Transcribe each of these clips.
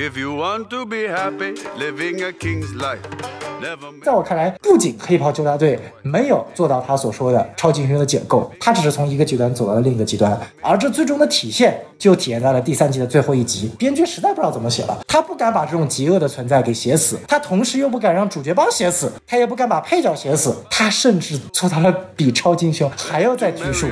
If you want to be happy, living a king's life, never 在我看来，不仅黑袍纠察队没有做到他所说的超级英雄的解构，他只是从一个极端走到了另一个极端，而这最终的体现就体现在了第三季的最后一集。编剧实在不知道怎么写了，他不敢把这种极恶的存在给写死，他同时又不敢让主角帮写死，他也不敢把配角写死，他甚至做到了比超级英雄还要再拘束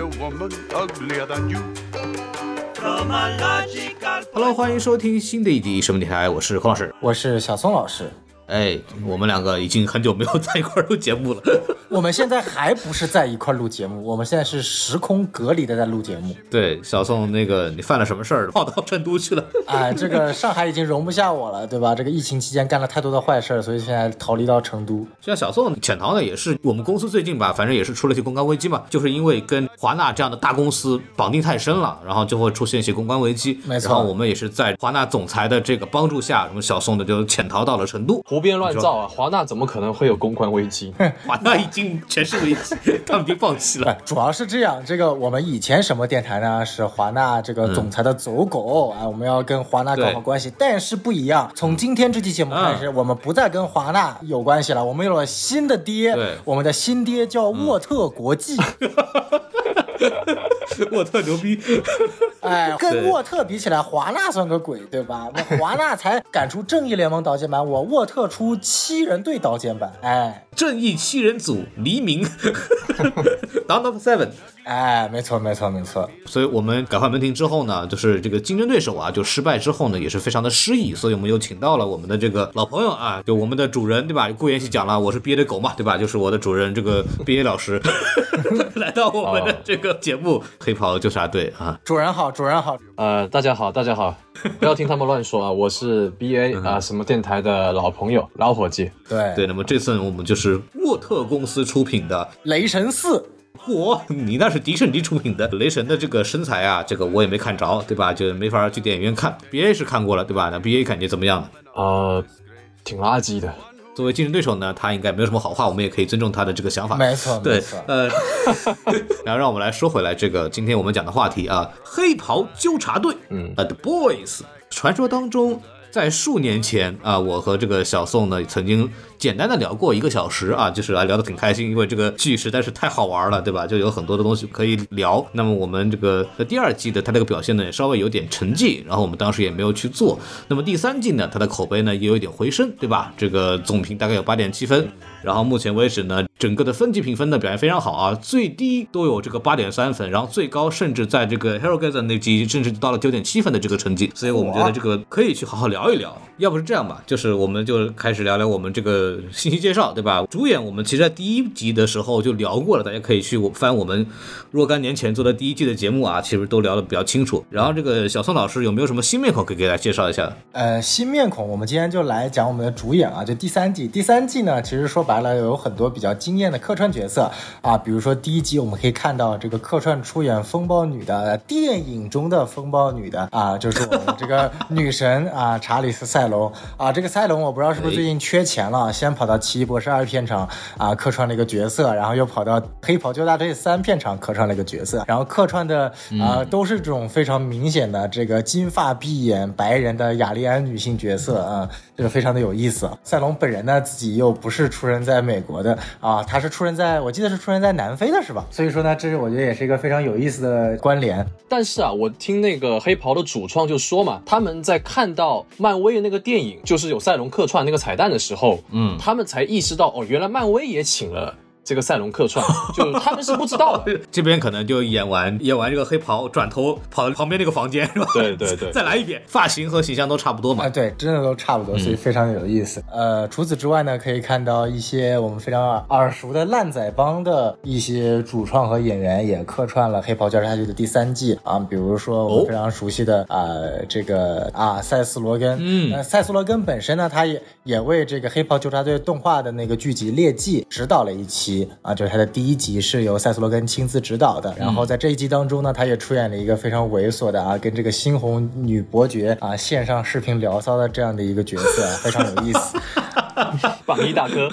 hello，欢迎收听新的一集。什么电台？我是孔老师，我是小松老师。哎，我们两个已经很久没有在一块儿录节目了。我们现在还不是在一块录节目，我们现在是时空隔离的在录节目。对，小宋，那个你犯了什么事儿，跑到成都去了？哎，这个上海已经容不下我了，对吧？这个疫情期间干了太多的坏事儿，所以现在逃离到成都。像小宋潜逃呢，也是我们公司最近吧，反正也是出了一些公关危机嘛，就是因为跟华纳这样的大公司绑定太深了，然后就会出现一些公关危机。没错然后我们也是在华纳总裁的这个帮助下，我们小宋呢就潜逃到了成都。胡编乱造啊！华纳怎么可能会有公关危机？华纳已经全是危机，他们已经放弃了。哎，主要是这样，这个我们以前什么电台呢？是华纳这个总裁的走狗啊，我们要跟华纳搞好关系。但是不一样，从今天这期节目开始，我们不再跟华纳有关系了，我们有了新的爹对，我们的新爹叫沃特国际。沃特牛逼，哎，跟沃特比起来，华纳算个鬼，对吧？那华纳才敢出正义联盟导剪版，我沃特出七人队导剪版。哎正义七人组，黎明，Dawn of Seven。哎，没错没错没错。所以我们改换门庭之后呢，就是这个竞争对手啊，就失败之后呢，也是非常的失意，所以我们又请到了我们的这个老朋友啊，就我们的主人对吧？顾妍希讲了，我是毕业的狗嘛，对吧？就是我的主人这个毕业老师来到我们的这个节目《黑袍纠察队》啊，主人好，主人好。呃，大家好，大家好，不要听他们乱说啊！我是 B A 啊、什么电台的老朋友，老伙计。对对，那么这次我们就是沃特公司出品的。雷神四。嚯，你那是迪士尼出品的雷神的这个身材啊，这个我也没看着，对吧？就没法去电影院看。B A 是看过了，对吧？那 B A 感觉怎么样呢？呃，挺垃圾的。作为竞争对手呢，他应该没有什么好话，我们也可以尊重他的这个想法。没错对呃，然后让我们来说回来这个今天我们讲的话题啊，黑袍纠察队，嗯呃，The Boys。传说当中，在数年前啊，我和这个小宋呢曾经简单的聊过一个小时啊，就是啊聊得挺开心，因为这个剧实在是太好玩了，对吧？就有很多的东西可以聊。那么我们这个第二季的它这个表现呢，也稍微有点沉寂，然后我们当时也没有去做。那么第三季呢，它的口碑呢也有一点回升，对吧？这个总评大概有八点七分，然后目前为止呢，整个的分级评分呢表现非常好啊，最低都有这个八点三分，然后最高甚至在这个 Hero Gazer 那集甚至到了九点七分的这个成绩，所以我们觉得这个可以去好好聊一聊。要不是这样吧，就是我们就开始聊聊我们这个信息介绍，对吧？主演我们其实在第一集的时候就聊过了，大家可以去翻我们若干年前做的第一季的节目啊，其实都聊得比较清楚。然后这个小宋老师有没有什么新面孔可以给大家介绍一下？呃，新面孔，我们今天就来讲我们的主演啊，就第三季。第三季呢，其实说白了有很多比较惊艳的客串角色啊，比如说第一集我们可以看到这个客串出演风暴女的电影中的风暴女的啊，就是我们这个女神啊，查理斯塞隆啊。这个塞隆我不知道是不是最近缺钱了，先跑到奇异博士二片场啊客串了一个角色，然后又跑到黑袍纠察队三片场客串了一个角色，然后客串的啊、都是这种非常明显的这个金发碧眼白人的雅利安女性角色啊，这个非常的有意思。赛隆本人呢自己又不是出生在美国的啊，他是出生在我记得是出生在南非的是吧？所以说呢，这是我觉得也是一个非常有意思的关联。但是啊，我听那个黑袍的主创就说嘛，他们在看到漫威的那个电影，就是有赛隆客串那个彩蛋的时候，嗯他们才意识到哦，原来漫威也请了这个赛隆客串，就他们是不知道的。这边可能就演完演完这个黑袍，转头跑到 旁边那个房间是吧？对对对再来一遍，发型和形象都差不多嘛啊，。对，真的都差不多，所以非常有意思。呃，除此之外呢，可以看到一些我们非常耳熟的烂仔帮的一些主创和演员也客串了《黑袍纠察局》的第三季啊，比如说我们非常熟悉的啊、这个啊塞斯罗根，嗯呃塞斯罗根本身呢，他也也为这个《黑袍纠察队》动画的那个剧集《猎迹》指导了一期啊，就是他的第一集是由塞斯罗根亲自指导的，然后在这一集当中呢，他也出演了一个非常猥琐的啊，跟这个猩红女伯爵啊线上视频聊骚的这样的一个角色，非常有意思。榜一大哥。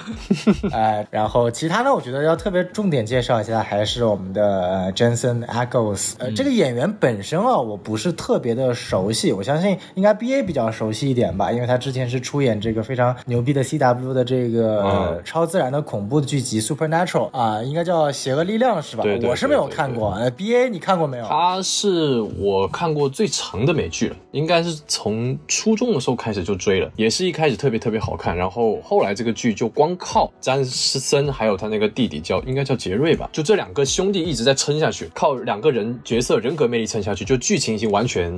呃，然后其他呢，我觉得要特别重点介绍一下，还是我们的呃 Jensen Ackles。呃，这个演员本身啊，我不是特别的熟悉，我相信应该 BA 比较熟悉一点吧，因为他之前是出演这个非常牛逼的 CW 的这个、超自然的恐怖的剧集 Supernatural 啊、应该叫邪恶力量是吧？对对我是没有看过。呃，BA 你看过没有？它是我看过最长的美剧了，应该是从初中的时候开始就追了，也是一开始特别特别好看，然后后来这个剧就光靠詹士森还有他那个弟弟叫应该叫杰瑞吧，就这两个兄弟一直在撑下去，靠两个人角色人格魅力撑下去，就剧情已经完全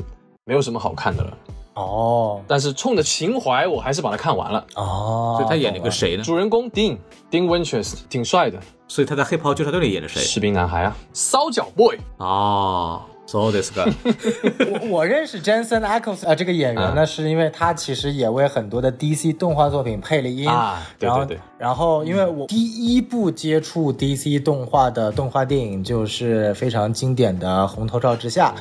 没有什么好看的了。哦但是冲着情怀，我还是把它看完了。哦，所以他演了懂个谁呢？主人公丁丁 Winchester 挺帅的，所以他在黑袍纠察队里演的谁？士兵男孩啊，骚脚 boy。哦，so this guy，我我认识 Jensen Ackles 呃这个演员呢，是因为他其实也为很多的 DC 动画作品配了音啊对然后对对然后因为我第一部接触 DC 动画的动画电影就是非常经典的《红头罩之下》，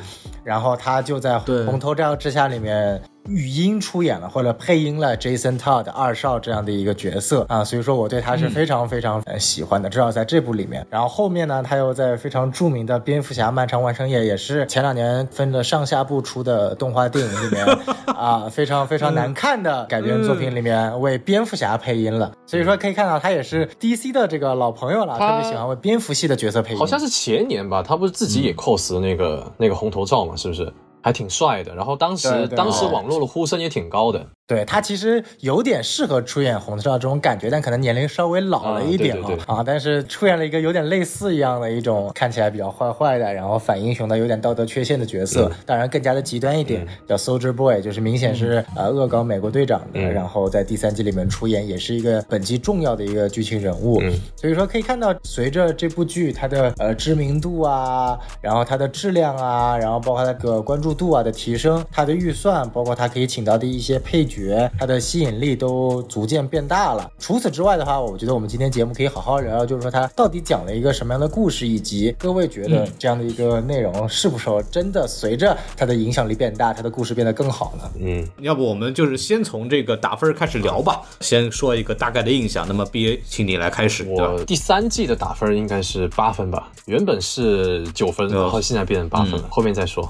然后他就在《红头罩之下》里面。语音出演了或者配音了 Jason Todd 二少这样的一个角色啊，所以说我对他是非常非常呃喜欢的，至少在这部里面。然后后面呢，他又在非常著名的《蝙蝠侠：漫长完成夜》，也是前两年分了上下部出的动画电影里面 啊，非常非常难看的改编作品里面为蝙蝠侠配音了。所以说可以看到他也是 DC 的这个老朋友了，特别喜欢为蝙蝠系的角色配音。好像是前年吧，他不是自己也 cos 那个、那个红头罩嘛，是不是？还挺帅的。然后当时当时网络的呼声也挺高的。对他其实有点适合出演红头罩这种感觉，但可能年龄稍微老了一点啊啊！但是出演了一个有点类似一样的一种看起来比较坏坏的，然后反英雄的有点道德缺陷的角色，当然更加的极端一点，叫 Soldier Boy，就是明显是、呃恶搞美国队长的，嗯然后在第三季里面出演，也是一个本季重要的一个剧情人物。嗯所以说可以看到，随着这部剧它的呃知名度啊，然后它的质量啊，然后包括它个关注度啊的提升，它的预算，包括它可以请到的一些配角，它的吸引力都逐渐变大了。除此之外的话，我觉得我们今天节目可以好好聊聊，就是说它到底讲了一个什么样的故事，以及各位觉得这样的一个内容是不是真的随着它的影响力变大，它的故事变得更好呢？嗯，要不我们就是先从这个打分开始聊吧，先说一个大概的印象。那么 B A，请你来开始，我第三季的打分应该是八分吧，原本是九分，哦然后现在变成八分了，后面再说。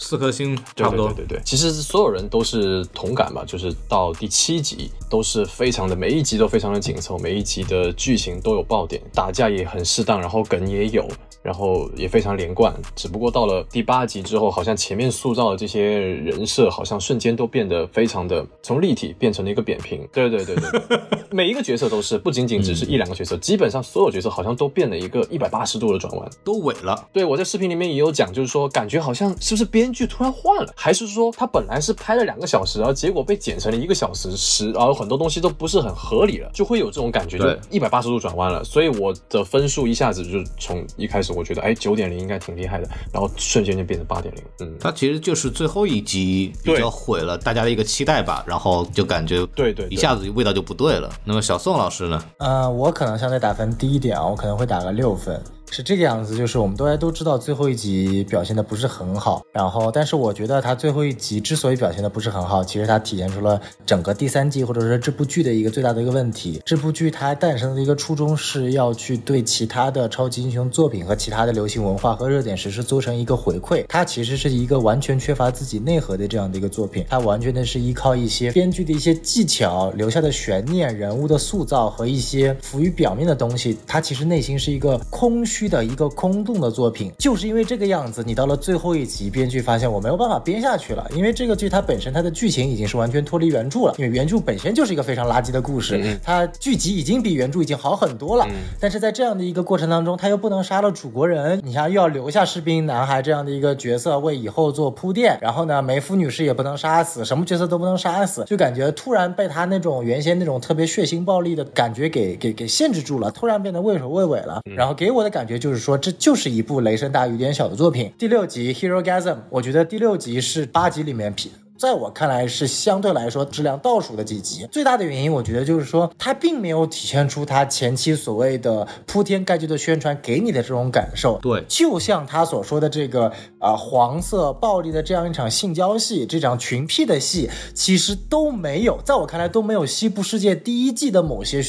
四颗星差不多。对对对对，其实所有人都是同感吧，就是到第七集都是非常的，每一集都非常的紧凑，每一集的剧情都有爆点，打架也很适当，然后梗也有，然后也非常连贯。只不过到了第八集之后，好像前面塑造的这些人设，好像瞬间都变得非常的从立体变成了一个扁平。对对对对，每一个角色都是，不仅仅只是一两个角色，基本上所有角色好像都变了一个一百八十度的转弯。都萎了。对我在视频里面也有讲，就是说感觉好像是不是编剧突然换了，还是说他本来是拍了两个小时，然后结果被剪成了一个小时十，然后很多东西都不是很合理了，就会有这种感觉，就对一百八十度转弯了。所以我的分数一下子就从一开始我觉得哎九点零应该挺厉害的，然后瞬间就变成八点零，嗯，它其实就是最后一集比较毁了大家的一个期待吧，然后就感觉对对对一下子味道就不对了。那么小宋老师呢？呃，我可能相对打分低一点啊，我可能会打个六分。是这个样子，就是我们大家都知道最后一集表现的不是很好，然后但是我觉得他最后一集之所以表现的不是很好，其实它体现出了整个第三季或者说这部剧的一个最大的一个问题。这部剧它诞生的一个初衷是要去对其他的超级英雄作品和其他的流行文化和热点时事做成一个回馈，它其实是一个完全缺乏自己内核的这样的一个作品，它完全的是依靠一些编剧的一些技巧留下的悬念、人物的塑造和一些浮于表面的东西，它其实内心是一个空虚的一个空洞的作品。就是因为这个样子，你到了最后一集，编剧发现我没有办法编下去了，因为这个剧它本身它的剧情已经是完全脱离原著了，因为原著本身就是一个非常垃圾的故事，它剧集已经比原著已经好很多了，但是在这样的一个过程当中，他又不能杀了楚国人，你像又要留下士兵男孩这样的一个角色为以后做铺垫，然后呢，梅夫女士也不能杀死，什么角色都不能杀死，就感觉突然被他那种原先那种特别血腥暴力的感觉给给给限制住了，突然变得畏首畏尾了。然后给我的感觉也就是说，这就是一部雷声大雨点小的作品。第六集《Hero Gasm》，我觉得第六集是八集里面在我看来是相对来说质量倒数的几集。最大的原因，我觉得就是说，它并没有体现出它前期所谓的铺天盖地的宣传给你的这种感受。对就像他所说的这个啊、黄色暴力的这样一场性交戏，这场群 P 的戏，其实都没有，在我看来都没有《西部世界》第一季的某些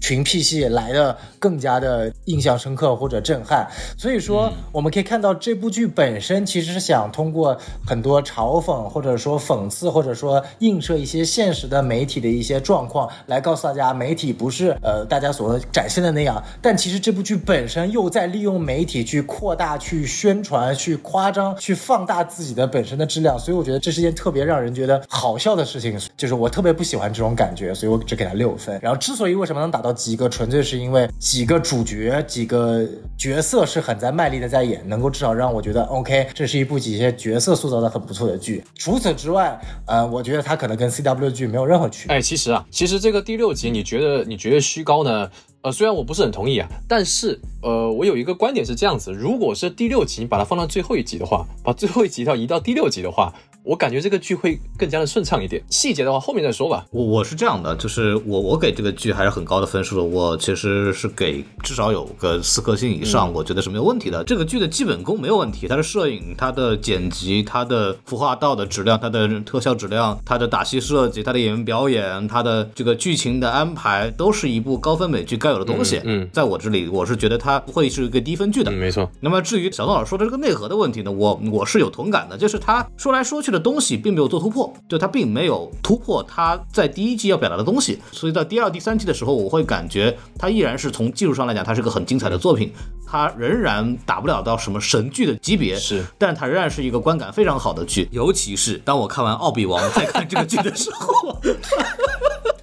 群 P 戏来的更加的印象深刻或者震撼。所以说，我们可以看到这部剧本身其实是想通过很多嘲讽或者说讽讽刺或者说映射一些现实的媒体的一些状况，来告诉大家媒体不是呃大家所展现的那样。但其实这部剧本身又在利用媒体去扩大、去宣传、去夸张、去放大自己的本身的质量。所以我觉得这是件特别让人觉得好笑的事情，就是我特别不喜欢这种感觉，所以我只给他六分。然后之所以为什么能打到及格，纯粹是因为几个主角、几个角色是很在卖力的在演，能够至少让我觉得 OK，这是一部几些角色塑造的很不错的剧。除此之外，呃，我觉得它可能跟 CWG 没有任何区别。哎，其实啊，其实这个第六集，你觉得你觉得虚高呢？呃，虽然我不是很同意啊，但是呃，我有一个观点是这样子：如果是第六集，你把它放到最后一集的话，把最后一集要移到第六集的话，我感觉这个剧会更加的顺畅一点。细节的话，后面再说吧。我我是这样的，就是我我给这个剧还是很高的分数的，我其实是给至少有个四颗星以上，我觉得是没有问题的。这个剧的基本功没有问题，它的摄影、它的剪辑、它的服化道的质量、它的特效质量、它的打戏设计、它的演员表演、它的这个剧情的安排，都是一部高分美剧该有的东西。嗯嗯在我这里，我是觉得它不会是一个低分剧的。嗯，没错。那么至于小宋老师说的这个内核的问题呢，我我是有同感的，就是他说来说去的东西并没有做突破，就他并没有突破他在第一季要表达的东西，所以到第二、第三季的时候，我会感觉他依然是从技术上来讲，它是个很精彩的作品，它仍然达不了到什么神剧的级别，是，但它仍然是一个观感非常好的剧，尤其是当我看完《奥比王》再看这个剧的时候。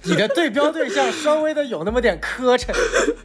你的对标对象稍微的有那么点磕碜。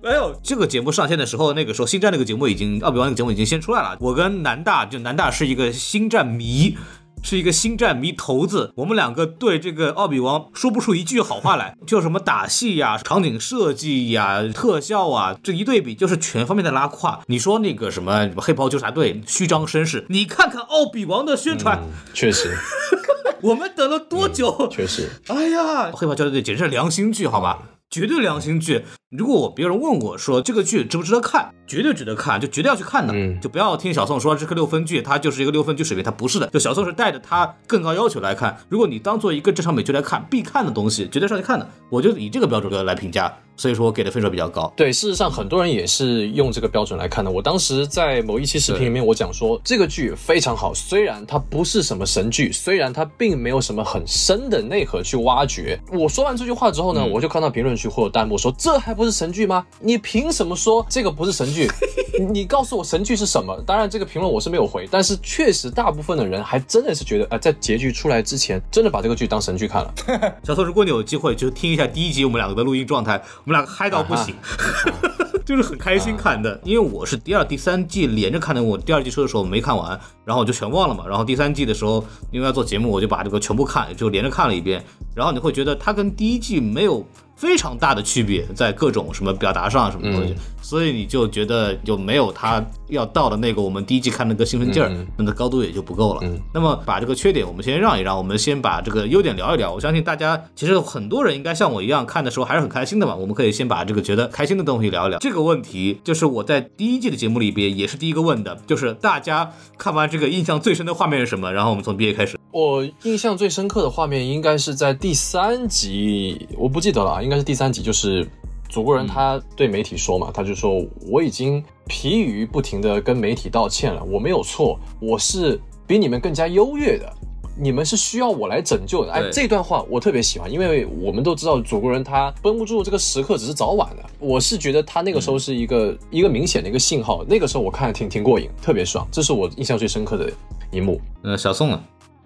没有，这个节目上线的时候，那个时候《星战》那个节目已经，奥比王那个节目已经先出来了。我跟南大，就南大是一个星战迷，是一个星战迷头子。我们两个对这个奥比王说不出一句好话来，就什么打戏呀、场景设计呀、特效啊，这一对比就是全方面的拉胯。你说那个什么黑袍纠察队虚张声势，你看看奥比王的宣传，嗯，确实，我们等了多久？确实，哎呀，黑袍纠察队简直是良心剧，好吧？绝对良心剧。如果我别人问我说这个剧值不值得看，绝对值得看，就绝对要去看的。嗯就不要听小宋说这个六分剧，它就是一个六分剧水平，它不是的。就小宋是带着他更高要求来看。如果你当做一个正常美剧来看，必看的东西，绝对是要去看的。我就以这个标准来评价，所以说我给的分数比较高。对，事实上很多人也是用这个标准来看的。我当时在某一期视频里面，我讲说这个剧非常好，虽然它不是什么神剧，虽然它并没有什么很深的内核去挖掘。我说完这句话之后呢，我就看到评论区会有弹幕说：“这还不是神剧吗？你凭什么说这个不是神剧？你告诉我神剧是什么？”当然，这个评论我是没有回，但是确实大部分的人还真的是觉得，呃，在结局出来之前，真的把这个剧当神剧看了。小宋，如果你有机会，就听一下第一集我们两个的录音状态，我们两个嗨到不行。就是很开心看的，因为我是第二、第三季连着看的。我第二季出的时候没看完，然后我就全忘了嘛。然后第三季的时候，因为要做节目，我就把这个全部看，就连着看了一遍。然后你会觉得它跟第一季没有非常大的区别，在各种什么表达上什么东西，所以你就觉得就没有他要到的那个我们第一季看那个兴奋劲儿，那个高度也就不够了。那么把这个缺点我们先让一让，我们先把这个优点聊一聊。我相信大家其实很多人应该像我一样看的时候还是很开心的嘛。我们可以先把这个觉得开心的东西聊一聊。这个问题就是我在第一季的节目里边也是第一个问的，就是大家看完这个印象最深的画面是什么？然后我们从 B A 开始。我印象最深刻的画面应该是在第三集，我不记得了啊，应该是第三集，就是祖国人他对媒体说嘛，他就说我已经疲于不停的跟媒体道歉了，我没有错，我是比你们更加优越的。你们是需要我来拯救的，哎，这段话我特别喜欢，因为我们都知道祖国人他绷不住这个时刻只是早晚的。我是觉得他那个时候是一个、一个明显的一个信号，那个时候我看的挺挺过瘾，特别爽，这是我印象最深刻的一幕。呃，小宋呢？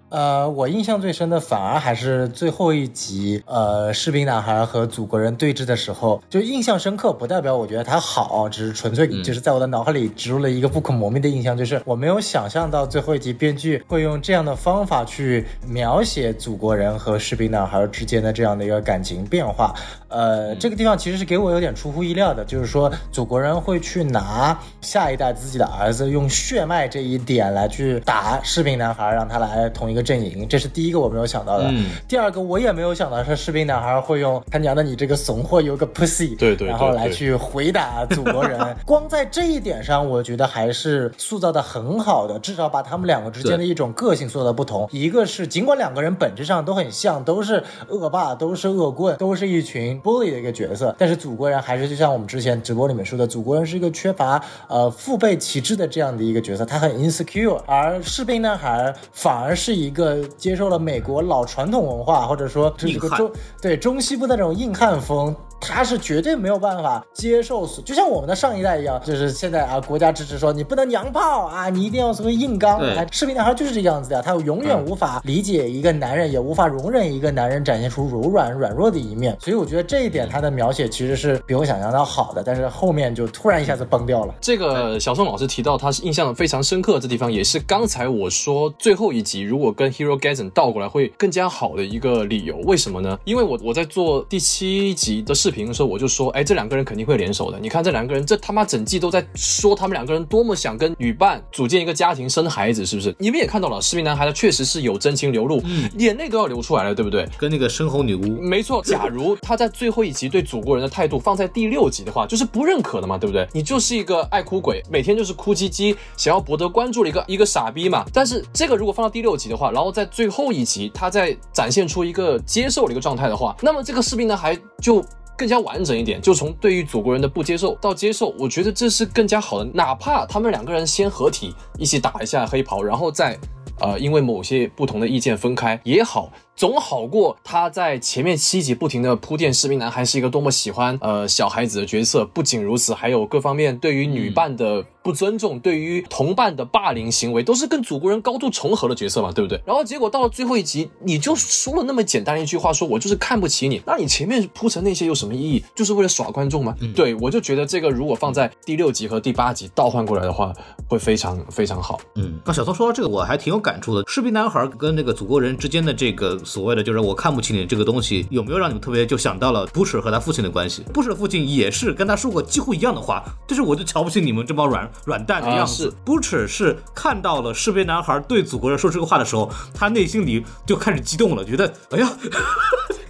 呃，我印象最深的反而还是最后一集，呃，士兵男孩和祖国人对峙的时候，就印象深刻，不代表我觉得他好，只是纯粹就是在我的脑海里植入了一个不可磨灭的印象，就是我没有想象到最后一集编剧会用这样的方法去描写祖国人和士兵男孩之间的这样的一个感情变化。呃，这个地方其实是给我有点出乎意料的，就是说祖国人会去拿下一代自己的儿子用血脉这一点来去打士兵男孩，让他来同一个个阵营，这是第一个我没有想到的。嗯第二个我也没有想到是士兵男孩会用他娘的你这个怂货有个 pussy，对对对然后来去回答祖国人。光在这一点上，我觉得还是塑造的很好的，至少把他们两个之间的一种个性塑造的不同。一个是尽管两个人本质上都很像，都是恶霸，都是恶棍，都是一群 bully 的一个角色，但是祖国人还是就像我们之前直播里面说的，祖国人是一个缺乏呃父辈旗帜的这样的一个角色，他很 insecure，而士兵男孩反而是一个接受了美国老传统文化，或者说这是个中对中西部的那种硬汉风。他是绝对没有办法接受，就像我们的上一代一样，就是现在啊，国家支持说你不能娘炮啊，你一定要成为硬刚。对哎，士兵男孩就是这个样子的，他永远无法理解一个男人，也无法容忍一个男人展现出柔软软弱的一面。所以我觉得这一点他的描写其实是比我想象的要好的，但是后面就突然一下子崩掉了。这个小宋老师提到他是印象非常深刻的这地方，也是刚才我说最后一集如果跟 Hero Gazen 倒过来会更加好的一个理由。为什么呢？因为我我在做第七集的视频的时候，我就说，哎，这两个人肯定会联手的。你看这两个人，这他妈整季都在说他们两个人多么想跟女伴组建一个家庭、生孩子，是不是？你们也看到了，士兵男孩他确实是有真情流露，眼泪都要流出来了，对不对？跟那个深喉女巫，没错，假如他在最后一集对祖国人的态度放在第六集的话，就是不认可的嘛，对不对？你就是一个爱哭鬼，每天就是哭唧唧，想要博得关注的一个一个傻逼嘛。但是这个如果放到第六集的话，然后在最后一集他再展现出一个接受的一个状态的话，那么这个士兵男孩就。更加完整一点，就从对于祖国人的不接受到接受，我觉得这是更加好的。哪怕他们两个人先合体一起打一下黑袍，然后再呃因为某些不同的意见分开也好，总好过他在前面七集不停的铺垫士兵男孩是一个多么喜欢呃小孩子的角色。不仅如此，还有各方面对于女伴的不尊重，对于同伴的霸凌行为，都是跟祖国人高度重合的角色嘛，对不对？然后结果到了最后一集，你就说了那么简单一句话，说我就是看不起你，那你前面铺成那些有什么意义？就是为了耍观众吗？对我就觉得这个如果放在第六集和第八集倒换过来的话，会非常非常好。嗯，刚小松说到这个，我还挺有感触的。士兵男孩跟那个祖国人之间的这个所谓的就是我看不起你这个东西，有没有让你们特别就想到了布什和他父亲的关系？布什的父亲也是跟他说过几乎一样的话，就是我就瞧不起你们这帮软软蛋的样子。布什是看到了士兵男孩对祖国人说这个话的时候，他内心里就开始激动了，觉得哎呀。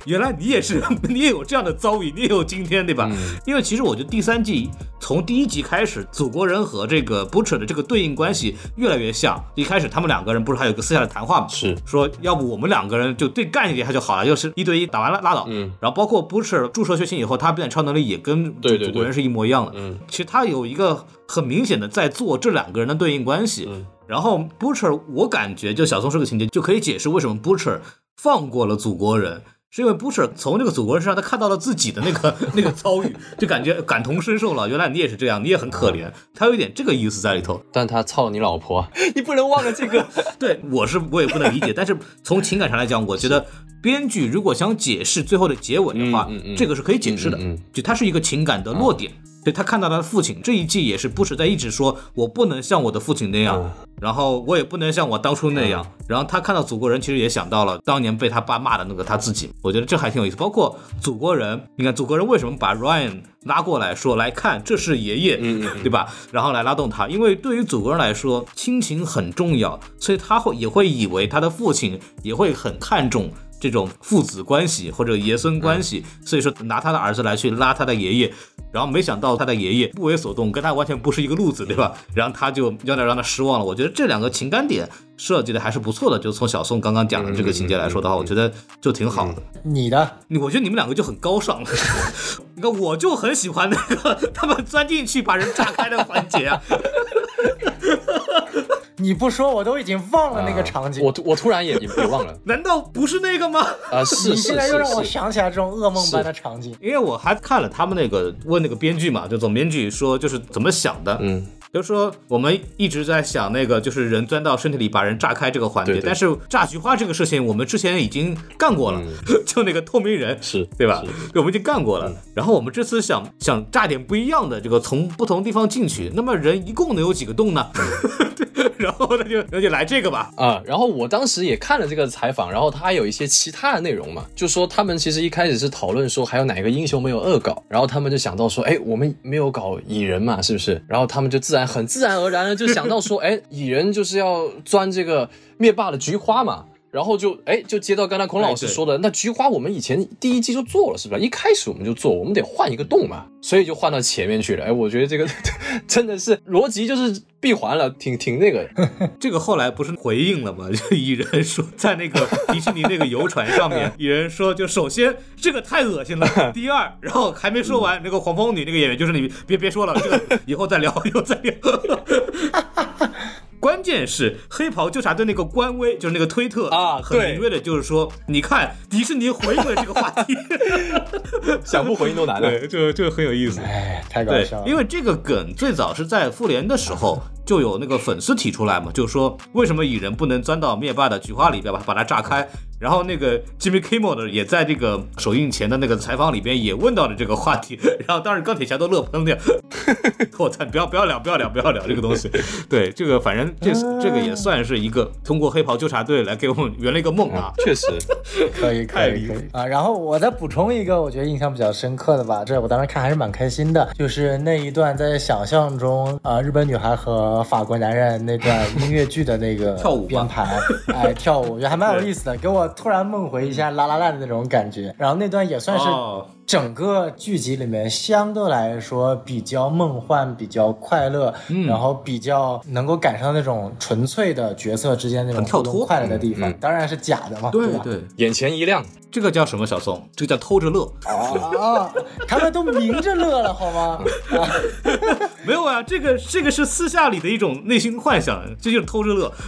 原来你也是，你也有这样的遭遇，你也有今天，对吧？因为其实我觉得第三季从第一集开始，祖国人和这个 Butcher 的这个对应关系越来越像。一开始他们两个人不是还有个私下的谈话吗？是说要不我们两个人就对干一下就好了，就是一对一打完了拉倒。嗯，然后包括 Butcher 注射血清以后，他变超能力也跟祖国人是一模一样的。嗯，其实他有一个很明显的在做这两个人的对应关系。嗯然后 Butcher，我感觉就小松这个情节就可以解释为什么 Butcher 放过了祖国人。是因为 Butcher 从这个祖国人身上，他看到了自己的那个 那个遭遇，就感觉感同身受了。原来你也是这样，你也很可怜。他有一点这个意思在里头。但他操你老婆，你不能忘了这个。对我是我也不能理解，但是从情感上来讲，我觉得编剧如果想解释最后的结尾的话，嗯嗯嗯这个是可以解释的。嗯嗯嗯就它是一个情感的落点。对他看到他的父亲，这一季也是不时在一直说，我不能像我的父亲那样，嗯然后我也不能像我当初那样。然后他看到祖国人，其实也想到了当年被他爸骂的那个他自己。我觉得这还挺有意思。包括祖国人，你看祖国人为什么把 Ryan 拉过来说来看，这是爷爷，对吧？然后来拉动他，因为对于祖国人来说，亲情很重要，所以他会也会以为他的父亲也会很看重。这种父子关系或者爷孙关系，所以说拿他的儿子来去拉他的爷爷，然后没想到他的爷爷不为所动，跟他完全不是一个路子，对吧？然后他就有点让他失望了。我觉得这两个情感点设计的还是不错的，就从小宋刚刚讲的这个情节来说的话，我觉得就挺好的。你的我觉得你们两个就很高尚了，你看我就很喜欢那个他们钻进去把人炸开的环节啊。你不说我都已经忘了那个场景。我我突然也也也忘了 难道不是那个吗？啊，是 你是现在又让我想起来这种噩梦般的场景。因为我还看了他们那个问那个编剧嘛，就总编剧说就是怎么想的，嗯，就是说我们一直在想那个就是人钻到身体里把人炸开这个环节，对对但是炸菊花这个事情我们之前已经干过了，就那个透明人是对吧？对，我们已经干过了。然后我们这次想想炸点不一样的，这个从不同地方进去，那么人一共能有几个洞呢？对，然后那就那就来这个吧。啊，然后我当时也看了这个采访，然后他还有一些其他的内容嘛，就说他们其实一开始是讨论说还有哪个英雄没有恶搞，然后他们就想到说，哎，我们没有搞蚁人嘛，是不是？然后他们就自然很自然而然的就想到说，哎，蚁人就是要钻这个灭霸的菊花嘛。然后就哎就接到刚才孔老师说的，那菊花我们以前第一季就做了是吧？一开始我们就做，我们得换一个洞嘛，所以就换到前面去了。哎，我觉得这个 真的是逻辑就是闭环了，挺挺那个。这个后来不是回应了吗？就蚁人说，在那个 迪士尼那个游船上面，蚁人说，就首先这个太恶心了，第二，然后还没说完，那个黄蜂女那个演员就是你，别别说了，这个以后再聊，以后再聊。关键是黑袍纠察队那个官微，就是那个推特啊很敏锐的，就是说，你看迪士尼回应了这个话题，想不回应都难了。对，就就很有意思。哎，太搞笑，了。因为这个梗最早是在复联的时候就有那个粉丝提出来嘛，就是说为什么蚁人不能钻到灭霸的菊花里边把把它炸开？然后那个 Jimmy Kimmel 的也在这个首映前的那个采访里边也问到了这个话题，然后当时钢铁侠都乐喷了，我操，不要不要聊不要聊不要聊这个东西。对，这个反正这这个也算是一个通过黑袍纠察队来给我们圆了一个梦啊。确实，可以可太离谱以可以啊！然后我再补充一个，我觉得印象比较深刻的吧，这我当时看还是蛮开心的，就是那一段在想象中，呃，日本女孩和法国男人那段音乐剧的那个 跳舞编排，哎，跳舞，我觉得还蛮有意思的，给我突然梦回一下拉拉烂的那种感觉。然后那段也算是哦整个剧集里面相对来说比较梦幻、比较快乐，嗯然后比较能够赶上那种纯粹的角色之间那种跳脱快乐的地方。当然是假的嘛，吧？对对，眼前一亮，这个叫什么小宋？这个叫偷着乐。啊，他们都明着乐了，好吗？啊，没有啊，这个这个是私下里的一种内心幻想，这就是偷着乐。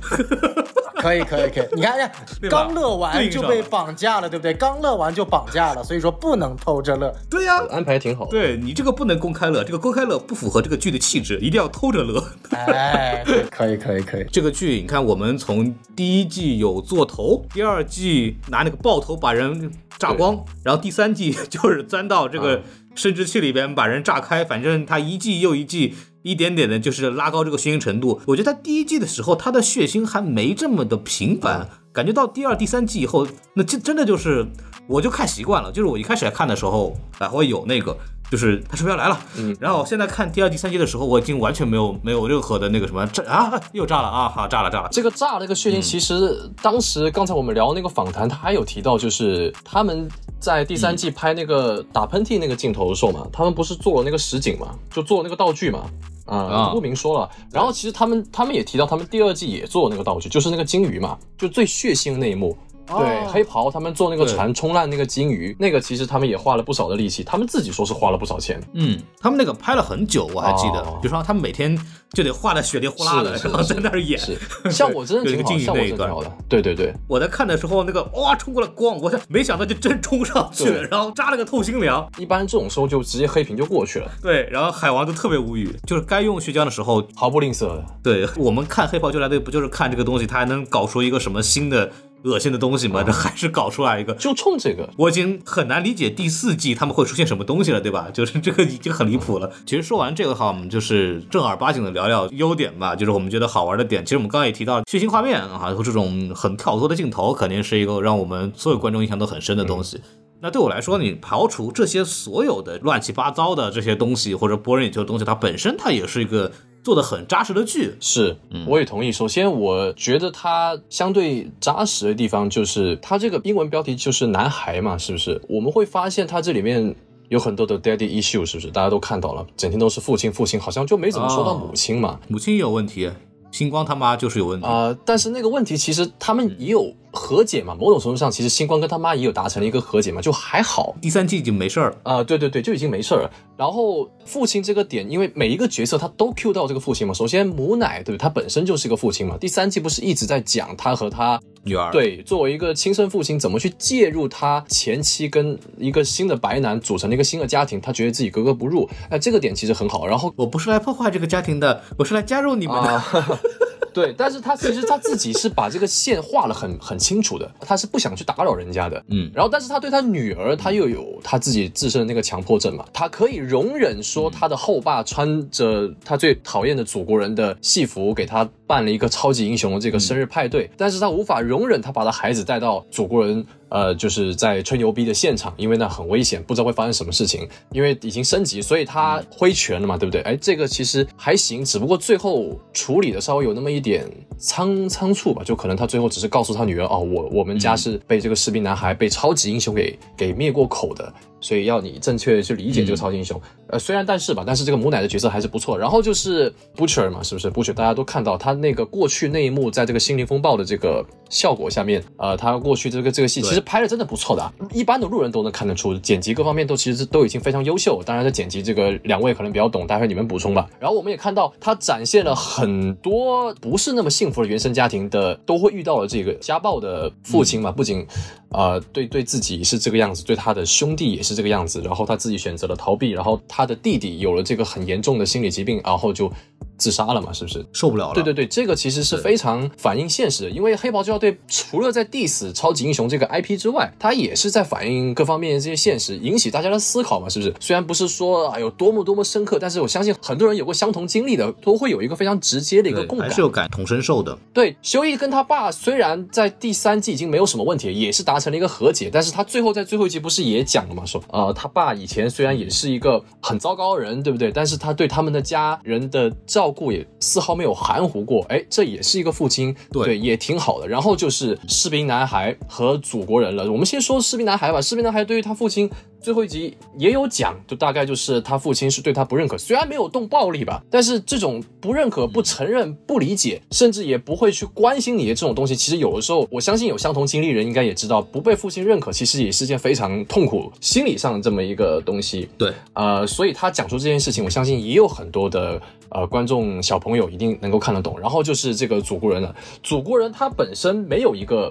可以，可以，可以。你看，哎 对吧刚乐完就被绑架了，对不对？刚乐完就绑架了，所以说不能偷着乐。对呀、安排挺好。对你这个不能公开乐，这个公开乐不符合这个剧的气质，一定要偷着乐。哎，可以，可以，可以。这个剧你看，我们从第一季有做头，第二季拿那个爆头把人炸光，然后第三季就是钻到这个生殖器里边把人炸开，反正他一季又一季。一点点的，就是拉高这个血腥程度。我觉得他第一季的时候，他的血腥还没这么的频繁，感觉到第二、第三季以后，那这真的就是，我就看习惯了。就是我一开始看的时候，还会有那个，就是他是不是要来了？嗯，然后现在看第二、第三季的时候，我已经完全没有没有任何的那个什么炸啊，又炸了啊，好炸了炸了。这个炸那个血腥，其实当时刚才我们聊那个访谈，他还有提到，就是他们在第三季拍那个打喷嚏那个镜头的时候嘛，他们不是做了那个实景嘛，就做那个道具嘛。啊、啊不明说了。然后其实他们他们也提到，他们第二季也做了那个道具，就是那个鲸鱼嘛，就最血腥的那一幕。对，黑袍他们做那个船冲烂那个金鱼，那个其实他们也花了不少的力气，他们自己说是花了不少钱。嗯，他们那个拍了很久，我还记得，比如说他们每天就得画的血里呼啦的，然后在那儿演。是，效果真的 挺好，有一个金鱼效果那一段真的挺好的。对对对，我在看的时候，那个哇冲过来咣，我想没想到就真冲上去了，然后扎了个透心凉。一般这种时候就直接黑屏就过去了，对，然后海王就特别无语，就是该用血浆的时候，毫不吝啬的。对我们看黑袍纠察队不就是看这个东西，他还能搞出一个什么新的恶心的东西嘛？这还是搞出来一个。就冲这个，我已经很难理解第四季他们会出现什么东西了，对吧？就是这个已经很离谱了。其实说完这个的话，我们就是正儿八经的聊聊优点吧，就是我们觉得好玩的点。其实我们刚刚也提到血腥画面啊，和这种很跳脱的镜头，肯定是一个让我们所有观众印象都很深的东西。那对我来说，你刨除这些所有的乱七八糟的这些东西，或者博人眼球的东西，它本身它也是一个做的很扎实的剧。是，我也同意。首先，我觉得它相对扎实的地方就是它这个英文标题就是男孩嘛，是不是？我们会发现它这里面有很多的 daddy issue，是不是？大家都看到了，整天都是父亲，父亲，好像就没怎么说到母亲嘛。母亲也有问题，星光他妈就是有问题。啊、但是那个问题其实他们也有和解嘛，某种程度上，其实星光跟他妈也有达成了一个和解嘛，就还好。第三季已经没事儿了。啊、对对对，就已经没事儿了。然后父亲这个点，因为每一个角色他都 Q 到这个父亲嘛。首先母奶，对不对？他本身就是一个父亲嘛。第三季不是一直在讲他和他女儿，对作为一个亲生父亲怎么去介入他前妻跟一个新的白男组成了一个新的家庭，他觉得自己格格不入。哎、这个点其实很好。然后我不是来破坏这个家庭的，我是来加入你们的。啊，对，但是他其实他自己是把这个线画了很很清楚的，他是不想去打扰人家的，嗯。然后但是他对他女儿，他又有他自己自身的那个强迫症嘛，他可以容忍说他的后爸穿着他最讨厌的祖国人的戏服给他办了一个超级英雄的这个生日派对，但是他无法容忍他把他孩子带到祖国人。呃，就是在吹牛逼的现场，因为那很危险，不知道会发生什么事情。因为已经升级，所以他挥拳了嘛，对不对？哎，这个其实还行，只不过最后处理的稍微有那么一点仓仓促吧，就可能他最后只是告诉他女儿，哦，我我们家是被这个士兵男孩被超级英雄给给灭过口的。所以要你正确的去理解这个超级英雄，呃，虽然但是吧，但是这个母奶的角色还是不错。然后就是 Butcher 嘛，是不是 Butcher？大家都看到他那个过去那一幕，在这个心灵风暴的这个效果下面，呃，他过去这个这个戏其实拍的真的不错的，一般的路人都能看得出，剪辑各方面都其实都已经非常优秀。当然，这剪辑这个两位可能比较懂，待会你们补充吧。然后我们也看到他展现了很多不是那么幸福的原生家庭的都会遇到了这个家暴的父亲嘛，不仅。呃，对，对自己是这个样子，对他的兄弟也是这个样子，然后他自己选择了逃避，然后他的弟弟有了这个很严重的心理疾病，然后就。自杀了嘛？是不是受不了了？对对对，这个其实是非常反映现实的，因为黑袍纠察队除了在 diss 超级英雄这个 IP 之外，它也是在反映各方面的这些现实，引起大家的思考嘛？是不是？虽然不是说啊有多么多么深刻，但是我相信很多人有过相同经历的，都会有一个非常直接的一个共感，还是有感同身受的。对，修一跟他爸虽然在第三季已经没有什么问题，也是达成了一个和解，但是他最后在最后一集不是也讲了嘛？说呃，他爸以前虽然也是一个很糟糕的人，对不对？但是他对他们的家人的照顾也丝毫。没有含糊过，哎，这也是一个父亲，对，也挺好的。然后就是士兵男孩和祖国人了。我们先说士兵男孩吧。士兵男孩对于他父亲最后一集也有讲，就大概就是他父亲是对他不认可，虽然没有动暴力吧，但是这种不认可、不承认、不理解，甚至也不会去关心你的这种东西，其实有的时候，我相信有相同经历人应该也知道，不被父亲认可，其实也是件非常痛苦、心理上的这么一个东西。对，呃，所以他讲出这件事情，我相信也有很多的。呃，观众小朋友一定能够看得懂。然后就是这个祖国人了，祖国人他本身没有一个。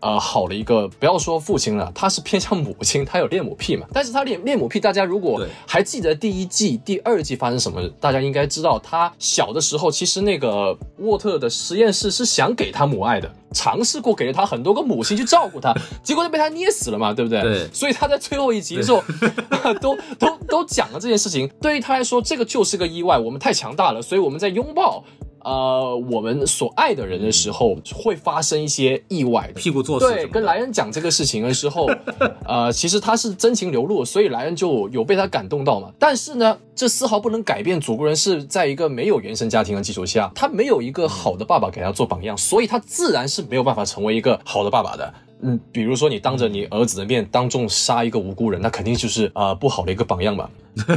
呃，好的一个，不要说父亲了，他是偏向母亲，他有恋母癖嘛。但是他恋恋母癖，大家如果还记得第一季、第二季发生什么，大家应该知道，他小的时候其实那个沃特的实验室是想给他母爱的，尝试过给了他很多个母亲去照顾他，结果就被他捏死了嘛，对不对？对。所以他在最后一集的时候，都都都讲了这件事情。对于他来说，这个就是个意外，我们太强大了，所以我们在拥抱。呃，我们所爱的人的时候会发生一些意外，屁股坐死。对，跟莱恩讲这个事情的时候，呃，其实他是真情流露，所以莱恩就有被他感动到嘛。但是呢，这丝毫不能改变祖国人是在一个没有原生家庭的基础下，他没有一个好的爸爸给他做榜样，所以他自然是没有办法成为一个好的爸爸的。嗯，比如说你当着你儿子的面当众杀一个无辜人，那肯定就是啊不好的一个榜样嘛。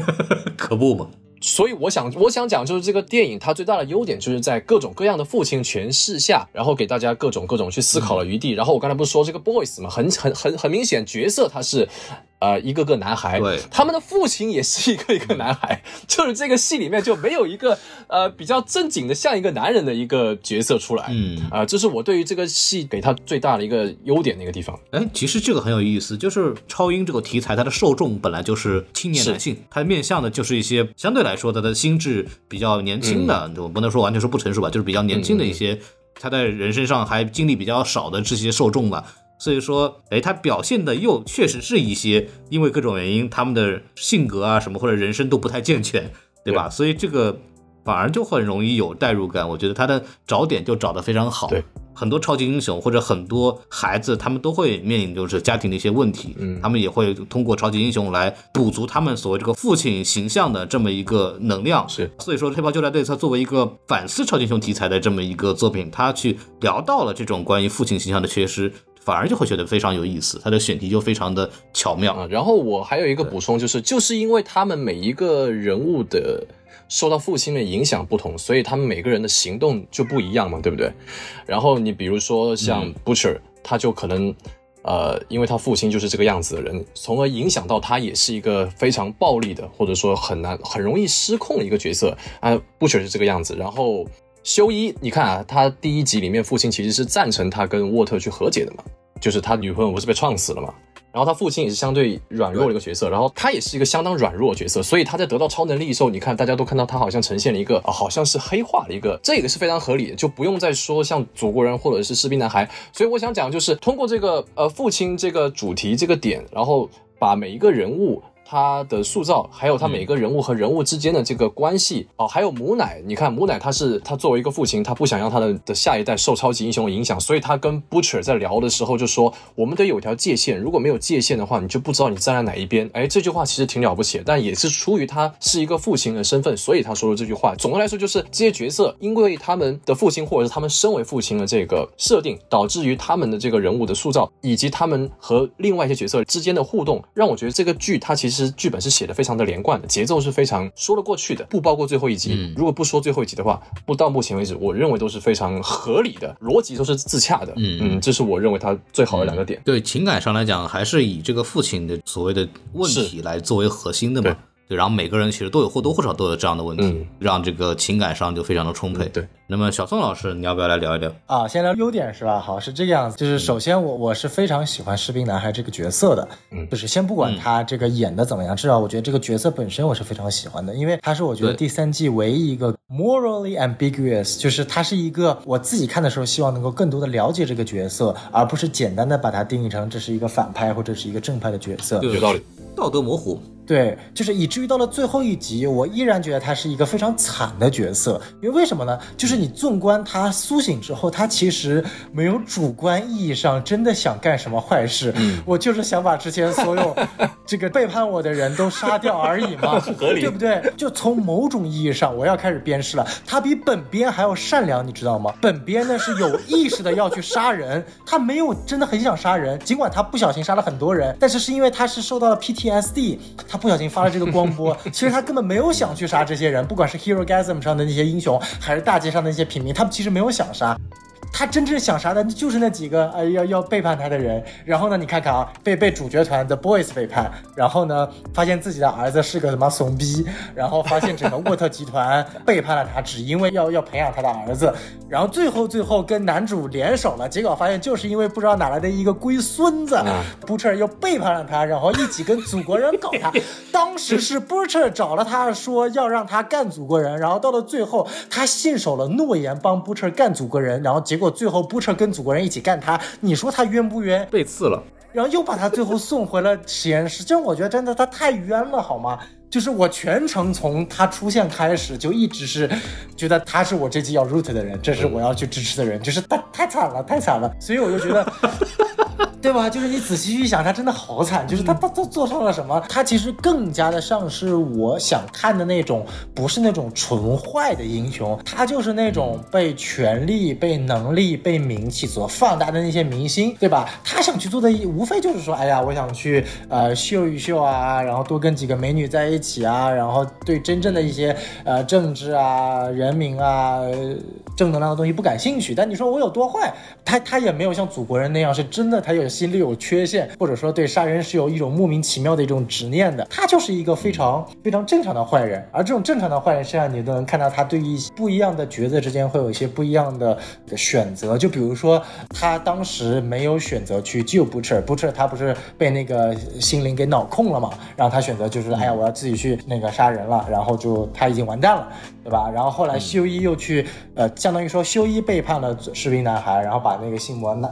可不嘛。所以我想，我想讲就是这个电影它最大的优点，就是在各种各样的父亲诠释下，然后给大家各种各种去思考的余地。然后我刚才不是说这个 boys 嘛，很很很很明显角色他是。呃，一个个男孩，对，他们的父亲也是一个一个男孩，就是这个戏里面就没有一个呃比较正经的像一个男人的一个角色出来，嗯，啊，这是我对于这个戏给他最大的一个优点的一个地方。哎，其实这个很有意思，就是超英这个题材，它的受众本来就是青年男性，它面向的就是一些相对来说他的心智比较年轻的，我不能说完全说不成熟吧，就是比较年轻的一些，他在人身上还经历比较少的这些受众吧。所以说，哎，他表现的又确实是一些，因为各种原因，他们的性格啊什么或者人生都不太健全，对吧？所以这个反而就很容易有代入感。我觉得他的找点就找得非常好。对，很多超级英雄或者很多孩子，他们都会面临就是家庭的一些问题，嗯，他们也会通过超级英雄来补足他们所谓这个父亲形象的这么一个能量。是，所以说《黑袍纠察队》它作为一个反思超级英雄题材的这么一个作品，它去聊到了这种关于父亲形象的缺失。反而就会觉得非常有意思，他的选题就非常的巧妙啊。然后我还有一个补充，就是就是因为他们每一个人物的受到父亲的影响不同，所以他们每个人的行动就不一样嘛，对不对？然后你比如说像 Butcher，他就可能呃，因为他父亲就是这个样子的人，从而影响到他也是一个非常暴力的，或者说很难很容易失控的一个角色啊。Butcher 是这个样子，然后。修一，你看啊，他第一集里面父亲其实是赞成他跟沃特去和解的嘛，就是他女朋友不是被撞死了嘛，然后他父亲也是相对软弱的一个角色，然后他也是一个相当软弱的角色，所以他在得到超能力的时候，你看大家都看到他好像呈现了一个啊，好像是黑化的一个，这个是非常合理的，就不用再说像祖国人或者是士兵男孩，所以我想讲就是通过这个呃父亲这个主题这个点，然后把每一个人物。他的塑造，还有他每个人物和人物之间的这个关系哦，还有母奶，你看母奶他是他作为一个父亲，他不想让他的的下一代受超级英雄的影响，所以他跟 Butcher 在聊的时候就说，我们得有条界限，如果没有界限的话，你就不知道你站在哪一边。哎，这句话其实挺了不起，但也是出于他是一个父亲的身份，所以他说了这句话。总的来说，就是这些角色因为他们的父亲或者是他们身为父亲的这个设定，导致于他们的这个人物的塑造，以及他们和另外一些角色之间的互动，让我觉得这个剧它其实剧本是写的非常的连贯的，节奏是非常说得过去的，不包括最后一集。如果不说最后一集的话，不到目前为止，我认为都是非常合理的，逻辑都是自洽的。嗯嗯，这是我认为它最好的两个点。对情感上来讲，还是以这个父亲的所谓的问题来作为核心的嘛。对，然后每个人其实都有或多或少都有这样的问题，让这个情感上就非常的充沛。对，那么小宋老师，你要不要来聊一聊啊？先聊优点是吧？好，是这个样子。就是首先我我是非常喜欢士兵男孩这个角色的，嗯，就是先不管他这个演的怎么样，至少我觉得这个角色本身我是非常喜欢的，因为他是我觉得第三季唯一一个 morally ambiguous，就是他是一个我自己看的时候希望能够更多的了解这个角色，而不是简单的把它定义成这是一个反派或者是一个正派的角色。有道理，道德模糊。对，就是以至于到了最后一集，我依然觉得他是一个非常惨的角色。因为为什么呢？就是你纵观他苏醒之后，他其实没有主观意义上真的想干什么坏事。我就是想把之前所有 这个背叛我的人都杀掉而已嘛，合理，对不对？就从某种意义上，我要开始鞭尸了。他比本编还要善良，你知道吗？本编呢是有意识的要去杀人，他没有真的很想杀人，尽管他不小心杀了很多人，但是是因为他是受到了 PTSD，他。不小心发了这个光波，其实他根本没有想去杀这些人，不管是 Hero Gasm 上的那些英雄，还是大街上的那些平民，他们其实没有想杀。他真正想杀的就是那几个呃要要背叛他的人，然后呢，你看看啊，被被主角团的 Boys 背叛，然后呢，发现自己的儿子是个什么怂逼，然后发现整个沃特集团背叛了他，只因为要要培养他的儿子，然后最后最后跟男主联手了，结果发现就是因为不知道哪来的一个龟孙子，Butcher 又背叛了他，然后一起跟祖国人搞他。当时是 Butcher 找了他说要让他干祖国人，然后到了最后他信守了诺言，帮 Butcher 干祖国人，然后结。果最后 Butcher 跟祖国人一起干他，你说他冤不冤？被刺了，然后又把他最后送回了实验室，这我觉得真的他太冤了，好吗？就是我全程从他出现开始就一直是觉得他是我这季要 root 的人，这是我要去支持的人，就是他太惨了，太惨了，所以我就觉得。对吧？就是你仔细去想，他真的好惨。就是他他他做错了什么？他其实更加的像是我想看的那种，不是那种纯坏的英雄，他就是那种被权力、被能力、被名气所放大的那些明星，对吧？他想去做的无非就是说，哎呀，我想去呃秀一秀啊，然后多跟几个美女在一起啊，然后对真正的一些呃政治啊、人民啊、正能量的东西不感兴趣。但你说我有多坏？他他也没有像祖国人那样是真的，他有。心里有缺陷，或者说对杀人是有一种莫名其妙的一种执念的，他就是一个非常非常正常的坏人。而这种正常的坏人身上，你都能看到他对于不一样的角色之间会有一些不一样的选择。就比如说，他当时没有选择去救布彻，布彻他不是被那个心灵给脑控了嘛？然后他选择就是，哎呀，我要自己去那个杀人了，然后就他已经完蛋了，对吧？然后后来修一又去，呃，相当于说修一背叛了士兵男孩，然后把那个心魔那。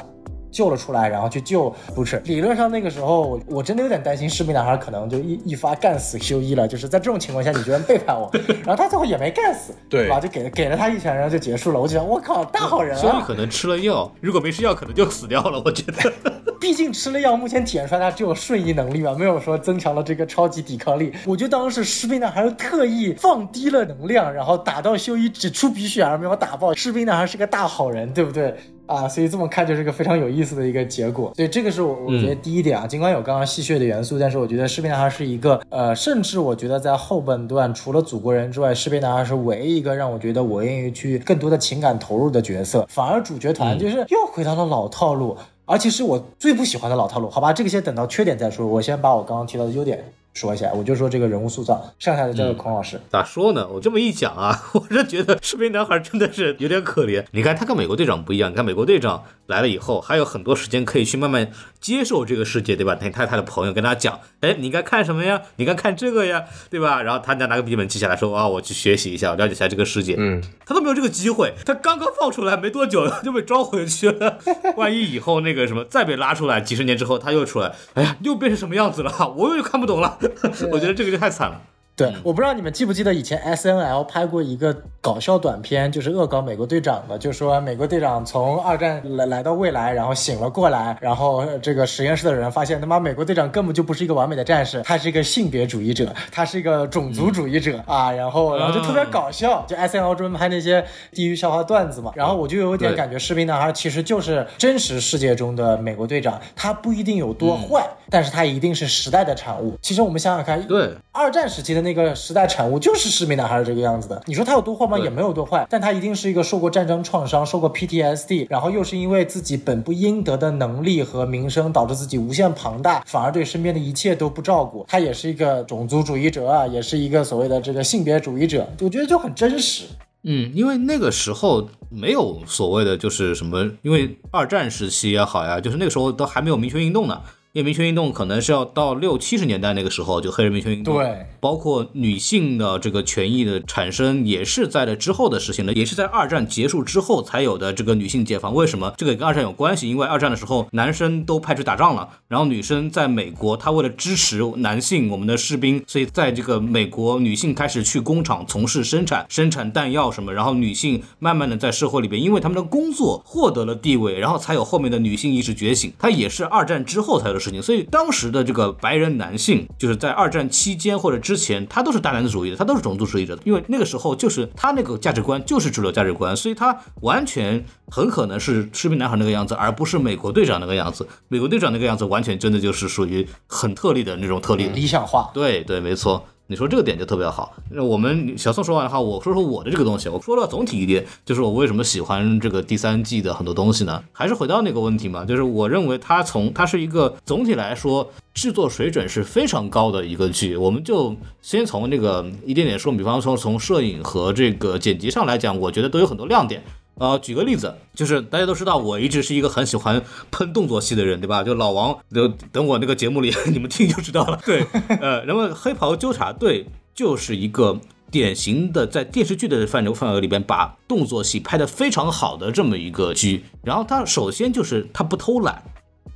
救了出来，然后去救不是。理论上那个时候，我我真的有点担心士兵男孩可能就一一发干死修一了。就是在这种情况下，你居然背叛我，然后他最后也没干死，对吧？就给了给了他一拳，然后就结束了。我就想，我靠，大好人啊！修一可能吃了药，如果没吃药，可能就死掉了。我觉得，毕竟吃了药，目前体验出来他只有瞬移能力嘛，没有说增强了这个超级抵抗力。我就当是士兵男孩特意放低了能量，然后打到修一只出鼻血而没有打爆。士兵男孩是个大好人，对不对？啊，所以这么看就是个非常有意思的一个结果，所以这个是我我觉得第一点啊，尽管有刚刚戏谑的元素，但是我觉得士兵男孩是一个呃，甚至我觉得在后半段除了祖国人之外，士兵男孩是唯一一个让我觉得我愿意去更多的情感投入的角色，反而主角团就是又回到了老套路，而且是我最不喜欢的老套路。好吧，这个先等到缺点再说，我先把我刚刚提到的优点。说一下，我就说这个人物塑造，剩下的交给孔老师。咋说呢？我这么一讲啊，我是觉得士兵男孩真的是有点可怜。你看他跟美国队长不一样，你看美国队长来了以后，还有很多时间可以去慢慢接受这个世界，对吧？他他他的朋友跟他讲，哎，你应该看什么呀？你应该看这个呀，对吧？然后他再拿个笔记本记下来说，啊，我去学习一下，我了解一下这个世界。嗯，他都没有这个机会，他刚刚放出来没多久就被抓回去了。万一以后那个什么再被拉出来，几十年之后他又出来，哎呀，又变成什么样子了？我又看不懂了。我觉得这个就太惨了。对，我不知道你们记不记得以前 S N L 拍过一个搞笑短片，就是恶搞美国队长的，就说美国队长从二战来来到未来，然后醒了过来，然后这个实验室的人发现他妈美国队长根本就不是一个完美的战士，他是一个性别主义者，他是一个种族主义者。啊，然后然后就特别搞笑，就 S N L 专门拍那些地狱笑话段子嘛，然后我就有一点感觉，士兵男孩其实就是真实世界中的美国队长，他不一定有多坏，但是他一定是时代的产物。其实我们想想看，对，二战时期的那个时代产物就是市民男孩这个样子的。你说他有多坏吗？也没有多坏，但他一定是一个受过战争创伤、受过 PTSD，然后又是因为自己本不应得的能力和名声，导致自己无限庞大，反而对身边的一切都不照顾。他也是一个种族主义者啊，也是一个所谓的这个性别主义者，我觉得就很真实。嗯，因为那个时候没有所谓的就是什么，因为二战时期也好呀，就是那个时候都还没有民权运动呢。因为民权运动可能是要到六七十年代那个时候，就黑人民权运动，对，包括女性的这个权益的产生，也是在这之后的事情的，也是在二战结束之后才有的这个女性解放。为什么？这个跟二战有关系，因为二战的时候男生都派去打仗了，然后女生在美国，她为了支持男性我们的士兵，所以在这个美国女性开始去工厂从事生产，生产弹药什么，然后女性慢慢的在社会里边，因为他们的工作获得了地位，然后才有后面的女性意识觉醒。它也是二战之后才有的事情，所以当时的这个白人男性，就是在二战期间或者之前，他都是大男子主义的，他都是种族主义者的，因为那个时候就是他那个价值观就是主流价值观，所以他完全很可能是士兵男孩那个样子，而不是美国队长那个样子。美国队长那个样子，完全真的就是属于很特例的那种特例。理想化，对对，没错。你说这个点就特别好。那我们小宋说完的话，我说说我的这个东西。我说了总体一点，就是我为什么喜欢这个第三季的很多东西呢？还是回到那个问题嘛，就是我认为它从它是一个总体来说制作水准是非常高的一个剧。我们就先从那个一点点说，比方说从摄影和这个剪辑上来讲，我觉得都有很多亮点。呃，举个例子，就是大家都知道，我一直是一个很喜欢喷动作戏的人，对吧？就老王，就等我那个节目里 你们听就知道了。对，呃，然后黑袍纠察队就是一个典型的在电视剧的范畴范围里边，把动作戏拍得非常好的这么一个剧。然后它首先就是它不偷懒。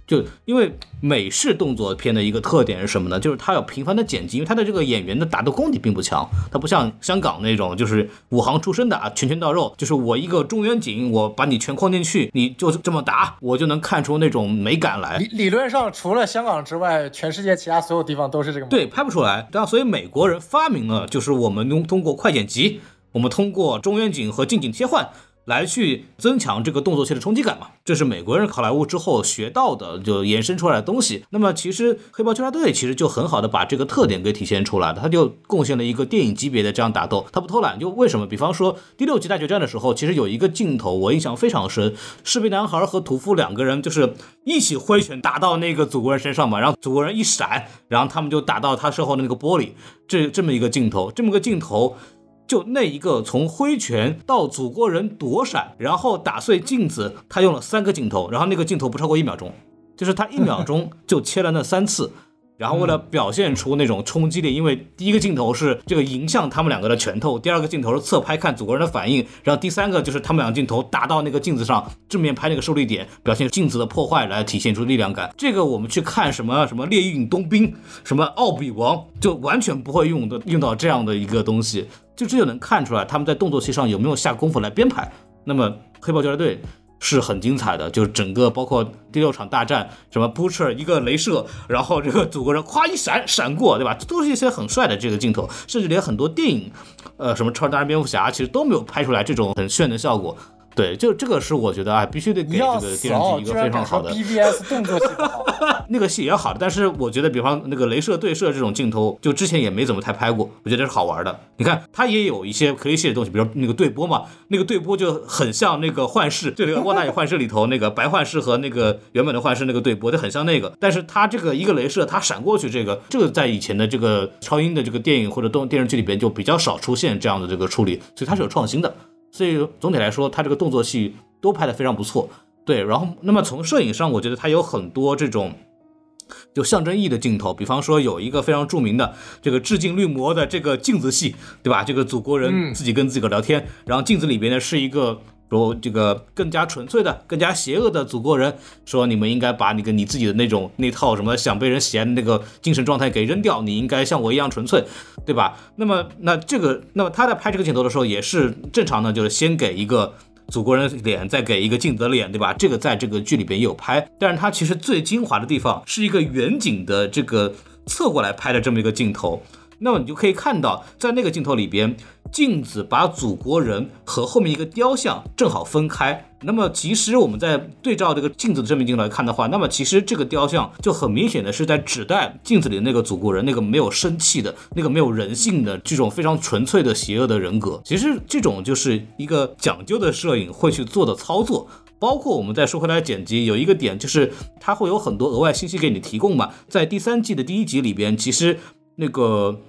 就因为美式动作片的一个特点是什么呢？就是它有频繁的剪辑，因为它的这个演员的打斗功底并不强，它不像香港那种就是武行出身的啊，拳拳到肉，就是我一个中远景，我把你全框进去，你就这么打，我就能看出那种美感来。理理论上除了香港之外，全世界其他所有地方都是这个。对，拍不出来。然后所以美国人发明了，就是我们通通过快剪辑，我们通过中远景和近景切换。来去增强这个动作戏的冲击感嘛，这是美国人好莱坞之后学到的，就延伸出来的东西。那么其实黑豹纠察队其实就很好的把这个特点给体现出来了，他就贡献了一个电影级别的这样打斗，他不偷懒。就为什么？比方说第六集大决战的时候，其实有一个镜头我印象非常深，士兵男孩和屠夫两个人就是一起挥拳打到那个祖国人身上嘛，然后祖国人一闪，然后他们就打到他身后的那个玻璃，这这么一个镜头，这么个镜头。就那一个从挥拳到祖国人躲闪，然后打碎镜子，他用了三个镜头，然后那个镜头不超过一秒钟，就是他一秒钟就切了那三次。然后为了表现出那种冲击力，因为第一个镜头是这个迎向他们两个的拳头，第二个镜头是侧拍看祖国人的反应，然后第三个就是他们两个镜头打到那个镜子上，正面拍那个受力点，表现镜子的破坏来体现出力量感。这个我们去看什么什么猎鹰冬兵，什么奥比王，就完全不会用的用到这样的一个东西，就这就能看出来他们在动作戏上有没有下功夫来编排。那么黑豹救援队。是很精彩的，就是整个包括第六场大战，什么 Butcher 一个镭射，然后这个祖国人夸一闪闪过，对吧？都是一些很帅的这个镜头，甚至连很多电影，呃，什么超人大战蝙蝠侠，其实都没有拍出来这种很炫的效果。对，就这个是我觉得啊，必须得给这个电视剧一个非常好的。BBS 动作戏不好，那个戏也好的，但是我觉得，比方那个镭射对射这种镜头，就之前也没怎么太拍过，我觉得是好玩的。你看，它也有一些可以写的东西，比如那个对波嘛，那个对波就很像那个幻视，就那个《旺达与幻视》里头那个白幻视和那个原本的幻视那个对波，就很像那个。但是它这个一个镭射，它闪过去，这个这个在以前的这个超英的这个电影或者动电视剧里边就比较少出现这样的这个处理，所以它是有创新的。所以总体来说，他这个动作戏都拍得非常不错。对，然后那么从摄影上，我觉得他有很多这种。就象征意义的镜头，比方说有一个非常著名的这个致敬绿魔的这个镜子戏，对吧？这个祖国人自己跟自己聊天，然后镜子里边呢是一个说这个更加纯粹的、更加邪恶的祖国人，说你们应该把那个你自己的那种那套什么想被人喜爱的那个精神状态给扔掉，你应该像我一样纯粹，对吧？那么那这个，那么他在拍这个镜头的时候也是正常的，就是先给一个。祖国人脸再给一个镜子的脸，对吧？这个在这个剧里边也有拍，但是它其实最精华的地方是一个远景的这个侧过来拍的这么一个镜头。那么你就可以看到，在那个镜头里边，镜子把祖国人和后面一个雕像正好分开。那么其实我们在对照这个镜子的正面镜来看的话，那么其实这个雕像就很明显的是在指代镜子里的那个祖国人，那个没有生气的、那个没有人性的这种非常纯粹的邪恶的人格。其实这种就是一个讲究的摄影会去做的操作。包括我们再说回来剪辑，有一个点就是它会有很多额外信息给你提供嘛。在第三季的第一集里边，其实那个。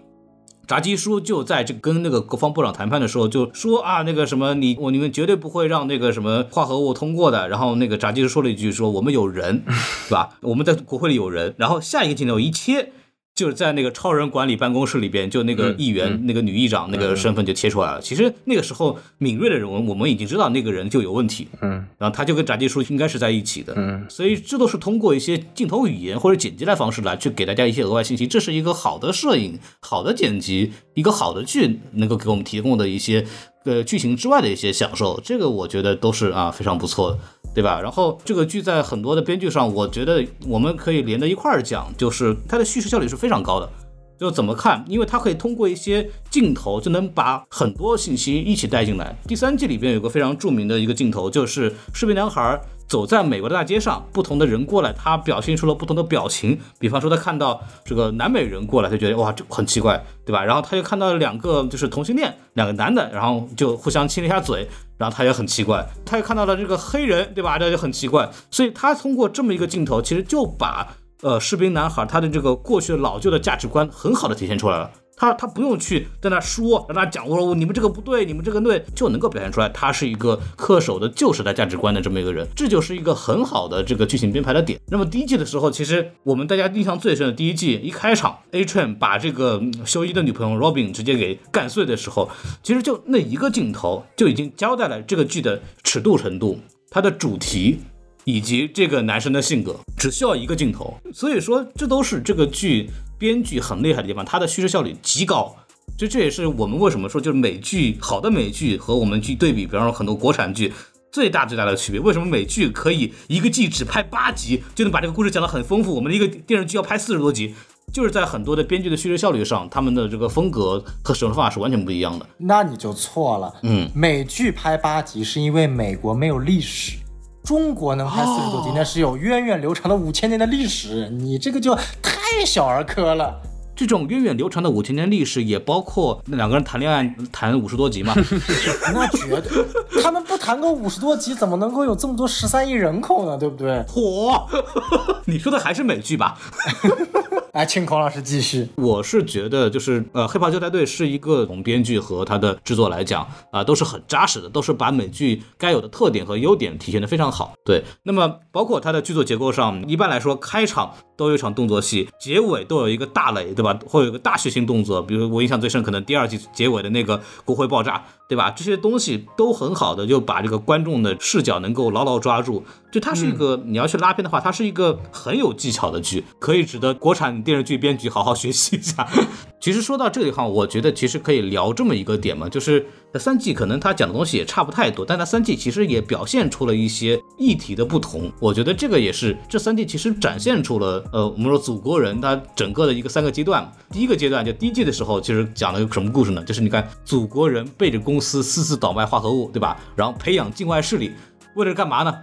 炸鸡叔就在这跟那个国防部长谈判的时候就说啊，那个什么你我你们绝对不会让那个什么化合物通过的。然后那个炸鸡叔说了一句说我们有人，是吧？我们在国会里有人。然后下一个镜头一切。就是在那个超人管理办公室里边，就那个议员、那个女议长那个身份就贴出来了。其实那个时候敏锐的人，我们已经知道那个人就有问题。嗯，然后他就跟炸鸡叔应该是在一起的。嗯，所以这都是通过一些镜头语言或者剪辑的方式来去给大家一些额外信息。这是一个好的摄影、好的剪辑、一个好的剧能够给我们提供的一些呃剧情之外的一些享受。这个我觉得都是啊非常不错的。对吧？然后这个剧在很多的编剧上，我觉得我们可以连在一块儿讲，就是它的叙事效率是非常高的。就怎么看？因为它可以通过一些镜头就能把很多信息一起带进来。第三季里边有个非常著名的一个镜头，就是士兵男孩。走在美国的大街上，不同的人过来，他表现出了不同的表情。比方说，他看到这个南美人过来，他觉得哇，这很奇怪，对吧？然后他又看到两个就是同性恋，两个男的，然后就互相亲了一下嘴，然后他也很奇怪。他又看到了这个黑人，对吧？这就很奇怪。所以他通过这么一个镜头，其实就把呃士兵男孩他的这个过去老旧的价值观很好的体现出来了。他他不用去在那说，让他讲，我说你们这个不对，你们这个对，就能够表现出来，他是一个恪守的旧时代价值观的这么一个人，这就是一个很好的这个剧情编排的点。那么第一季的时候，其实我们大家印象最深的第一季一开场，A Train 把这个修一的女朋友 Robin 直接给干碎的时候，其实就那一个镜头就已经交代了这个剧的尺度程度，它的主题。以及这个男生的性格，只需要一个镜头，所以说这都是这个剧编剧很厉害的地方，它的叙事效率极高。就这也是我们为什么说就是美剧好的美剧和我们剧对比，比方说很多国产剧最大最大的区别。为什么美剧可以一个季只拍八集就能把这个故事讲得很丰富？我们的一个电视剧要拍四十多集，就是在很多的编剧的叙事效率上，他们的这个风格和使用方法是完全不一样的。那你就错了，嗯，美剧拍八集是因为美国没有历史。中国能拍四十多集，那是有源远流长的五千年的历史，你这个就太小儿科了。这种源远流长的五千年历史，也包括那两个人谈恋爱谈五十多集嘛？那绝对，他们不谈个五十多集，怎么能够有这么多十三亿人口呢？对不对？火，你说的还是美剧吧？来，请孔老师继续。我是觉得，就是呃，《黑袍纠察队》是一个从编剧和它的制作来讲啊，都是很扎实的，都是把美剧该有的特点和优点体现的非常好。对，那么包括它的剧作结构上，一般来说，开场都有一场动作戏，结尾都有一个大雷，对吧？会有一个大血腥动作，比如我印象最深，可能第二季结尾的那个国会爆炸，对吧？这些东西都很好的就把这个观众的视角能够牢牢抓住。就它是一个，你要去拉片的话，它是一个很有技巧的剧，可以值得国产电视剧编剧好好学习一下。其实说到这里哈，我觉得其实可以聊这么一个点嘛，就是三季可能他讲的东西也差不太多，但他三季其实也表现出了一些议题的不同。我觉得这个也是这三季其实展现出了，呃，我们说祖国人他整个的一个三个阶段。第一个阶段就第一季的时候，其实讲了个什么故事呢？就是你看祖国人背着公司私自倒卖化合物，对吧？然后培养境外势力，为了干嘛呢？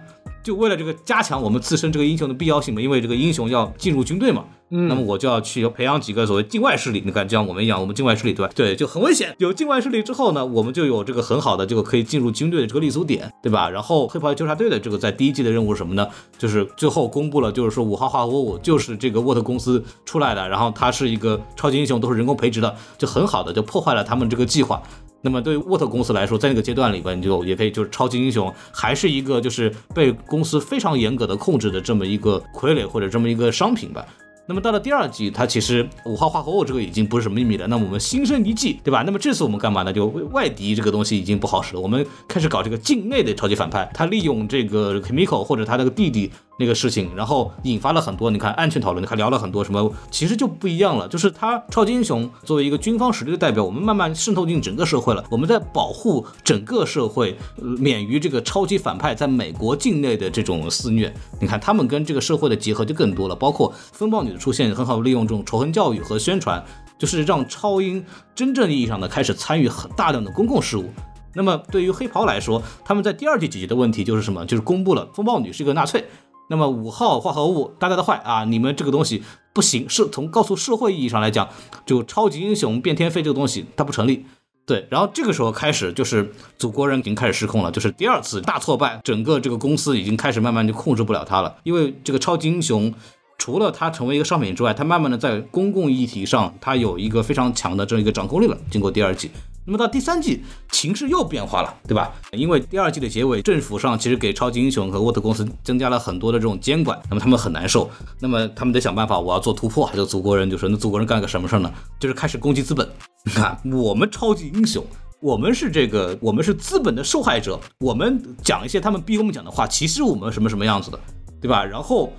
就为了这个加强我们自身这个英雄的必要性嘛，因为这个英雄要进入军队嘛，嗯，那么我就要去培养几个所谓境外势力。你看，就像我们一样，我们境外势力对吧？对，就很危险。有境外势力之后呢，我们就有这个很好的这个可以进入军队的这个立足点，对吧？然后黑袍纠察队的这个在第一季的任务是什么呢？就是最后公布了，就是说五号化合物就是这个沃特公司出来的，然后他是一个超级英雄，都是人工培植的，就很好的就破坏了他们这个计划。那么对于沃特公司来说，在那个阶段里边，你就也可以就是超级英雄还是一个就是被公司非常严格的控制的这么一个傀儡或者这么一个商品吧。那么到了第二季，它其实五号化合物这个已经不是什么秘密了。那么我们心生一计，对吧？那么这次我们干嘛呢？就外敌这个东西已经不好使了，我们开始搞这个境内的超级反派。他利用这个 Chemical 或者他那个弟弟。那个事情，然后引发了很多，你看安全讨论，还聊了很多什么，其实就不一样了。就是他超级英雄作为一个军方实力的代表，我们慢慢渗透进整个社会了。我们在保护整个社会，免于这个超级反派在美国境内的这种肆虐。你看他们跟这个社会的结合就更多了，包括风暴女的出现，很好利用这种仇恨教育和宣传，就是让超英真正意义上的开始参与很大量的公共事务。那么对于黑袍来说，他们在第二季解决的问题就是什么？就是公布了风暴女是一个纳粹。那么五号化合物大大的坏啊！你们这个东西不行，是从告诉社会意义上来讲，就超级英雄变天飞这个东西它不成立。对，然后这个时候开始就是祖国人已经开始失控了，就是第二次大挫败，整个这个公司已经开始慢慢就控制不了它了，因为这个超级英雄除了它成为一个商品之外，它慢慢的在公共议题上它有一个非常强的这样一个掌控力了。经过第二季。那么到第三季，情势又变化了，对吧？因为第二季的结尾，政府上其实给超级英雄和沃特公司增加了很多的这种监管，那么他们很难受，那么他们得想办法，我要做突破。就祖国人就说，那祖国人干个什么事儿呢？就是开始攻击资本。你 看，我们超级英雄，我们是这个，我们是资本的受害者，我们讲一些他们逼我们讲的话，其实我们什么什么样子的，对吧？然后。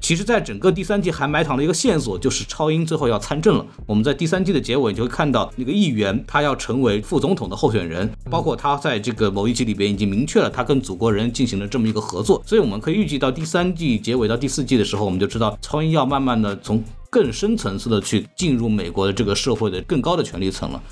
其实，在整个第三季还埋藏了一个线索，就是超英最后要参政了。我们在第三季的结尾，就会看到那个议员他要成为副总统的候选人，包括他在这个某一集里边已经明确了他跟祖国人进行了这么一个合作。所以，我们可以预计到第三季结尾到第四季的时候，我们就知道超英要慢慢的从更深层次的去进入美国的这个社会的更高的权力层了。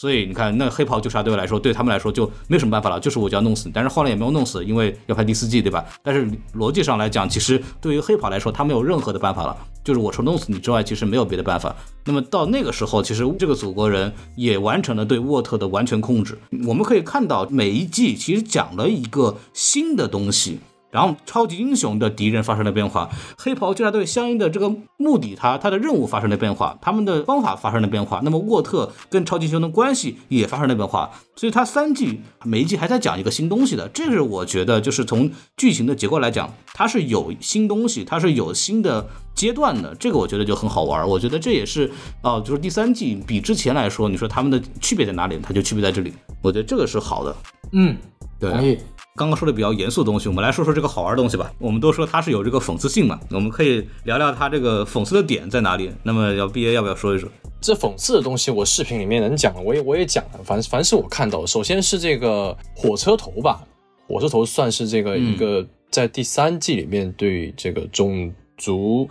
所以你看，那黑袍纠察队来说，对他们来说就没有什么办法了，就是我就要弄死你。但是后来也没有弄死，因为要拍第四季，对吧？但是逻辑上来讲，其实对于黑袍来说，他没有任何的办法了，就是我除弄死你之外，其实没有别的办法。那么到那个时候，其实这个祖国人也完成了对沃特的完全控制。我们可以看到，每一季其实讲了一个新的东西。然后，超级英雄的敌人发生了变化，黑袍纠察队相应的这个目的，他他的任务发生了变化，他们的方法发生了变化。那么，沃特跟超级英雄的关系也发生了变化。所以，他三季每一季还在讲一个新东西的，这是我觉得就是从剧情的结构来讲，它是有新东西，它是有新的阶段的。这个我觉得就很好玩。我觉得这也是哦，就是第三季比之前来说，你说他们的区别在哪里？它就区别在这里。我觉得这个是好的。嗯，对。刚刚说的比较严肃的东西，我们来说说这个好玩的东西吧。我们都说它是有这个讽刺性嘛，我们可以聊聊它这个讽刺的点在哪里。那么要毕业要不要说一说？这讽刺的东西，我视频里面能讲的，我也我也讲了。凡凡是我看到，首先是这个火车头吧，火车头算是这个一个在第三季里面对这个种族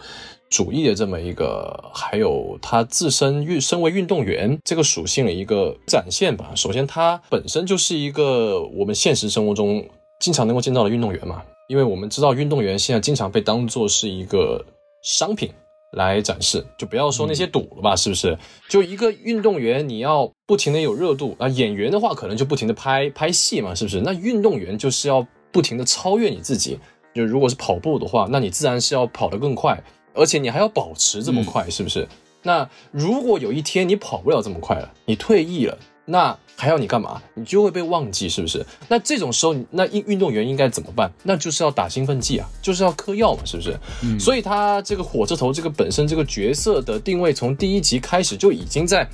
主义的这么一个，还有他自身运身为运动员这个属性的一个展现吧。首先，他本身就是一个我们现实生活中。经常能够见到的运动员嘛，因为我们知道运动员现在经常被当做是一个商品来展示，就不要说那些赌了吧，是不是？就一个运动员，你要不停的有热度啊，演员的话可能就不停的拍拍戏嘛，是不是？那运动员就是要不停的超越你自己，就如果是跑步的话，那你自然是要跑得更快，而且你还要保持这么快，是不是？那如果有一天你跑不了这么快了，你退役了。那还要你干嘛？你就会被忘记，是不是？那这种时候，那运运动员应该怎么办？那就是要打兴奋剂啊，就是要嗑药嘛，是不是？嗯。所以他这个火车头这个本身这个角色的定位，从第一集开始就已经在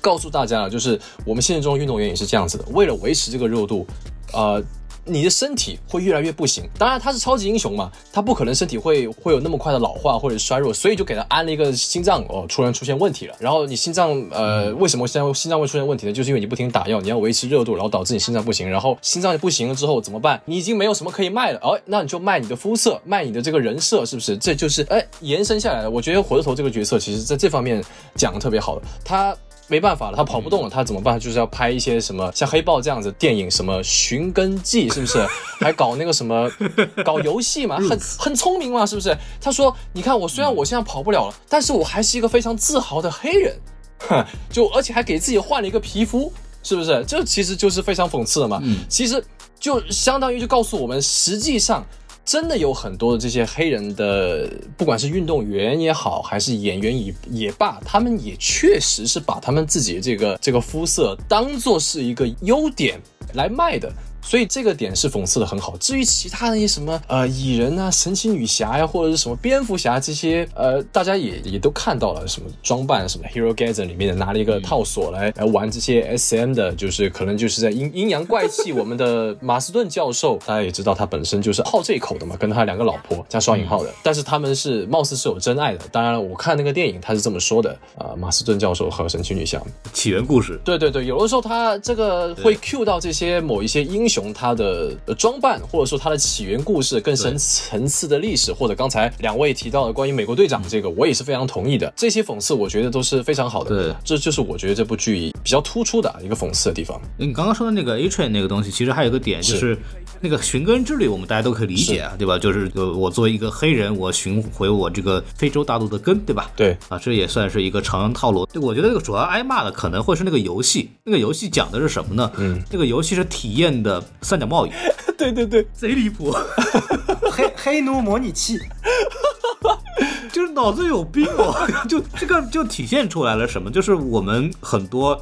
告诉大家了，就是我们现实中运动员也是这样子的，为了维持这个热度，呃。你的身体会越来越不行，当然他是超级英雄嘛，他不可能身体会会有那么快的老化或者衰弱，所以就给他安了一个心脏哦，突然出现问题了。然后你心脏呃，为什么现在心脏会出现问题呢？就是因为你不停打药，你要维持热度，然后导致你心脏不行。然后心脏不行了之后怎么办？你已经没有什么可以卖了，哦，那你就卖你的肤色，卖你的这个人设，是不是？这就是哎延伸下来的。我觉得火车头这个角色其实在这方面讲的特别好的，他。没办法了，他跑不动了，他怎么办？就是要拍一些什么像黑豹这样子电影，什么寻根记，是不是？还搞那个什么搞游戏嘛，很很聪明嘛，是不是？他说：“你看我虽然我现在跑不了了，但是我还是一个非常自豪的黑人，哼就而且还给自己换了一个皮肤，是不是？这其实就是非常讽刺的嘛。其实就相当于就告诉我们，实际上。”真的有很多的这些黑人的，不管是运动员也好，还是演员也也罢，他们也确实是把他们自己这个这个肤色当做是一个优点来卖的。所以这个点是讽刺的很好。至于其他那些什么呃蚁人啊、神奇女侠呀，或者是什么蝙蝠侠这些，呃，大家也也都看到了什么装扮，什么 Hero Gasm 里面的拿了一个套索来来玩这些 SM 的，就是可能就是在阴阴阳怪气。我们的马斯顿教授，大家也知道他本身就是好这一口的嘛，跟他两个老婆加双引号的，但是他们是貌似是有真爱的。当然了，我看那个电影他是这么说的啊，马斯顿教授和神奇女侠起源故事。对对对，有的时候他这个会 cue 到这些某一些英雄。他的装扮，或者说他的起源故事更深层次的历史，或者刚才两位提到的关于美国队长这个，我也是非常同意的。这些讽刺，我觉得都是非常好的。对，这就是我觉得这部剧比较突出的一个讽刺的地方。你刚刚说的那个 A Train 那个东西，其实还有一个点，就是那个寻根之旅，我们大家都可以理解啊，对吧？就是我作为一个黑人，我寻回我这个非洲大陆的根，对吧？对，啊，这也算是一个常用套路。我觉得这个主要挨骂的可能会是那个游戏，那个游戏讲的是什么呢？嗯，那个游戏是体验的三角贸易。对对对，贼离谱，黑黑奴模拟器，就是脑子有病哦！就这个就体现出来了什么？就是我们很多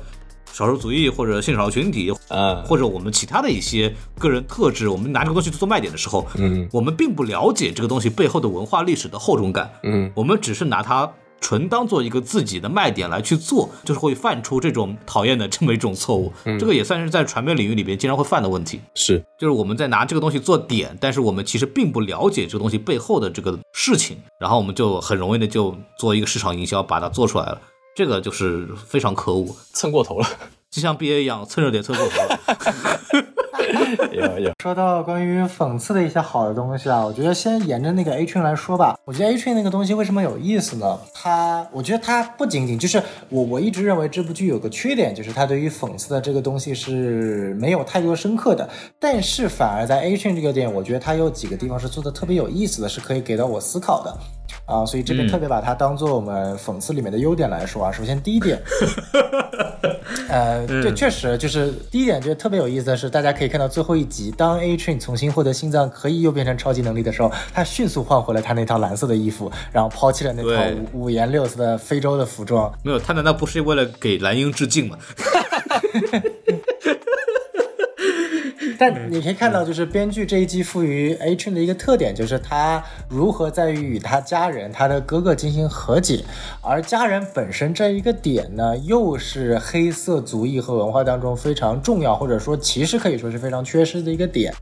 少数族裔或者性少数群体，嗯，或者我们其他的一些个人特质，我们拿这个东西做卖点的时候，嗯，我们并不了解这个东西背后的文化历史的厚重感，嗯，我们只是拿它。纯当做一个自己的卖点来去做，就是会犯出这种讨厌的这么一种错误。这个也算是在传媒领域里边经常会犯的问题。是，就是我们在拿这个东西做点，但是我们其实并不了解这个东西背后的这个事情，然后我们就很容易的就做一个市场营销，把它做出来了。这个就是非常可恶，蹭过头了，就像 BA 一样蹭热点蹭过头了。有有说到关于讽刺的一些好的东西啊，我觉得先沿着那个 A Train 来说吧。我觉得 A Train 那个东西为什么有意思呢？它，我觉得它不仅仅就是我我一直认为这部剧有个缺点，就是它对于讽刺的这个东西是没有太多深刻的。但是反而在 A Train 这个点，我觉得它有几个地方是做的特别有意思的，是可以给到我思考的啊。所以这边特别把它当做我们讽刺里面的优点来说啊。首先第一点。呃，对，确实就是第一点，就特别有意思的是，大家可以看到最后一集，当 A Train 重新获得心脏可以又变成超级能力的时候，他迅速换回了他那套蓝色的衣服，然后抛弃了那套五五颜六色的非洲的服装。没有，他难道不是为了给蓝鹰致敬吗？但你可以看到，就是编剧这一季赋予 A Train 的一个特点，就是他如何在于与他家人、他的哥哥进行和解，而家人本身这一个点呢，又是黑色族裔和文化当中非常重要，或者说其实可以说是非常缺失的一个点。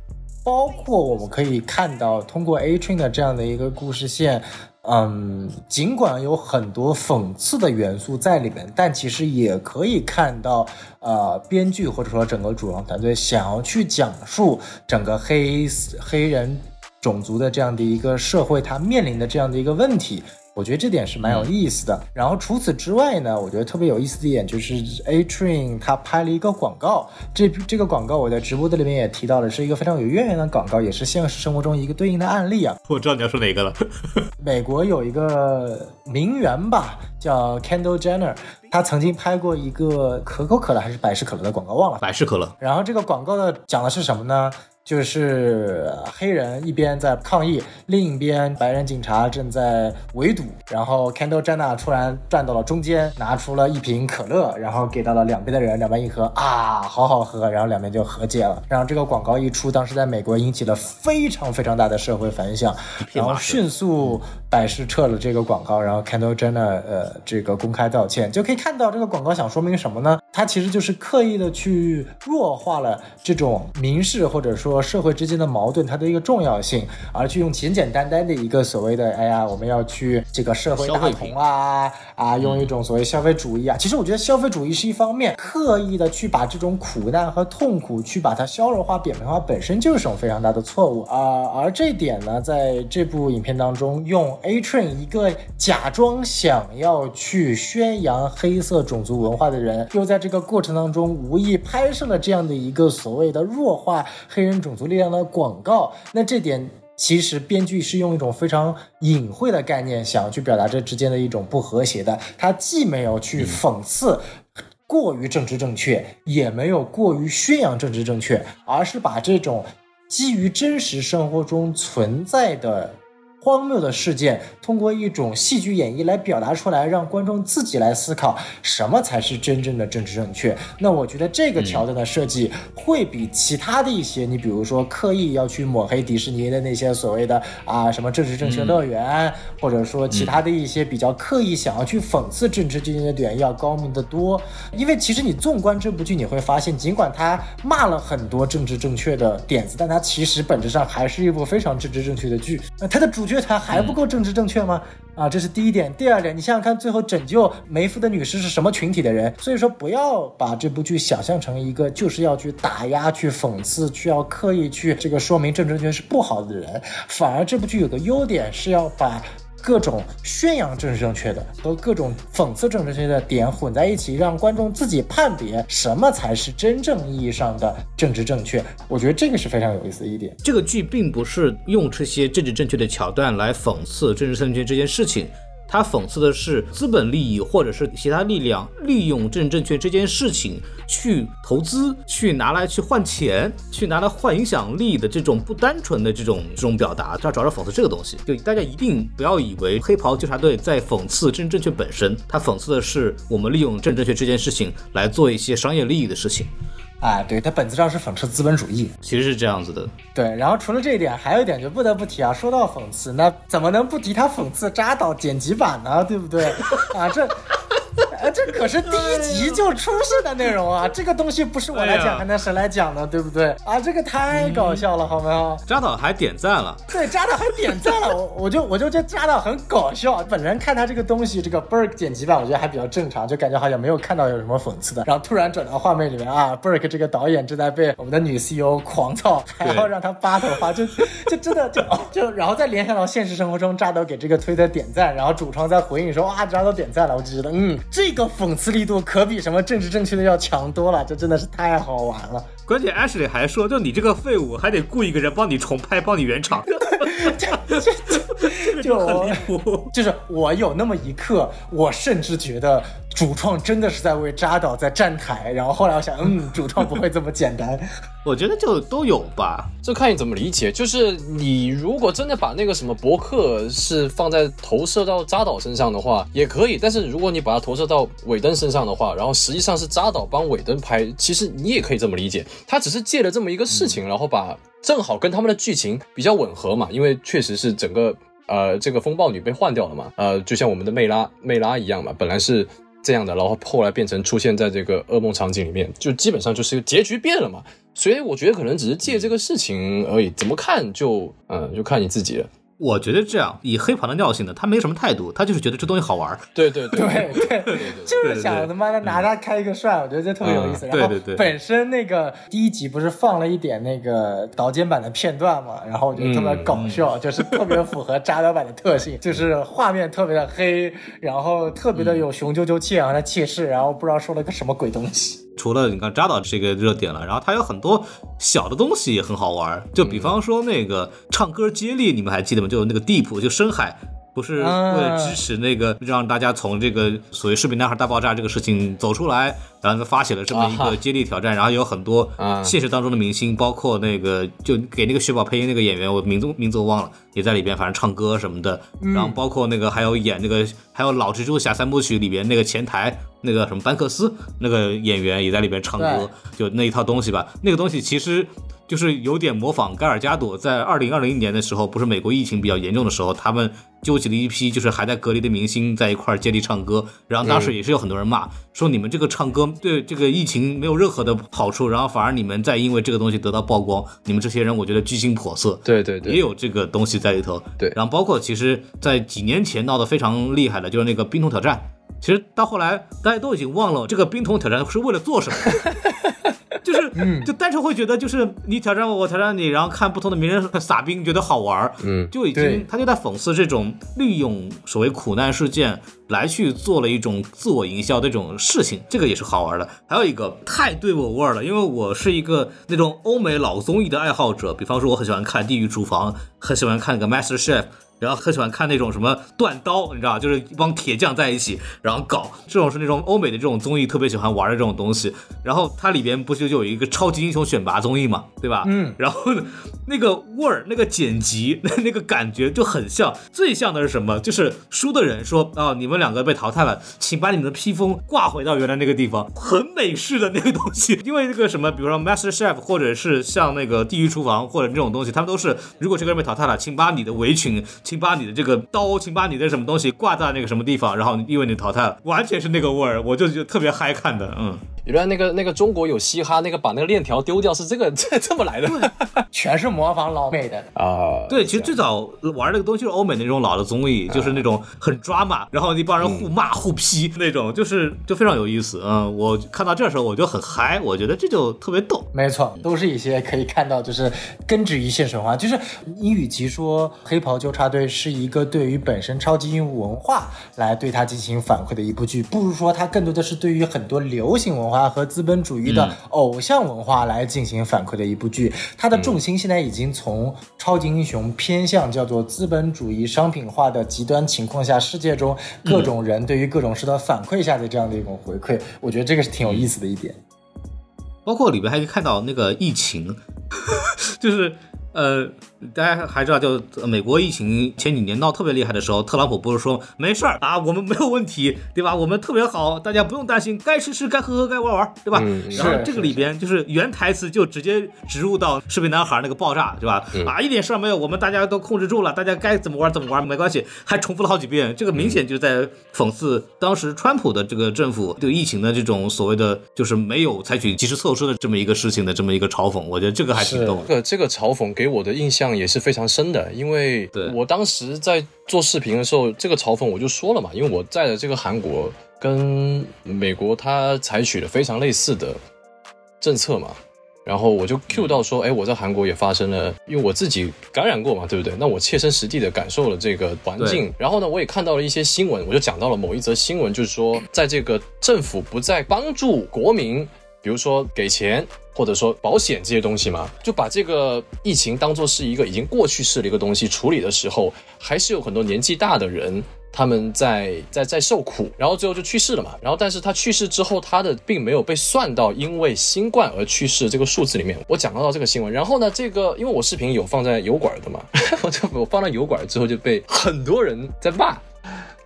包括我们可以看到，通过 A Train 的这样的一个故事线。嗯，尽管有很多讽刺的元素在里面，但其实也可以看到，呃，编剧或者说整个主创团队想要去讲述整个黑黑人种族的这样的一个社会，它面临的这样的一个问题。我觉得这点是蛮有意思的。然后除此之外呢，我觉得特别有意思的一点就是 A Train 他拍了一个广告，这这个广告我在直播的里面也提到了，是一个非常有渊源的广告，也是现实生活中一个对应的案例啊。我知道你要说哪个了。美国有一个名媛吧，叫 Kendall Jenner，她曾经拍过一个可口可乐还是百事可乐的广告，忘了。百事可乐。然后这个广告的讲的是什么呢？就是黑人一边在抗议，另一边白人警察正在围堵。然后 Kendall Jenner 突然站到了中间，拿出了一瓶可乐，然后给到了两边的人，两边一喝啊，好好喝，然后两边就和解了。然后这个广告一出，当时在美国引起了非常非常大的社会反响，然后迅速百事撤了这个广告，然后 Kendall Jenner 呃这个公开道歉，就可以看到这个广告想说明什么呢？它其实就是刻意的去弱化了这种民事或者说。社会之间的矛盾，它的一个重要性，而去用简简单单的一个所谓的，哎呀，我们要去这个社会大同啊啊，用一种所谓消费主义啊。其实我觉得消费主义是一方面，刻意的去把这种苦难和痛苦去把它消融化、扁平化，本身就是种非常大的错误啊。而这点呢，在这部影片当中，用 A Train 一个假装想要去宣扬黑色种族文化的人，又在这个过程当中无意拍摄了这样的一个所谓的弱化黑人。种族力量的广告，那这点其实编剧是用一种非常隐晦的概念，想要去表达这之间的一种不和谐的。他既没有去讽刺过于政治正确，也没有过于宣扬政治正确，而是把这种基于真实生活中存在的。荒谬的事件，通过一种戏剧演绎来表达出来，让观众自己来思考什么才是真正的政治正确。那我觉得这个桥段的设计会比其他的一些，你比如说刻意要去抹黑迪士尼的那些所谓的啊什么政治正确乐园，或者说其他的一些比较刻意想要去讽刺政治正确的点要高明得多。因为其实你纵观这部剧，你会发现，尽管他骂了很多政治正确的点子，但它其实本质上还是一部非常政治正确的剧。那它的主角。觉得他还不够政治正确吗？啊，这是第一点。第二点，你想想看，最后拯救梅夫的女士是什么群体的人？所以说，不要把这部剧想象成一个就是要去打压、去讽刺、去要刻意去这个说明政治正确是不好的人。反而这部剧有个优点是要把。各种宣扬政治正确的和各种讽刺政治正确的点混在一起，让观众自己判别什么才是真正意义上的政治正确。我觉得这个是非常有意思的一点。这个剧并不是用这些政治正确的桥段来讽刺政治正确这件事情。他讽刺的是资本利益或者是其他力量利用政治正确这件事情去投资，去拿来去换钱，去拿来换影响力的这种不单纯的这种这种表达，他主要是讽刺这个东西。就大家一定不要以为黑袍纠察队在讽刺政治正确本身，他讽刺的是我们利用政治正确这件事情来做一些商业利益的事情。哎，对，它本质上是讽刺资本主义，其实是这样子的。对，然后除了这一点，还有一点就不得不提啊，说到讽刺，那怎么能不提他讽刺扎导剪辑版呢？对不对？啊，这。啊，这可是第一集就出现的内容啊！这个东西不是我来讲，还能谁来讲呢？对不对？啊，这个太搞笑了，好没有？扎导还点赞了，对，扎导还点赞了，我我就我就觉得扎导很搞笑。本人看他这个东西，这个 Berg 剪辑版，我觉得还比较正常，就感觉好像没有看到有什么讽刺的。然后突然转到画面里面啊，Berg 这个导演正在被我们的女 CEO 狂躁，还要让他扒头发，就 就真的就就，然后再联想到现实生活中扎豆给这个推特点赞，然后主创在回应说哇，扎豆点赞了，我就觉得嗯。这个讽刺力度可比什么政治正确的要强多了，这真的是太好玩了。关键 Ashley 还说，就你这个废物，还得雇一个人帮你重拍，帮你圆场。这这就很离谱。就是我有那么一刻，我甚至觉得主创真的是在为扎导在站台。然后后来我想，嗯，主创不会这么简单。我觉得就都有吧，这看你怎么理解。就是你如果真的把那个什么博客是放在投射到扎导身上的话，也可以。但是如果你把它投射到尾灯身上的话，然后实际上是扎导帮尾灯拍，其实你也可以这么理解。他只是借了这么一个事情，然后把正好跟他们的剧情比较吻合嘛。因为确实是整个呃这个风暴女被换掉了嘛，呃就像我们的魅拉魅拉一样嘛，本来是。这样的，然后后来变成出现在这个噩梦场景里面，就基本上就是结局变了嘛。所以我觉得可能只是借这个事情而已，怎么看就嗯，就看你自己了。我觉得这样，以黑袍的尿性呢，他没什么态度，他就是觉得这东西好玩。对对对对对，就是想他妈的拿他开一个涮，我觉得这特别有意思。然后本身那个第一集不是放了一点那个导剪版的片段嘛，然后我觉得特别搞笑，就是特别符合扎导版的特性，就是画面特别的黑，然后特别的有雄赳赳气昂的气势，然后不知道说了个什么鬼东西。除了你看扎导这个热点了，然后它有很多小的东西也很好玩，就比方说那个唱歌接力，你们还记得吗？就那个 Deep，就深海。不是为了支持那个让大家从这个所谓视频男孩大爆炸这个事情走出来，然后发起了这么一个接力挑战，然后有很多现实当中的明星，包括那个就给那个雪宝配音那个演员，我名字名字我忘了，也在里边，反正唱歌什么的。然后包括那个还有演那个还有老蜘蛛侠三部曲里边那个前台那个什么班克斯那个演员也在里边唱歌，就那一套东西吧。那个东西其实。就是有点模仿盖尔加朵，在二零二零年的时候，不是美国疫情比较严重的时候，他们揪起了一批就是还在隔离的明星在一块儿接力唱歌，然后当时也是有很多人骂，说你们这个唱歌对这个疫情没有任何的好处，然后反而你们在因为这个东西得到曝光，你们这些人我觉得居心叵测。对对对，也有这个东西在里头。对，然后包括其实，在几年前闹得非常厉害的，就是那个冰桶挑战，其实到后来大家都已经忘了这个冰桶挑战是为了做什么。就是，就单纯会觉得，就是你挑战我，我挑战你，然后看不同的名人撒冰，觉得好玩儿，嗯，就已经他就在讽刺这种利用所谓苦难事件来去做了一种自我营销的这种事情，这个也是好玩的。还有一个太对我味儿了，因为我是一个那种欧美老综艺的爱好者，比方说我很喜欢看《地狱厨房》，很喜欢看那个《Master Chef》。然后很喜欢看那种什么断刀，你知道，就是一帮铁匠在一起，然后搞这种是那种欧美的这种综艺特别喜欢玩的这种东西。然后它里边不是就有一个超级英雄选拔综艺嘛，对吧？嗯。然后呢，那个味儿、那个剪辑、那 那个感觉就很像。最像的是什么？就是输的人说啊，你们两个被淘汰了，请把你们的披风挂回到原来那个地方，很美式的那个东西。因为那个什么，比如说 Master Chef，或者是像那个地狱厨房或者这种东西，他们都是如果这个人被淘汰了，请把你的围裙，请请把你的这个刀，请把你的什么东西挂在那个什么地方，然后因为你淘汰了，完全是那个味儿，我就觉得特别嗨看的，嗯。原来那个那个中国有嘻哈，那个把那个链条丢掉是这个 这这么来的，全是模仿老美的 啊。对，其实最早玩那个东西是欧美那种老的综艺，就是那种很抓马，然后一帮人互骂互批那种，就是就非常有意思。嗯，我看到这时候我就很嗨，我觉得这就特别逗。没错，都是一些可以看到就是根植于现实文化，就是你与其说黑袍纠察队是一个对于本身超级英雄文化来对它进行反馈的一部剧，不如说它更多的是对于很多流行文化。和资本主义的偶像文化来进行反馈的一部剧，它的重心现在已经从超级英雄偏向叫做资本主义商品化的极端情况下，世界中各种人对于各种事的反馈下的这样的一种回馈，我觉得这个是挺有意思的一点。包括里边还可以看到那个疫情，就是呃。大家还知道，就美国疫情前几年闹特别厉害的时候，特朗普不是说没事儿啊，我们没有问题，对吧？我们特别好，大家不用担心，该吃吃，该喝喝，该玩玩，对吧？然后这个里边就是原台词就直接植入到视频男孩那个爆炸，对吧？啊，一点事儿没有，我们大家都控制住了，大家该怎么玩怎么玩，没关系，还重复了好几遍。这个明显就在讽刺当时川普的这个政府对疫情的这种所谓的就是没有采取及时措施的这么一个事情的这么一个嘲讽。我觉得这个还挺逗。这个这个嘲讽给我的印象。也是非常深的，因为我当时在做视频的时候，这个嘲讽我就说了嘛，因为我在的这个韩国跟美国它采取了非常类似的政策嘛，然后我就 Q 到说，哎，我在韩国也发生了，因为我自己感染过嘛，对不对？那我切身实地的感受了这个环境，然后呢，我也看到了一些新闻，我就讲到了某一则新闻，就是说，在这个政府不再帮助国民。比如说给钱，或者说保险这些东西嘛，就把这个疫情当做是一个已经过去式的一个东西处理的时候，还是有很多年纪大的人他们在在在受苦，然后最后就去世了嘛。然后但是他去世之后，他的并没有被算到因为新冠而去世这个数字里面。我讲到这个新闻，然后呢，这个因为我视频有放在油管的嘛，我就我放到油管之后就被很多人在骂。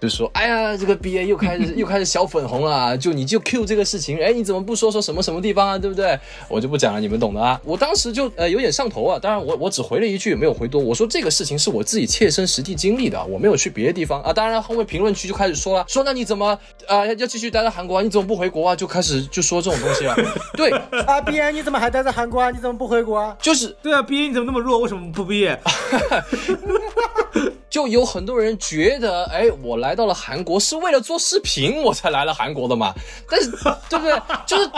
就说，哎呀，这个 B A 又开始 又开始小粉红了，就你就 Q 这个事情，哎，你怎么不说说什么什么地方啊，对不对？我就不讲了，你们懂的啊。我当时就呃有点上头啊，当然我我只回了一句，没有回多。我说这个事情是我自己切身实地经历的，我没有去别的地方啊。当然后面评论区就开始说了，说那你怎么啊要继续待在韩国啊？你怎么不回国啊？就开始就说这种东西了。对啊，B A 你怎么还待在韩国啊？你怎么不回国啊？就是对啊，B A 你怎么那么弱？为什么不毕业？就有很多人觉得，哎，我来到了韩国是为了做视频，我才来了韩国的嘛。但是，对不对？就是。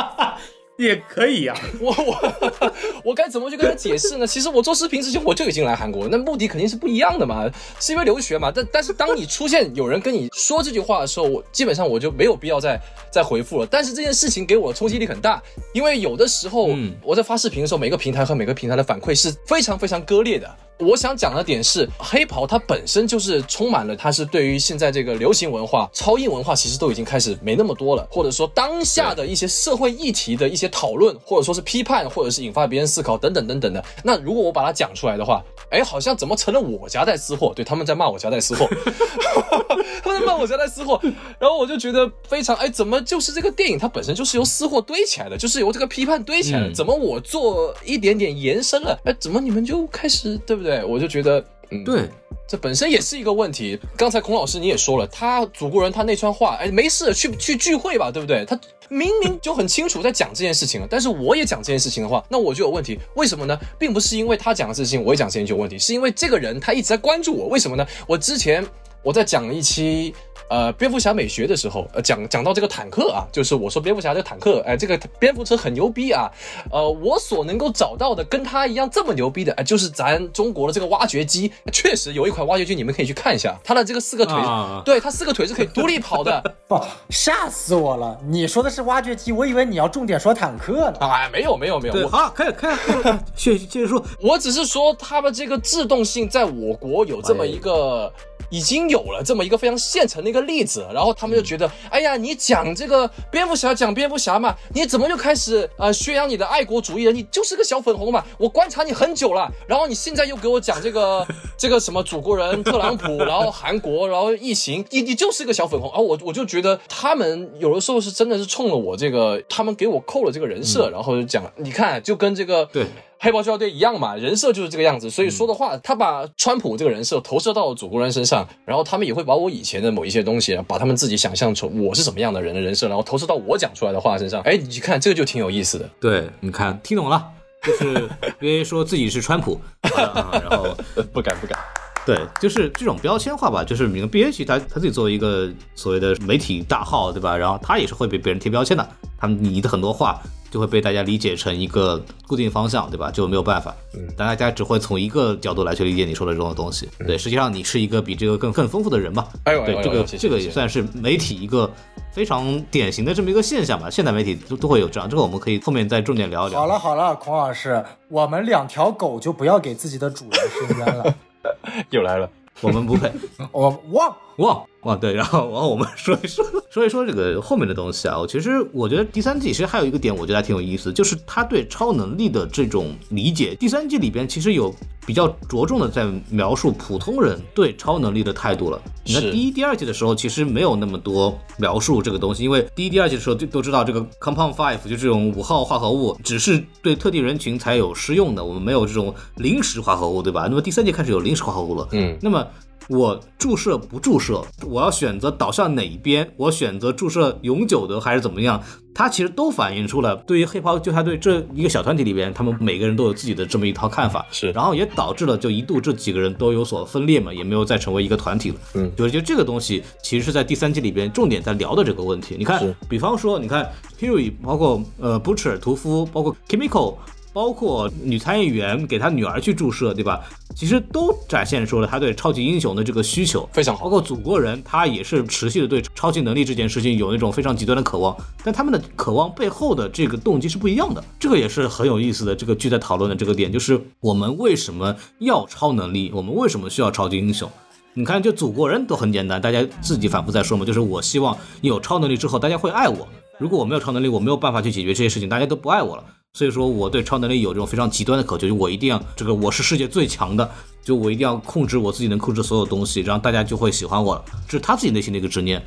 也可以 呀，我我我该怎么去跟他解释呢？其实我做视频之前我就已经来韩国，那目的肯定是不一样的嘛，是因为留学嘛。但但是当你出现有人跟你说这句话的时候，我基本上我就没有必要再再回复了。但是这件事情给我冲击力很大，因为有的时候我在发视频的时候，每个平台和每个平台的反馈是非常非常割裂的。我想讲的点是，黑袍它本身就是充满了，它是对于现在这个流行文化、超硬文化，其实都已经开始没那么多了，或者说当下的一些社会议题的一些讨论，或者说是批判，或者是引发别人思考等等等等的。那如果我把它讲出来的话，哎，好像怎么成了我夹带私货？对，他们在骂我夹带私货，他们在骂我夹带私货，然后我就觉得非常，哎，怎么就是这个电影它本身就是由私货堆起来的，就是由这个批判堆起来的，怎么我做一点点延伸了，哎，怎么你们就开始对不？对，我就觉得，嗯，对，这本身也是一个问题。刚才孔老师你也说了，他祖国人他那串话，哎，没事，去去聚会吧，对不对？他明明就很清楚在讲这件事情了，但是我也讲这件事情的话，那我就有问题。为什么呢？并不是因为他讲的事情，我也讲事情就有问题，是因为这个人他一直在关注我。为什么呢？我之前我在讲一期呃蝙蝠侠美学的时候，呃讲讲到这个坦克啊，就是我说蝙蝠侠这个坦克，哎、这个蝙蝠车很牛逼啊，呃，我所能够找到的跟他一样这么牛逼的，哎、就是咱中国的这个挖掘机，确实有一款挖掘机，你们可以去看一下，它的这个四个腿，啊对，它四个腿是可以独立跑的。不，吓死我了！你说的是挖掘机，我以为你要重点说坦克呢。哎，没有没有没有，对，我好，可以可以可以，接接着说，我只是说它的这个制动性在我国有这么一个。已经有了这么一个非常现成的一个例子，然后他们就觉得，哎呀，你讲这个蝙蝠侠讲蝙蝠侠嘛，你怎么就开始呃宣扬你的爱国主义了？你就是个小粉红嘛！我观察你很久了，然后你现在又给我讲这个 这个什么祖国人特朗普，然后韩国，然后异形，你你就是个小粉红啊！我我就觉得他们有的时候是真的是冲了我这个，他们给我扣了这个人设，然后就讲，你看就跟这个对。黑豹纠察队一样嘛，人设就是这个样子，所以说的话，他把川普这个人设投射到祖国人身上，然后他们也会把我以前的某一些东西，把他们自己想象成我是什么样的人的人设，然后投射到我讲出来的话身上。哎，你看这个就挺有意思的。对，你看听懂了，就是因为说自己是川普，啊、然后呃 不敢不敢。对，就是这种标签化吧，就是你看 B H 他他自己作为一个所谓的媒体大号，对吧？然后他也是会被别人贴标签的，他们你的很多话就会被大家理解成一个固定方向，对吧？就没有办法，嗯，大家只会从一个角度来去理解你说的这种东西。对，实际上你是一个比这个更更丰富的人嘛。哎呦对这个这个也算是媒体一个非常典型的这么一个现象吧。现代媒体都都会有这样，这个我们可以后面再重点聊一聊。好了好了，孔老师，我们两条狗就不要给自己的主人伸冤了。又来了，我们不配。我忘哇哇对，然后然后我们说一说说一说这个后面的东西啊。我其实我觉得第三季其实还有一个点，我觉得还挺有意思，就是他对超能力的这种理解。第三季里边其实有比较着重的在描述普通人对超能力的态度了。你看第一、第二季的时候，其实没有那么多描述这个东西，因为第一、第二季的时候就都知道这个 Compound Five 就这种五号化合物只是对特定人群才有适用的，我们没有这种临时化合物，对吧？那么第三季开始有临时化合物了，嗯，那么我注射不注射，我要选择导向哪一边？我选择注射永久的还是怎么样？它其实都反映出了对于黑袍纠察队这一个小团体里边，他们每个人都有自己的这么一套看法，是然后也导致了就一度这几个人都有所分裂嘛，也没有再成为一个团体了。嗯就是就这个东西其实是在第三季里边重点在聊的这个问题。你看，比方说，你看 Hiri，包括呃 Butcher 屠夫，包括 Kimiko。包括女参议员给她女儿去注射，对吧？其实都展现出了他对超级英雄的这个需求，非常好包括祖国人，他也是持续的对超级能力这件事情有那种非常极端的渴望，但他们的渴望背后的这个动机是不一样的。这个也是很有意思的。这个剧在讨论的这个点，就是我们为什么要超能力，我们为什么需要超级英雄？你看，就祖国人都很简单，大家自己反复在说嘛，就是我希望有超能力之后，大家会爱我。如果我没有超能力，我没有办法去解决这些事情，大家都不爱我了。所以说，我对超能力有这种非常极端的渴求，就我一定要这个我是世界最强的，就我一定要控制我自己能控制所有东西，然后大家就会喜欢我了。这是他自己内心的一个执念。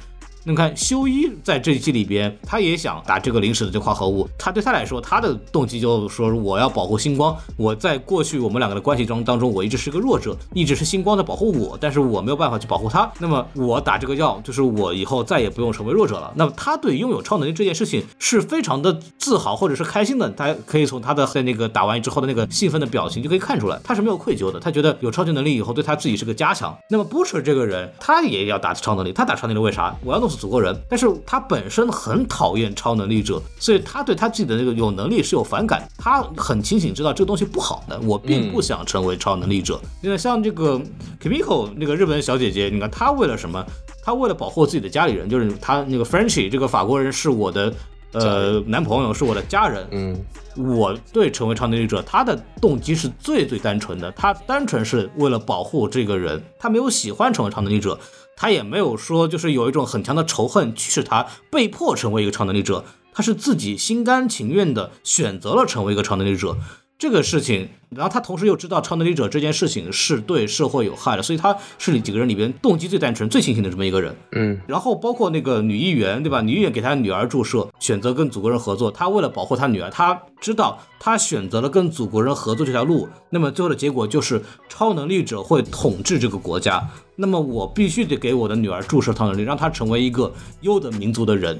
那么看修一在这一季里边，他也想打这个临时的这化合物。他对他来说，他的动机就是说我要保护星光。我在过去我们两个的关系中当中，我一直是个弱者，一直是星光在保护我，但是我没有办法去保护他。那么我打这个药，就是我以后再也不用成为弱者了。那么他对拥有超能力这件事情是非常的自豪或者是开心的。他可以从他的在那个打完之后的那个兴奋的表情就可以看出来，他是没有愧疚的。他觉得有超级能力以后对他自己是个加强。那么布什这个人，他也要打超能力，他打超能力为啥？我要弄死祖国人。但是他本身很讨厌超能力者，所以他对他自己的那个有能力是有反感。他很清醒知道这个东西不好的，我并不想成为超能力者。因为像这个 Kimiko 那个日本小姐姐，你看她为了什么？她为了保护自己的家里人，就是她那个 Frenchy 这个法国人是我的呃男朋友，是我的家人。嗯，我对成为超能力者，他的动机是最最单纯的，他单纯是为了保护这个人，他没有喜欢成为超能力者，他也没有说就是有一种很强的仇恨驱使他被迫成为一个超能力者，他是自己心甘情愿的选择了成为一个超能力者。这个事情，然后他同时又知道超能力者这件事情是对社会有害的，所以他是你几个人里边动机最单纯、最清醒的这么一个人。嗯，然后包括那个女议员，对吧？女议员给他女儿注射，选择跟祖国人合作。他为了保护他女儿，她知道他选择了跟祖国人合作这条路，那么最后的结果就是超能力者会统治这个国家。那么我必须得给我的女儿注射超能力，让她成为一个优等民族的人。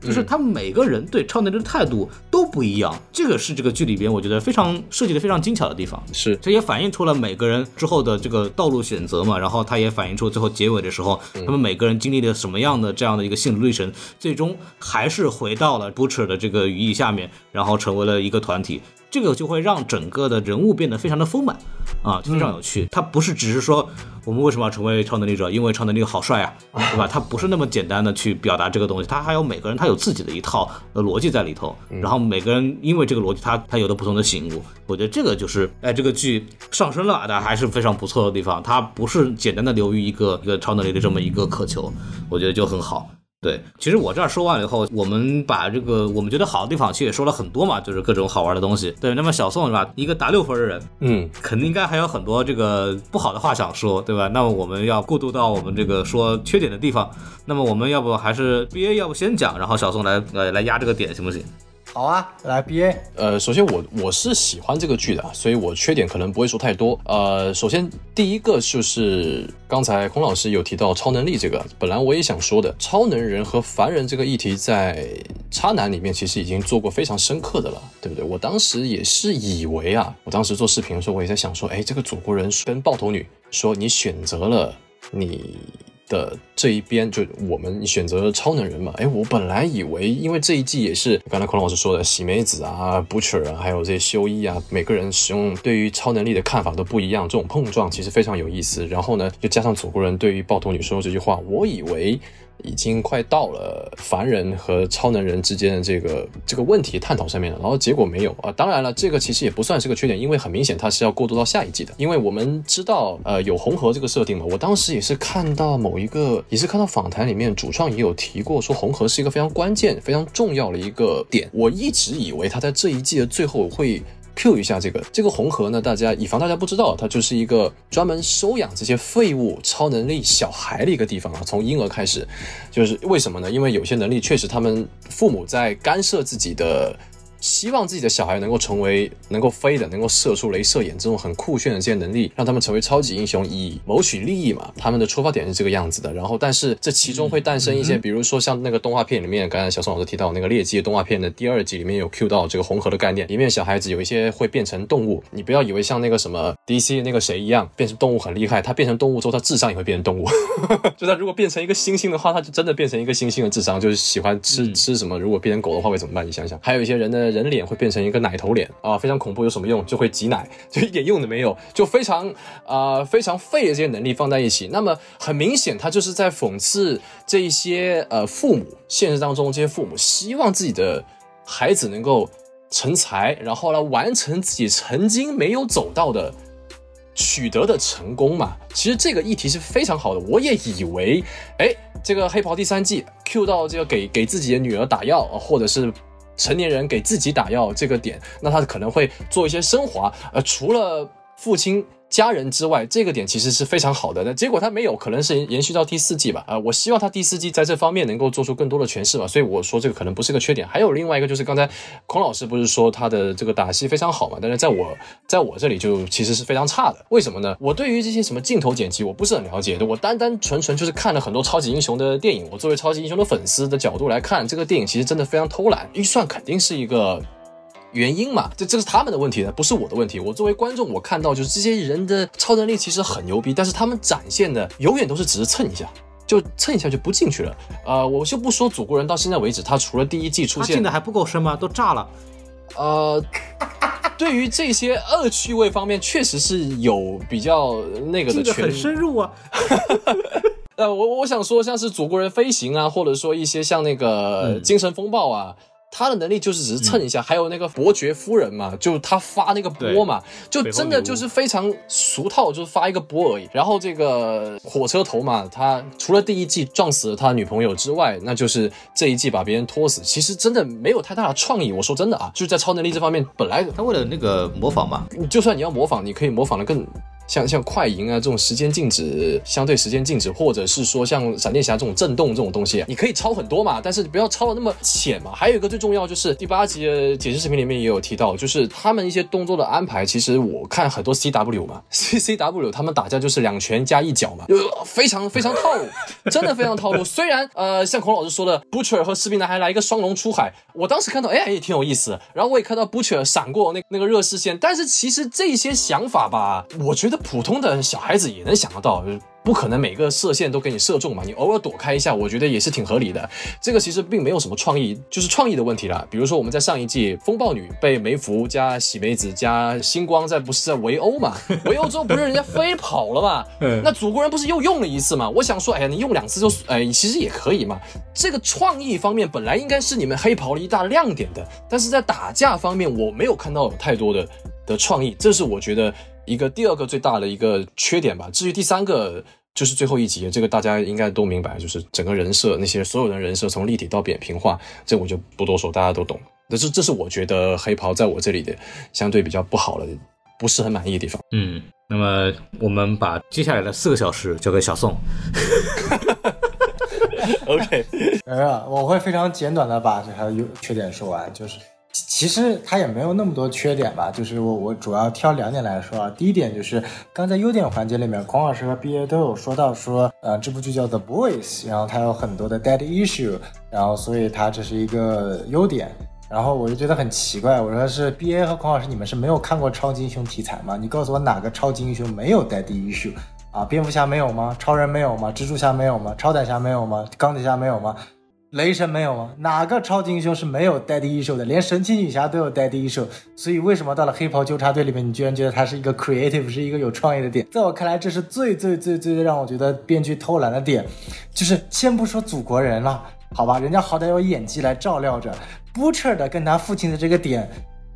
就是他们每个人对超能力的态度都不一样，这个是这个剧里边我觉得非常设计的非常精巧的地方。是这也反映出了每个人之后的这个道路选择嘛，然后它也反映出最后结尾的时候，他们每个人经历了什么样的这样的一个心路历程，最终还是回到了 Butcher 的这个羽翼下面，然后成为了一个团体。这个就会让整个的人物变得非常的丰满啊，就非常有趣。它不是只是说我们为什么要成为超能力者，因为超能力好帅啊，对吧？它不是那么简单的去表达这个东西，它还有每个人他有自己的一套呃逻辑在里头，然后每个人因为这个逻辑，他他有的不同的醒悟。我觉得这个就是哎，这个剧上升了的还是非常不错的地方。它不是简单的流于一个一个超能力的这么一个渴求，我觉得就很好。对，其实我这儿说完了以后，我们把这个我们觉得好的地方其实也说了很多嘛，就是各种好玩的东西。对，那么小宋是吧，一个打六分的人，嗯，肯定应该还有很多这个不好的话想说，对吧？那么我们要过渡到我们这个说缺点的地方。那么我们要不还是 B A 要不先讲，然后小宋来呃来压这个点行不行？好啊，来 B A，呃，首先我我是喜欢这个剧的，所以我缺点可能不会说太多。呃，首先第一个就是刚才孔老师有提到超能力这个，本来我也想说的，超能人和凡人这个议题在渣男里面其实已经做过非常深刻的了，对不对？我当时也是以为啊，我当时做视频的时候，我也在想说，哎，这个祖国人跟爆头女说你选择了你。的这一边就我们选择了超能人嘛，哎，我本来以为，因为这一季也是刚才孔老师说的喜美子啊、Butcher 啊，还有这些修一啊，每个人使用对于超能力的看法都不一样，这种碰撞其实非常有意思。然后呢，就加上祖国人对于暴徒女说这句话，我以为。已经快到了凡人和超能人之间的这个这个问题探讨上面了，然后结果没有啊。当然了，这个其实也不算是个缺点，因为很明显它是要过渡到下一季的。因为我们知道，呃，有红河这个设定嘛。我当时也是看到某一个，也是看到访谈里面主创也有提过，说红河是一个非常关键、非常重要的一个点。我一直以为他在这一季的最后会。Q 一下这个这个红河呢？大家以防大家不知道，它就是一个专门收养这些废物超能力小孩的一个地方啊。从婴儿开始，就是为什么呢？因为有些能力确实他们父母在干涉自己的。希望自己的小孩能够成为能够飞的、能够射出镭射眼这种很酷炫的这些能力，让他们成为超级英雄，以谋取利益嘛。他们的出发点是这个样子的。然后，但是这其中会诞生一些，比如说像那个动画片里面，刚才小宋老师提到那个猎奇的动画片的第二集里面有 Q 到这个红河的概念，里面小孩子有一些会变成动物。你不要以为像那个什么 DC 那个谁一样变成动物很厉害，他变成动物之后，他智商也会变成动物。就他如果变成一个猩猩的话，他就真的变成一个猩猩的智商，就是喜欢吃吃什么。如果变成狗的话会怎么办？你想想，还有一些人的。人脸会变成一个奶头脸啊，非常恐怖，有什么用？就会挤奶，就一点用都没有，就非常啊非常废的这些能力放在一起。那么很明显，他就是在讽刺这一些呃父母，现实当中这些父母希望自己的孩子能够成才，然后来完成自己曾经没有走到的取得的成功嘛。其实这个议题是非常好的，我也以为，哎，这个黑袍第三季 Q 到这个给给自己的女儿打药，或者是。成年人给自己打药这个点，那他可能会做一些升华。呃，除了父亲。家人之外，这个点其实是非常好的。那结果他没有，可能是延续到第四季吧。啊，我希望他第四季在这方面能够做出更多的诠释吧。所以我说这个可能不是个缺点。还有另外一个就是刚才孔老师不是说他的这个打戏非常好嘛？但是在我在我这里就其实是非常差的。为什么呢？我对于这些什么镜头剪辑我不是很了解的。我单单纯纯就是看了很多超级英雄的电影。我作为超级英雄的粉丝的角度来看，这个电影其实真的非常偷懒。预算肯定是一个。原因嘛，这这是他们的问题呢，不是我的问题。我作为观众，我看到就是这些人的超能力其实很牛逼，但是他们展现的永远都是只是蹭一下，就蹭一下就不进去了。呃，我就不说祖国人到现在为止，他除了第一季出现，进的还不够深吗？都炸了。呃，对于这些恶趣味方面，确实是有比较那个的，很深入啊。呃，我我想说，像是祖国人飞行啊，或者说一些像那个精神风暴啊。他的能力就是只是蹭一下，还有那个伯爵夫人嘛，就他发那个波嘛，就真的就是非常俗套，就是发一个波而已。然后这个火车头嘛，他除了第一季撞死了他女朋友之外，那就是这一季把别人拖死。其实真的没有太大的创意。我说真的啊，就是在超能力这方面，本来他为了那个模仿嘛，就算你要模仿，你可以模仿的更。像像快银啊这种时间静止，相对时间静止，或者是说像闪电侠这种震动这种东西，你可以抄很多嘛，但是不要抄的那么浅嘛。还有一个最重要就是第八集的解释视频里面也有提到，就是他们一些动作的安排，其实我看很多 CW 嘛，C C W 他们打架就是两拳加一脚嘛，就非常非常套路，真的非常套路。虽然呃像孔老师说的，Butcher 和士兵男孩来一个双龙出海，我当时看到哎也挺有意思，然后我也看到 Butcher 闪过那那个热视线，但是其实这些想法吧，我觉得普通的小孩子也能想得到。不可能每个射线都给你射中嘛，你偶尔躲开一下，我觉得也是挺合理的。这个其实并没有什么创意，就是创意的问题了。比如说我们在上一季风暴女被梅芙加喜梅子加星光在不是在围殴嘛？围殴之后不是人家飞跑了嘛？那祖国人不是又用了一次嘛？我想说，哎呀，你用两次就哎，其实也可以嘛。这个创意方面本来应该是你们黑袍的一大亮点的，但是在打架方面我没有看到有太多的的创意，这是我觉得。一个第二个最大的一个缺点吧。至于第三个，就是最后一集，这个大家应该都明白，就是整个人设那些所有人人设从立体到扁平化，这我就不多说，大家都懂。但是这是我觉得黑袍在我这里的相对比较不好的，不是很满意的地方。嗯，那么我们把接下来的四个小时交给小宋。OK，呃，我会非常简短的把这还有优缺点说完，就是。其实它也没有那么多缺点吧，就是我我主要挑两点来说啊。第一点就是刚在优点环节里面，孔老师和 B A 都有说到说，呃，这部剧叫 The Boys，然后它有很多的 dead issue，然后所以它这是一个优点。然后我就觉得很奇怪，我说是 B A 和孔老师，你们是没有看过超级英雄题材吗？你告诉我哪个超级英雄没有 dead issue 啊？蝙蝠侠没有吗？超人没有吗？蜘蛛侠没有吗？超胆侠没有吗？钢铁侠没有吗？雷神没有吗？哪个超级英雄是没有 dead issue 的？连神奇女侠都有 dead issue，所以为什么到了黑袍纠察队里面，你居然觉得他是一个 creative，是一个有创意的点？在我看来，这是最最最最最让我觉得编剧偷懒的点。就是先不说祖国人了，好吧，人家好歹有演技来照料着，Butcher 的跟他父亲的这个点。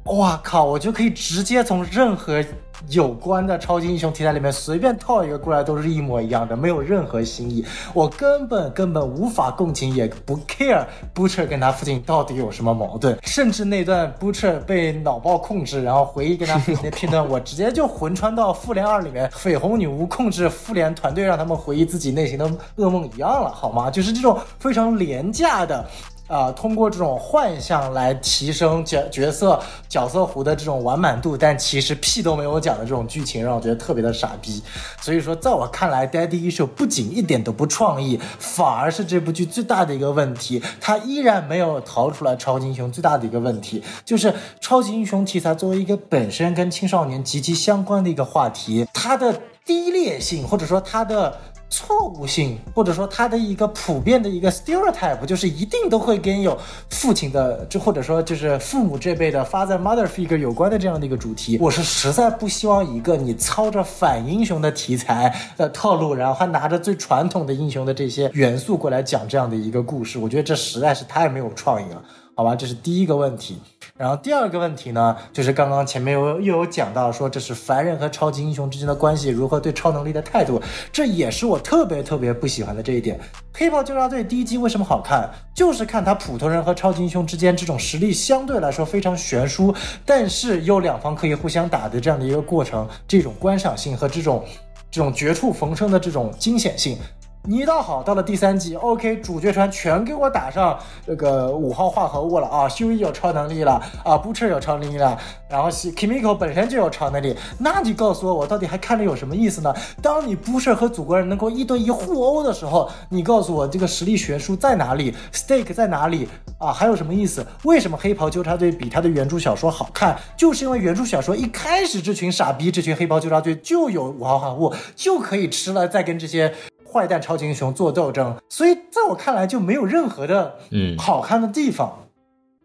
哇靠！我就可以直接从任何有关的超级英雄题材里面随便套一个过来，都是一模一样的，没有任何新意。我根本根本无法共情，也不 care Butcher 跟他父亲到底有什么矛盾。甚至那段 Butcher 被脑爆控制，然后回忆跟他父亲的片段，我直接就魂穿到复联二里面，绯红女巫控制复联团队，让他们回忆自己内心的噩梦一样了，好吗？就是这种非常廉价的。啊，通过这种幻象来提升角角色角色弧的这种完满度，但其实屁都没有讲的这种剧情，让我觉得特别的傻逼。所以说，在我看来，《Daddy Issue》不仅一点都不创意，反而是这部剧最大的一个问题。它依然没有逃出来超级英雄最大的一个问题，就是超级英雄题材作为一个本身跟青少年极其相关的一个话题，它的低劣性或者说它的。错误性，或者说他的一个普遍的一个 stereotype，就是一定都会跟有父亲的，就或者说就是父母这辈的 father mother figure 有关的这样的一个主题。我是实在不希望一个你操着反英雄的题材的套路，然后还拿着最传统的英雄的这些元素过来讲这样的一个故事，我觉得这实在是太没有创意了。好吧，这是第一个问题。然后第二个问题呢，就是刚刚前面又又有讲到说，这是凡人和超级英雄之间的关系，如何对超能力的态度，这也是我特别特别不喜欢的这一点。黑豹纠察队第一集为什么好看，就是看他普通人和超级英雄之间这种实力相对来说非常悬殊，但是又两方可以互相打的这样的一个过程，这种观赏性和这种这种绝处逢生的这种惊险性。你倒好，到了第三集，OK，主角团全给我打上这个五号化合物了啊！修一有超能力了啊，Butcher 有超能力了，然后 Kimiko 本身就有超能力，那你告诉我，我到底还看着有什么意思呢？当你 Butcher 和祖国人能够一对一互殴的时候，你告诉我这个实力悬殊在哪里？Stake 在哪里啊？还有什么意思？为什么黑袍纠察队比他的原著小说好看？就是因为原著小说一开始这群傻逼，这群黑袍纠察队就有五号化合物，就可以吃了，再跟这些。坏蛋超级英雄做斗争，所以在我看来就没有任何的嗯好看的地方。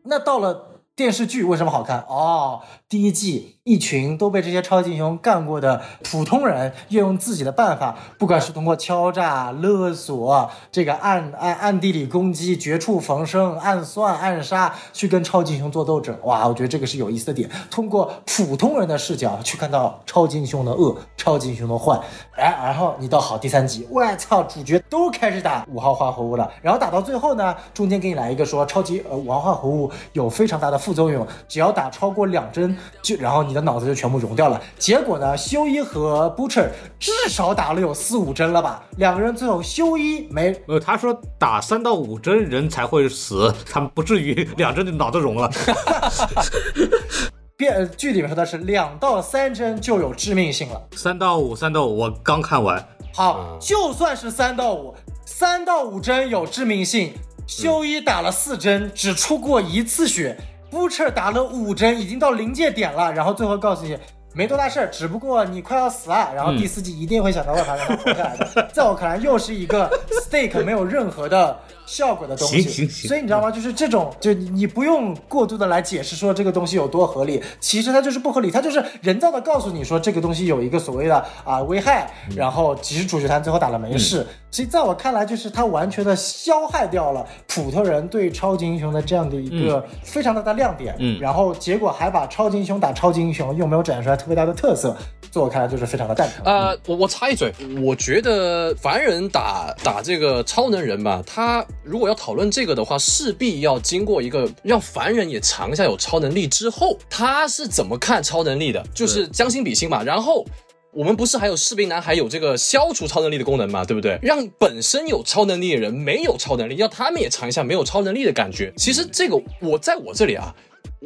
那到了。电视剧为什么好看？哦，第一季一群都被这些超级英雄干过的普通人，运用自己的办法，不管是通过敲诈、勒索、这个暗暗暗地里攻击、绝处逢生、暗算、暗杀，去跟超级英雄做斗争。哇，我觉得这个是有意思的点。通过普通人的视角去看到超级英雄的恶、超级英雄的坏。哎，然后你到好第三集，我操，主角都开始打五号化合物了。然后打到最后呢，中间给你来一个说超级呃五号化合物有非常大的。副作用，只要打超过两针，就然后你的脑子就全部融掉了。结果呢，修一和 Butcher 至少打了有四五针了吧？两个人最后修一没呃，他说打三到五针人才会死，他们不至于两针就脑子融了。变剧里面说的是两到三针就有致命性了。三到五，三到五，我刚看完。好，就算是三到五，三到五针有致命性。修一打了四针，只出过一次血。Butcher 打了五针，已经到临界点了，然后最后告诉你没多大事儿，只不过你快要死了。然后第四季一定会想到办法让他活下来的。在我看来，又是一个 stake 没有任何的效果的东西。行行行所以你知道吗？就是这种，就你你不用过度的来解释说这个东西有多合理，其实它就是不合理，它就是人造的告诉你说这个东西有一个所谓的啊危害，然后其实主角团最后打了没事。所以在我看来，就是它完全的消害掉了普通人对超级英雄的这样的一个非常大的亮点。嗯然后结果还把超级英雄打超级英雄又没有展现出来特别大的特色，在我看来就是非常的蛋疼。呃，我我插一嘴，我觉得凡人打打这个超能人吧，他如果要讨论这个的话，势必要经过一个让凡人也尝一下有超能力之后，他是怎么看超能力的，就是将心比心嘛。然后我们不是还有士兵男孩有这个消除超能力的功能嘛，对不对？让本身有超能力的人没有超能力，让他们也尝一下没有超能力的感觉。其实这个我在我这里啊，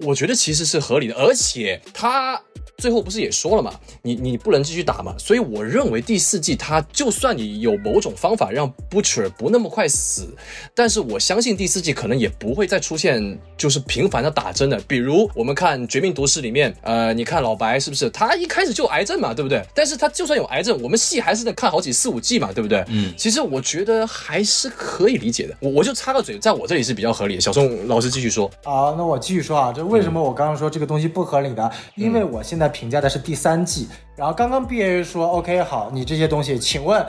我觉得其实是合理的，而且他最后不是也说了嘛，你你不能继续打嘛，所以我认为第四季他就算你有某种方法让 Butcher 不那么快死，但是我相信第四季可能也不会再出现就是频繁的打针的，比如我们看《绝命毒师》里面，呃，你看老白是不是他一开始就有癌症嘛，对不对？但是他就算有癌症，我们戏还是得看好几四五季嘛，对不对？嗯，其实我觉得还是可以理解的，我我就插个嘴，在我这里是比较合理的。小宋老师继续说，好，那我继续说啊，这为什么我刚刚说这个东西不合理呢？因为我现在评价的是第三季，然后刚刚 B A 说 OK 好，你这些东西，请问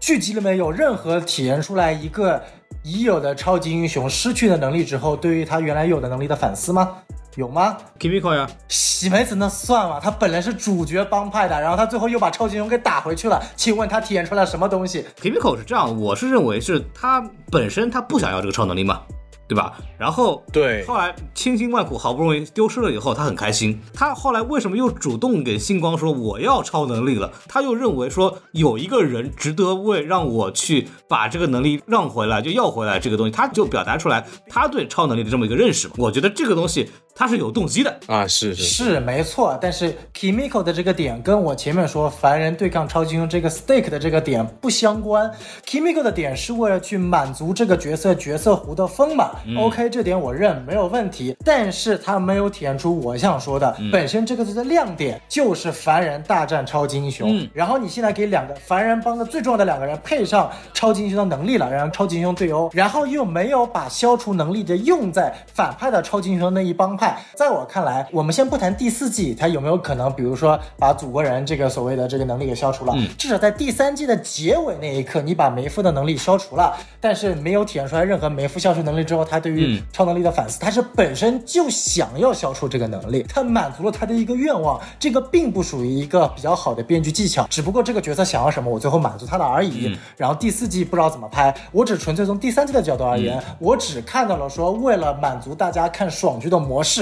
剧集里面有任何体现出来一个已有的超级英雄失去的能力之后，对于他原来有的能力的反思吗？有吗？Kimiko 呀，喜梅子那算了？他本来是主角帮派的，然后他最后又把超级英雄给打回去了，请问他体现出来什么东西？Kimiko 是这样，我是认为是他本身他不想要这个超能力嘛，对吧？然后对后来千辛万苦好不容易丢失了以后，他很开心。他后来为什么又主动给星光说我要超能力了？他又认为说有一个人值得为让我去把这个能力让回来，就要回来这个东西，他就表达出来他对超能力的这么一个认识嘛。我觉得这个东西他是有动机的。啊，是是是没错，但是 Kimiko 的这个点跟我前面说凡人对抗超级英雄这个 stake 的这个点不相关。Kimiko 的点是为了去满足这个角色角色弧的丰满、o k 这点我认没有问题。但是他没有体现出我想说的，本身这个的亮点就是凡人大战超级英雄。然后你现在给两个凡人帮的最重要的两个人配上超级英雄的能力了，然后超级英雄对殴，然后又没有把消除能力的用在反派的超级英雄那一帮派。在我看来，我们先不谈第四季它有没有可能，比如说把祖国人这个所谓的这个能力给消除了，至少在第三季的结尾那一刻，你把梅夫的能力消除了，但是没有体现出来任何梅夫消除能力之后他对于超能力的反思，他是本身就想要消除这个能力，他满足了他的一个愿望，这个并不属于一个比较好的编剧技巧，只不过这个角色想要什么，我最后满足他了而已。然后第四季不知道怎么拍，我只纯粹从第三季的角度而言，我只看到了说为了满足大家看爽剧的模式。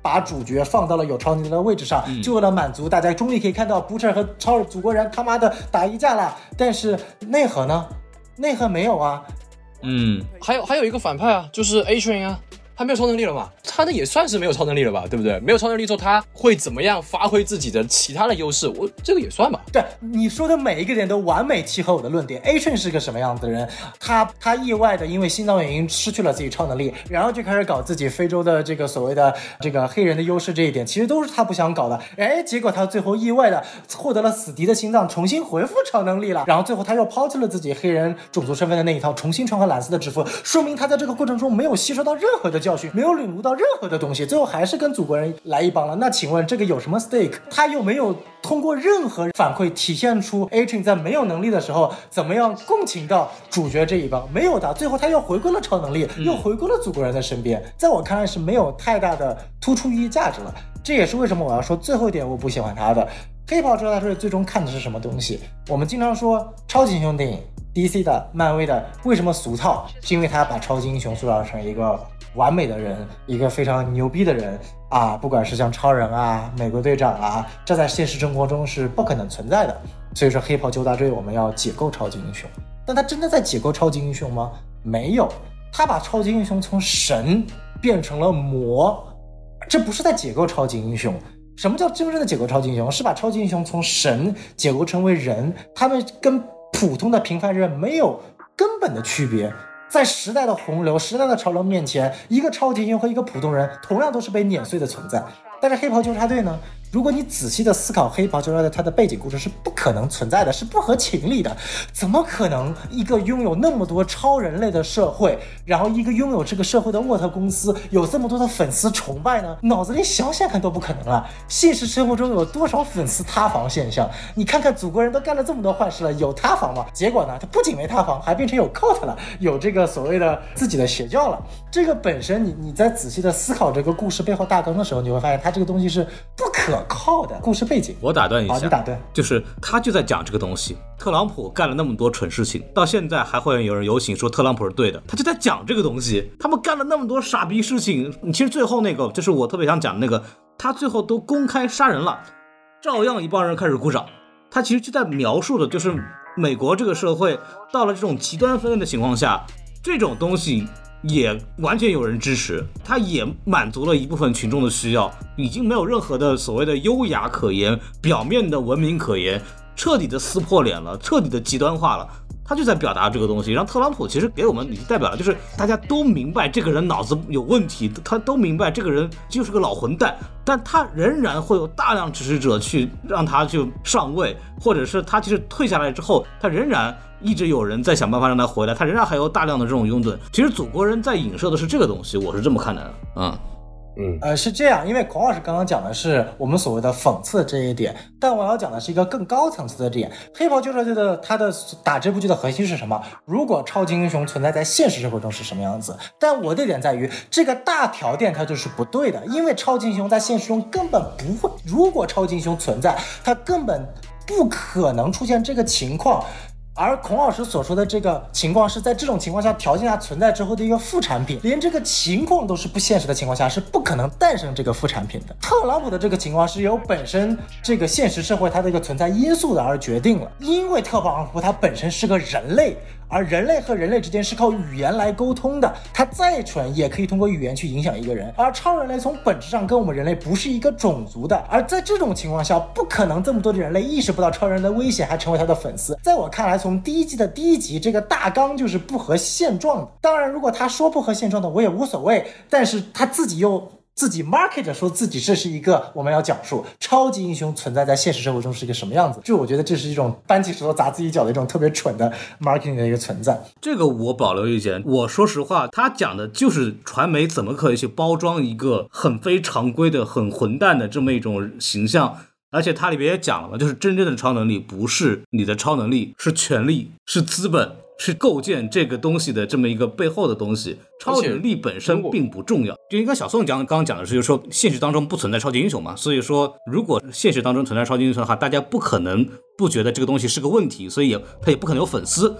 把主角放到了有超能力的位置上，就为了满足大家，终于可以看到 Butcher 和超祖国人他妈的打一架了。但是内核呢？内核没有啊。嗯，还有还有一个反派啊，就是 A Train 啊，他没有超能力了嘛，他那也算是没有超能力了吧，对不对？没有超能力之后，他会怎么样发挥自己的其他的优势？我这个也算吧。对你说的每一个点都完美契合我的论点。A Train 是个什么样子的人？他他意外的因为心脏原因失去了自己超能力，然后就开始搞自己非洲的这个所谓的这个黑人的优势这一点，其实都是他不想搞的。哎，结果他最后意外的获得了死敌的心脏，重新恢复超能力了。然后最后他又抛弃了自己黑人种族身份的那一套，重新穿回蓝色的制服，说明他在这个过程中没有吸收到任何的教训，没有领悟到任何的东西，最后还是跟祖国人来一帮了。那请问这个有什么 stake？他又没有通过任何反馈体现出 A Train 在没有能力的时候怎么样共情到主角这一帮，没有的。最后他又回归了超能力，又回归了祖国人的身边，在我看来是没有太大的突出意义价值了。这也是为什么我要说最后一点我不喜欢他的。黑袍知道他说最终看的是什么东西。我们经常说超级英雄电影，DC 的、漫威的为什么俗套？是因为他把超级英雄塑造成一个完美的人，一个非常牛逼的人啊，不管是像超人啊、美国队长啊，这在现实生活中是不可能存在的。所以说，黑袍纠察队我们要解构超级英雄，但他真的在解构超级英雄吗？没有，他把超级英雄从神变成了魔，这不是在解构超级英雄。什么叫真正的解构超级英雄？是把超级英雄从神解构成为人，他们跟普通的平凡人没有根本的区别。在时代的洪流、时代的潮流面前，一个超级英雄和一个普通人同样都是被碾碎的存在。但是黑袍纠察队呢？如果你仔细的思考黑袍纠察队它的背景故事是不可能存在的，是不合情理的。怎么可能一个拥有那么多超人类的社会，然后一个拥有这个社会的沃特公司有这么多的粉丝崇拜呢？脑子里想想看都不可能啊！现实生活中有多少粉丝塌房现象？你看看祖国人都干了这么多坏事了，有塌房吗？结果呢？他不仅没塌房，还变成有 cult 了，有这个所谓的自己的邪教了。这个本身，你你在仔细的思考这个故事背后大纲的时候，你会发现它这个东西是不可靠的故事背景。我打断一下，好，你打断，就是他就在讲这个东西。特朗普干了那么多蠢事情，到现在还会有人游行说特朗普是对的，他就在讲这个东西。他们干了那么多傻逼事情，其实最后那个就是我特别想讲的那个，他最后都公开杀人了，照样一帮人开始鼓掌。他其实就在描述的就是美国这个社会到了这种极端分裂的情况下，这种东西。也完全有人支持，他也满足了一部分群众的需要，已经没有任何的所谓的优雅可言，表面的文明可言，彻底的撕破脸了，彻底的极端化了。他就在表达这个东西，让特朗普其实给我们已经代表了，就是大家都明白这个人脑子有问题，他都明白这个人就是个老混蛋，但他仍然会有大量支持者去让他去上位，或者是他其实退下来之后，他仍然一直有人在想办法让他回来，他仍然还有大量的这种拥趸。其实祖国人在影射的是这个东西，我是这么看的，嗯。嗯，呃，是这样，因为孔老师刚刚讲的是我们所谓的讽刺这一点，但我要讲的是一个更高层次的点。黑袍纠察队的它的打这部剧的核心是什么？如果超级英雄存在在现实生活中是什么样子？但我的点在于，这个大条件它就是不对的，因为超级英雄在现实中根本不会，如果超级英雄存在，它根本不可能出现这个情况。而孔老师所说的这个情况是在这种情况下条件下存在之后的一个副产品，连这个情况都是不现实的情况下是不可能诞生这个副产品的。特朗普的这个情况是由本身这个现实社会它的一个存在因素的而决定了，因为特朗普他本身是个人类。而人类和人类之间是靠语言来沟通的，他再蠢也可以通过语言去影响一个人。而超人类从本质上跟我们人类不是一个种族的，而在这种情况下，不可能这么多的人类意识不到超人的危险，还成为他的粉丝。在我看来，从第一季的第一集这个大纲就是不合现状的。当然，如果他说不合现状的，我也无所谓。但是他自己又。自己 market 说自己这是一个我们要讲述超级英雄存在在现实生活中是一个什么样子，就我觉得这是一种搬起石头砸自己脚的一种特别蠢的 marketing 的一个存在。这个我保留意见。我说实话，他讲的就是传媒怎么可以去包装一个很非常规的、很混蛋的这么一种形象，而且它里边也讲了嘛，就是真正的超能力不是你的超能力，是权力，是资本。是构建这个东西的这么一个背后的东西，超能力本身并不重要。就应该小宋讲刚刚讲的是，就是说现实当中不存在超级英雄嘛，所以说如果现实当中存在超级英雄的话，大家不可能不觉得这个东西是个问题，所以也他也不可能有粉丝。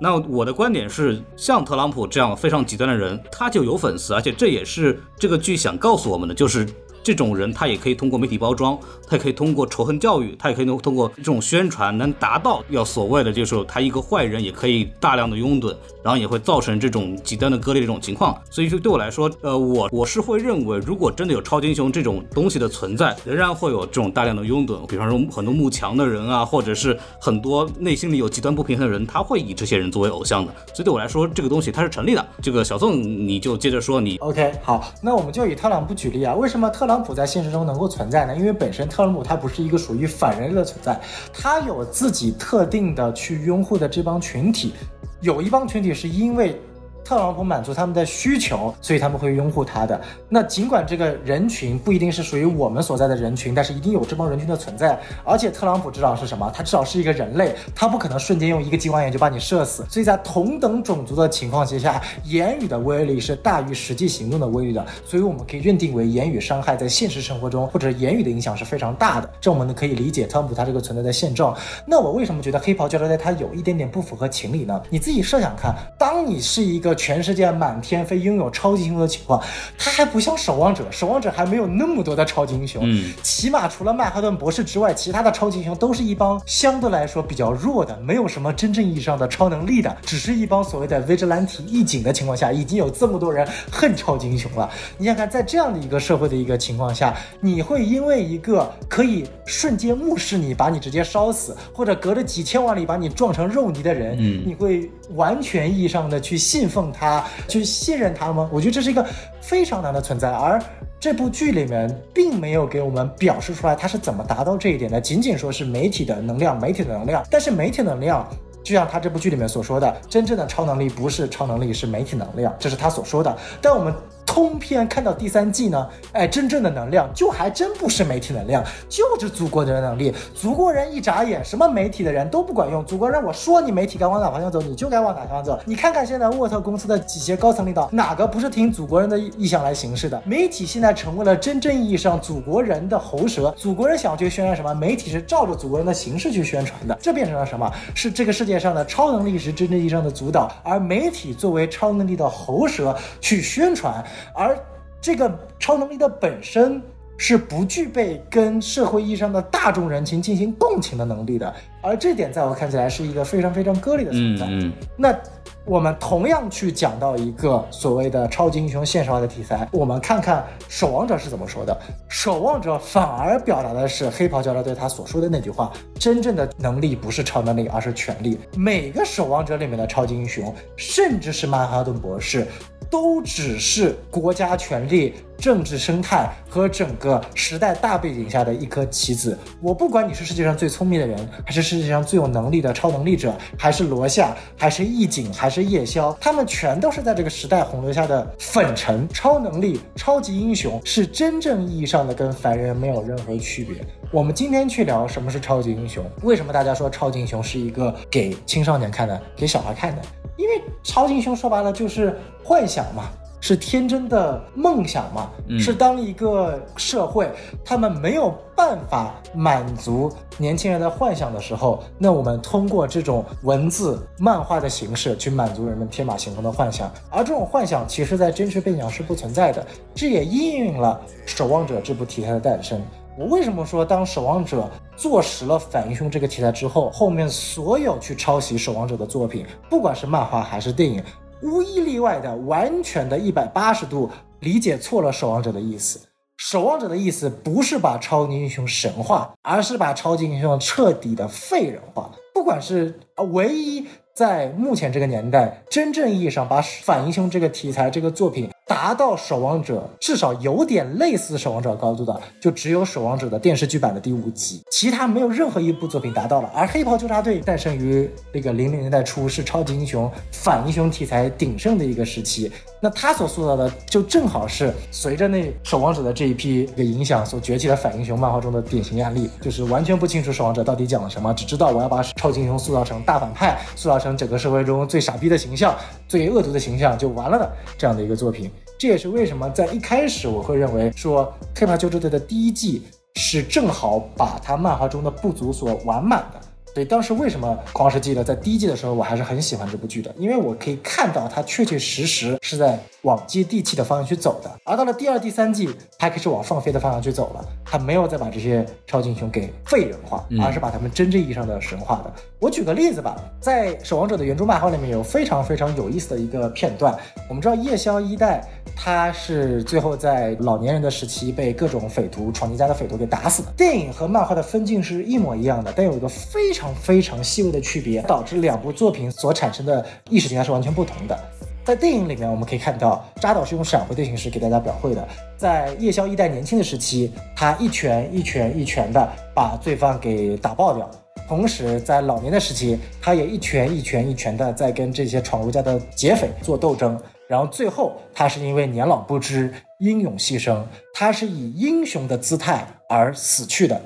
那我的观点是，像特朗普这样非常极端的人，他就有粉丝，而且这也是这个剧想告诉我们的，就是。这种人，他也可以通过媒体包装，他也可以通过仇恨教育，他也可以通通过这种宣传，能达到要所谓的，就是他一个坏人也可以大量的拥趸，然后也会造成这种极端的割裂这种情况。所以说，对我来说，呃，我我是会认为，如果真的有超级英雄这种东西的存在，仍然会有这种大量的拥趸，比方说很多慕强的人啊，或者是很多内心里有极端不平衡的人，他会以这些人作为偶像的。所以对我来说，这个东西它是成立的。这个小宋，你就接着说你。OK，好，那我们就以特朗普举例啊，为什么特朗特朗普在现实中能够存在呢？因为本身特朗普他不是一个属于反人类的存在，他有自己特定的去拥护的这帮群体，有一帮群体是因为。特朗普满足他们的需求，所以他们会拥护他的。那尽管这个人群不一定是属于我们所在的人群，但是一定有这帮人群的存在。而且特朗普至少是什么？他至少是一个人类，他不可能瞬间用一个激光眼就把你射死。所以在同等种族的情况之下，言语的威力是大于实际行动的威力的。所以我们可以认定为言语伤害在现实生活中或者言语的影响是非常大的。这我们呢可以理解特朗普他这个存在的现状。那我为什么觉得黑袍教授队他有一点点不符合情理呢？你自己设想看，当你是一个。个全世界满天飞拥有超级英雄的情况，他还不像守望者，守望者还没有那么多的超级英雄，嗯，起码除了曼哈顿博士之外，其他的超级英雄都是一帮相对来说比较弱的，没有什么真正意义上的超能力的，只是一帮所谓的 vigilante 义警的情况下，已经有这么多人恨超级英雄了。你想看，在这样的一个社会的一个情况下，你会因为一个可以瞬间目视你，把你直接烧死，或者隔着几千万里把你撞成肉泥的人，嗯。你会完全意义上的去信奉他，去信任他吗？我觉得这是一个非常难的存在，而这部剧里面并没有给我们表示出来他是怎么达到这一点的，仅仅说是媒体的能量，媒体的能量，但是媒体能量。就像他这部剧里面所说的，真正的超能力不是超能力，是媒体能量，这是他所说的。但我们通篇看到第三季呢，哎，真正的能量就还真不是媒体能量，就是祖国人的能力。祖国人一眨眼，什么媒体的人都不管用。祖国人，我说你媒体该往哪方向走，你就该往哪方向走。你看看现在沃特公司的几些高层领导，哪个不是听祖国人的意向来行事的？媒体现在成为了真正意义上祖国人的喉舌。祖国人想去宣传什么，媒体是照着祖国人的形式去宣传的。这变成了什么？是这个世界上的超能力是真正意义上的主导，而媒体作为超能力的喉舌去宣传，而这个超能力的本身是不具备跟社会意义上的大众人群进行共情的能力的，而这点在我看起来是一个非常非常割裂的存在。嗯嗯那我们同样去讲到一个所谓的超级英雄现实化的题材，我们看看《守望者》是怎么说的。《守望者》反而表达的是黑袍教授对他所说的那句话：真正的能力不是超能力，而是权力。每个守望者里面的超级英雄，甚至是曼哈顿博士，都只是国家权力、政治生态和整个时代大背景下的一颗棋子。我不管你是世界上最聪明的人，还是世界上最有能力的超能力者，还是罗夏，还是义景，还是夜宵，他们全都是在这个时代洪流下的粉尘。超能力、超级英雄是真正意义上的跟凡人没有任何区别。我们今天去聊什么是超级英雄，为什么大家说超级英雄是一个给青少年看的、给小孩看的？因为超级英雄说白了就是幻想嘛，是天真的梦想嘛，是当一个社会他们没有办法满足年轻人的幻想的时候，那我们通过这种文字漫画的形式去满足人们天马行空的幻想，而这种幻想其实在真实背景上是不存在的，这也应允了《守望者》这部题材的诞生。我为什么说当《守望者》坐实了反英雄这个题材之后，后面所有去抄袭《守望者》的作品，不管是漫画还是电影，无一例外的完全的一百八十度理解错了《守望者》的意思。《守望者》的意思不是把超级英雄神化，而是把超级英雄彻底的废人化。不管是呃唯一在目前这个年代真正意义上把反英雄这个题材这个作品达到《守望者》至少有点类似《守望者》高度的，就只有《守望者》的电视剧版的第五集，其他没有任何一部作品达到了。而黑袍纠察队诞生于那个零零年代初，是超级英雄反英雄题材鼎盛的一个时期。那他所塑造的就正好是随着那守望者的这一批的影响所崛起的反英雄漫画中的典型案例，就是完全不清楚守望者到底讲了什么，只知道我要把超级英雄塑造成大反派，塑造成整个社会中最傻逼的形象、最恶毒的形象就完了的这样的一个作品。这也是为什么在一开始我会认为说《黑袍纠察队》的第一季是正好把他漫画中的不足所完满的。所以当时为什么《狂世纪》的在第一季的时候，我还是很喜欢这部剧的，因为我可以看到它确确实实是在往接地气的方向去走的。而到了第二、第三季，它开始往放飞的方向去走了，它没有再把这些超级英雄给废人化，而是把他们真正意义上的神化的。我举个例子吧，在《守望者》的原著漫画里面有非常非常有意思的一个片段。我们知道夜宵一代他是最后在老年人的时期被各种匪徒、闯进家的匪徒给打死的。电影和漫画的分镜是一模一样的，但有一个非常非常细微的区别，导致两部作品所产生的意识形态是完全不同的。在电影里面，我们可以看到扎导是用闪回的形式给大家表会的。在夜宵一代年轻的时期，他一拳一拳一拳的把罪犯给打爆掉。同时，在老年的时期，他也一拳一拳一拳的在跟这些闯入家的劫匪做斗争。然后最后，他是因为年老不知、英勇牺牲，他是以英雄的姿态而死去的。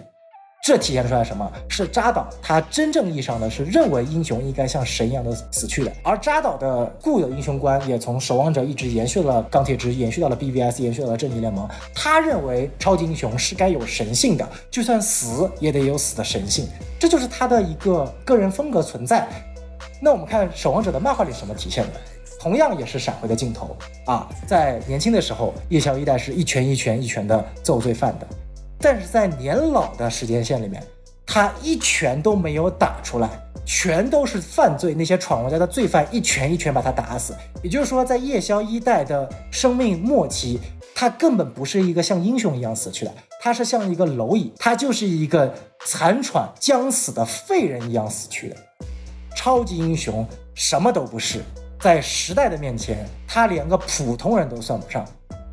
这体现出来什么？是扎导他真正意义上的是认为英雄应该像神一样的死去的，而扎导的固有英雄观也从守望者一直延续了钢铁之，延续到了 BVS，延续到了正义联盟。他认为超级英雄是该有神性的，就算死也得有死的神性，这就是他的一个个人风格存在。那我们看《守望者》的漫画里什么体现的？同样也是闪回的镜头啊，在年轻的时候，夜宵一代是一拳一拳一拳的揍罪犯的，但是在年老的时间线里面，他一拳都没有打出来，全都是犯罪那些闯王家的罪犯一拳一拳把他打死。也就是说，在夜宵一代的生命末期，他根本不是一个像英雄一样死去的，他是像一个蝼蚁，他就是一个残喘将死的废人一样死去的。超级英雄什么都不是。在时代的面前，他连个普通人都算不上。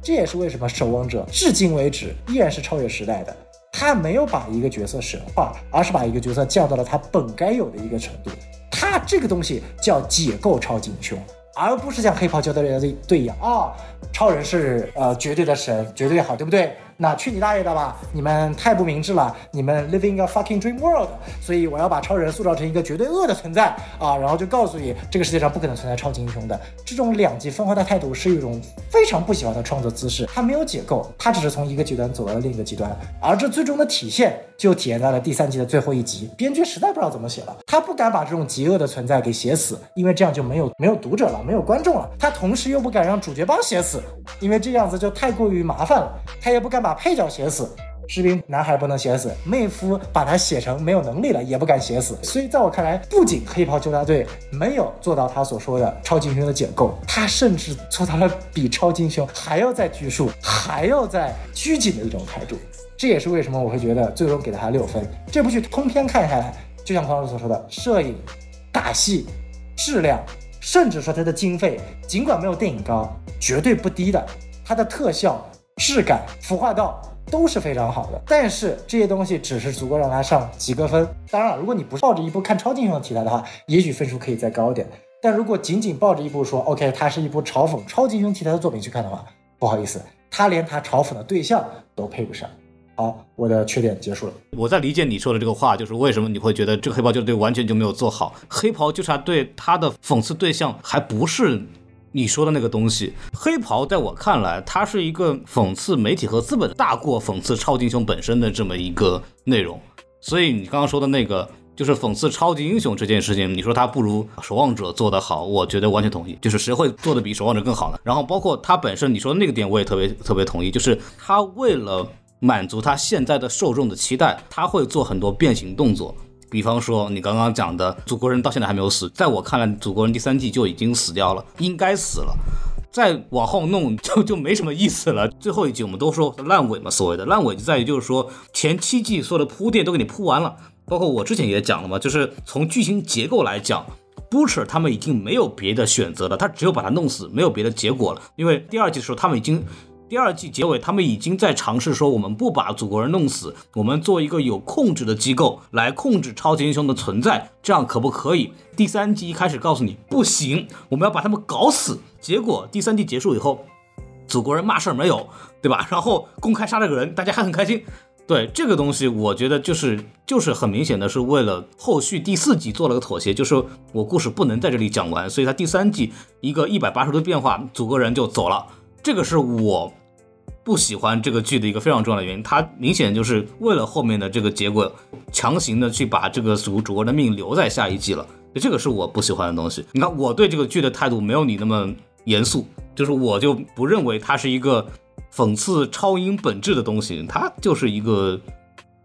这也是为什么《守望者》至今为止依然是超越时代的。他没有把一个角色神化，而是把一个角色降到了他本该有的一个程度。他这个东西叫解构超级英雄，而不是像黑袍交代的对一样啊，超人是呃绝对的神，绝对好，对不对？那去你大爷的吧！你们太不明智了，你们 living a fucking dream world。所以我要把超人塑造成一个绝对恶的存在啊，然后就告诉你，这个世界上不可能存在超级英雄的。这种两极分化的态度是一种非常不喜欢的创作姿势。他没有解构，他只是从一个极端走到了另一个极端，而这最终的体现就体现在了第三季的最后一集。编剧实在不知道怎么写了，他不敢把这种极恶的存在给写死，因为这样就没有没有读者了，没有观众了。他同时又不敢让主角帮写死，因为这样子就太过于麻烦了。他也不敢。把配角写死，士兵男孩不能写死，妹夫把他写成没有能力了，也不敢写死。所以在我看来，不仅黑袍纠察队没有做到他所说的超级英雄的解构，他甚至做到了比超级英雄还要再拘束，还要再拘谨的一种态度。这也是为什么我会觉得最终给了他六分。这部剧通篇看下来，就像黄老师所说的，摄影、打戏、质量，甚至说它的经费，尽管没有电影高，绝对不低的。它的特效。质感、服化道都是非常好的，但是这些东西只是足够让它上及格分。当然了，如果你不是抱着一部看超级英雄题材的话，也许分数可以再高一点。但如果仅仅抱着一部说 OK，它是一部嘲讽超级英雄题材的作品去看的话，不好意思，它连它嘲讽的对象都配不上。好，我的缺点结束了。我在理解你说的这个话，就是为什么你会觉得这个黑袍纠察队完全就没有做好？黑袍纠察队它的讽刺对象还不是。你说的那个东西，黑袍在我看来，它是一个讽刺媒体和资本大过讽刺超级英雄本身的这么一个内容。所以你刚刚说的那个，就是讽刺超级英雄这件事情，你说它不如守望者做得好，我觉得完全同意。就是谁会做的比守望者更好呢？然后包括它本身，你说的那个点，我也特别特别同意，就是他为了满足他现在的受众的期待，他会做很多变形动作。比方说，你刚刚讲的祖国人到现在还没有死，在我看来，祖国人第三季就已经死掉了，应该死了。再往后弄 就就没什么意思了。最后一集我们都说烂尾嘛，所谓的烂尾就在于就是说前七季所有的铺垫都给你铺完了，包括我之前也讲了嘛，就是从剧情结构来讲，Butcher 他们已经没有别的选择了，他只有把他弄死，没有别的结果了。因为第二季的时候他们已经。第二季结尾，他们已经在尝试说，我们不把祖国人弄死，我们做一个有控制的机构来控制超级英雄的存在，这样可不可以？第三季一开始告诉你不行，我们要把他们搞死。结果第三季结束以后，祖国人嘛事儿没有，对吧？然后公开杀了个人，大家还很开心。对这个东西，我觉得就是就是很明显的是为了后续第四季做了个妥协，就是我故事不能在这里讲完，所以他第三季一个一百八十度变化，祖国人就走了。这个是我。不喜欢这个剧的一个非常重要的原因，它明显就是为了后面的这个结果，强行的去把这个主主播的命留在下一季了，这个是我不喜欢的东西。你看，我对这个剧的态度没有你那么严肃，就是我就不认为它是一个讽刺超英本质的东西，它就是一个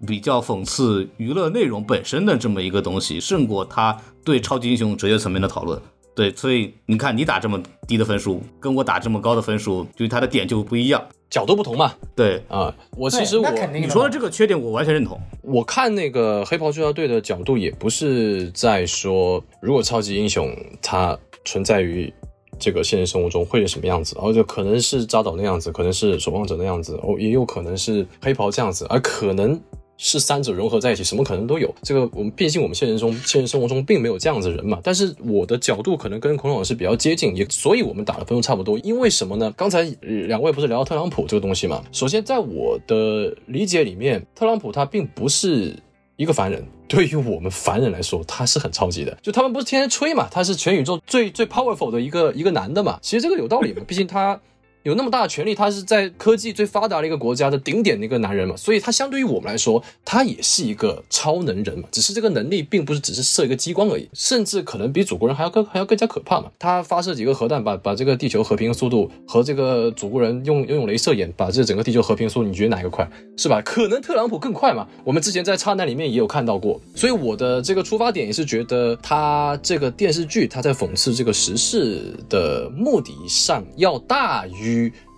比较讽刺娱乐内容本身的这么一个东西，胜过他对超级英雄哲学层面的讨论。对，所以你看，你打这么低的分数，跟我打这么高的分数，就是它的点就不一样，角度不同嘛。对啊，我其实我你说的这个缺点，我完全认同。我看那个黑袍纠察队的角度，也不是在说，如果超级英雄他存在于这个现实生活中会是什么样子，然后就可能是扎导那样子，可能是守望者那样子，哦，也有可能是黑袍这样子，而可能。是三者融合在一起，什么可能都有。这个我们毕竟我们现实中现实生活中并没有这样子人嘛。但是我的角度可能跟孔老师比较接近，也所以我们打的分数差不多。因为什么呢？刚才两位不是聊特朗普这个东西嘛？首先在我的理解里面，特朗普他并不是一个凡人，对于我们凡人来说，他是很超级的。就他们不是天天吹嘛，他是全宇宙最最 powerful 的一个一个男的嘛。其实这个有道理嘛，毕竟他。有那么大的权力，他是在科技最发达的一个国家的顶点的一个男人嘛，所以他相对于我们来说，他也是一个超能人嘛。只是这个能力并不是只是射一个激光而已，甚至可能比祖国人还要更还要更加可怕嘛。他发射几个核弹，把把这个地球和平的速度和这个祖国人用用镭射眼把这整个地球和平的速度，你觉得哪一个快？是吧？可能特朗普更快嘛。我们之前在刹那里面也有看到过，所以我的这个出发点也是觉得他这个电视剧他在讽刺这个时事的目的上要大于。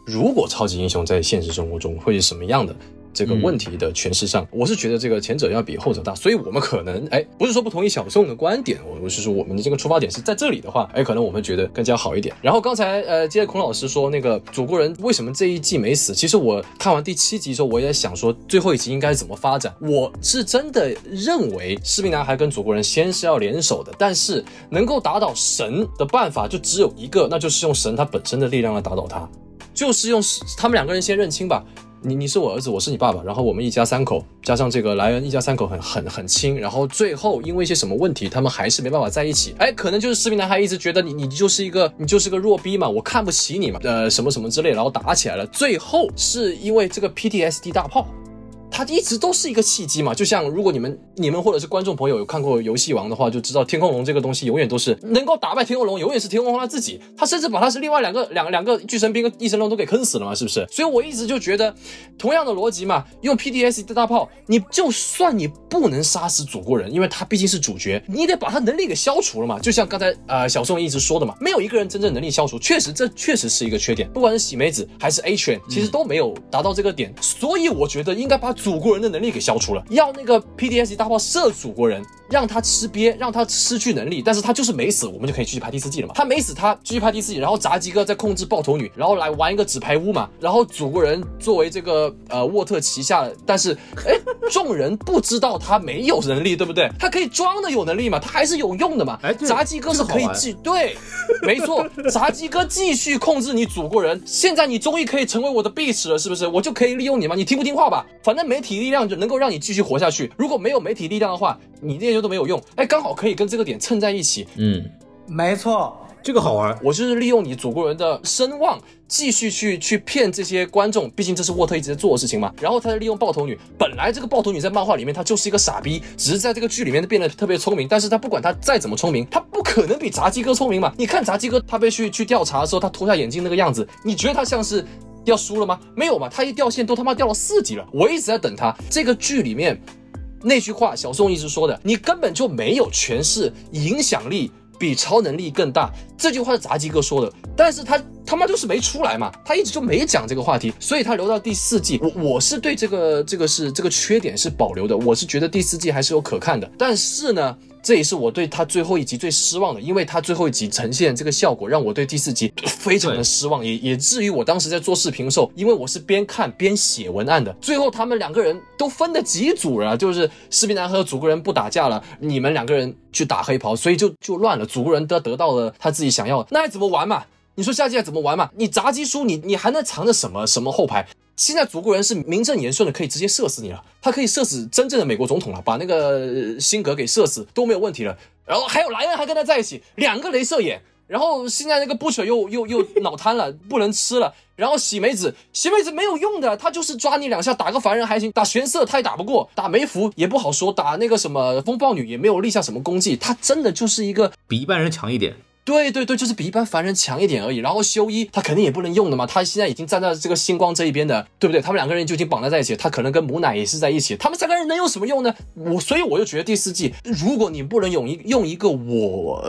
如果超级英雄在现实生活中会是什么样的这个问题的诠释上，我是觉得这个前者要比后者大，所以我们可能哎，不是说不同意小宋的观点，我我是说我们的这个出发点是在这里的话，哎，可能我们觉得更加好一点。然后刚才呃，接着孔老师说那个祖国人为什么这一季没死？其实我看完第七集的时候，我也想说最后一集应该怎么发展。我是真的认为士兵男孩跟祖国人先是要联手的，但是能够打倒神的办法就只有一个，那就是用神他本身的力量来打倒他。就是用他们两个人先认清吧，你你是我儿子，我是你爸爸，然后我们一家三口加上这个莱恩一家三口很很很亲，然后最后因为一些什么问题，他们还是没办法在一起。哎，可能就是视频男孩一直觉得你你就是一个你就是个弱逼嘛，我看不起你嘛，呃什么什么之类，然后打起来了。最后是因为这个 PTSD 大炮。它一直都是一个契机嘛，就像如果你们、你们或者是观众朋友有看过《游戏王》的话，就知道天空龙这个东西永远都是能够打败天空龙，永远是天空龙他自己，他甚至把他是另外两个、两两个巨神兵跟异神龙都给坑死了嘛，是不是？所以我一直就觉得，同样的逻辑嘛，用 PDS 的大炮，你就算你不能杀死祖国人，因为他毕竟是主角，你得把他能力给消除了嘛。就像刚才呃小宋一直说的嘛，没有一个人真正能力消除，确实这确实是一个缺点，不管是喜梅子还是 A 犬，其实都没有达到这个点，所以我觉得应该把。祖国人的能力给消除了，要那个 PDS 大炮射祖国人，让他吃瘪，让他失去能力，但是他就是没死，我们就可以继续拍第四季了嘛。他没死，他继续拍第四季，然后炸鸡哥在控制爆头女，然后来玩一个纸牌屋嘛。然后祖国人作为这个呃沃特旗下，但是哎，众人不知道他没有能力，对不对？他可以装的有能力嘛，他还是有用的嘛。哎，炸鸡哥是可以继对，没错，炸鸡哥继续控制你祖国人。现在你终于可以成为我的 B 使了，是不是？我就可以利用你嘛，你听不听话吧？反正。媒体力量就能够让你继续活下去。如果没有媒体力量的话，你那些都没有用。哎，刚好可以跟这个点蹭在一起。嗯，没错，这个好玩。我就是利用你祖国人的声望，继续去去骗这些观众。毕竟这是沃特一直在做的事情嘛。然后他在利用爆头女。本来这个爆头女在漫画里面她就是一个傻逼，只是在这个剧里面变得特别聪明。但是她不管她再怎么聪明，她不可能比炸鸡哥聪明嘛。你看炸鸡哥他被去去调查的时候，他脱下眼镜那个样子，你觉得他像是？要输了吗？没有嘛，他一掉线都他妈掉了四级了。我一直在等他。这个剧里面那句话，小宋一直说的，你根本就没有诠释影响力比超能力更大。这句话是杂技哥说的，但是他他妈就是没出来嘛，他一直就没讲这个话题，所以他留到第四季。我我是对这个这个是这个缺点是保留的，我是觉得第四季还是有可看的。但是呢。这也是我对他最后一集最失望的，因为他最后一集呈现这个效果，让我对第四集非常的失望，也也至于我当时在做视频的时候，因为我是边看边写文案的，最后他们两个人都分了几组了，就是士兵男和祖国人不打架了，你们两个人去打黑袍，所以就就乱了，祖国人得得到了他自己想要的，那还怎么玩嘛？你说下季还怎么玩嘛？你炸鸡输，你你还能藏着什么什么后排？现在祖国人是名正言顺的，可以直接射死你了。他可以射死真正的美国总统了，把那个辛格给射死都没有问题了。然后还有莱恩还跟他在一起，两个镭射眼。然后现在那个布彻又又又脑瘫了，不能吃了。然后喜梅子，喜梅子没有用的，他就是抓你两下，打个凡人还行，打玄色他也打不过，打梅芙也不好说，打那个什么风暴女也没有立下什么功绩。他真的就是一个比一般人强一点。对对对，就是比一般凡人强一点而已。然后修一他肯定也不能用的嘛，他现在已经站在这个星光这一边的，对不对？他们两个人就已经绑在在一起，他可能跟母奶也是在一起，他们三个人能有什么用呢？我所以我就觉得第四季，如果你不能用一用一个我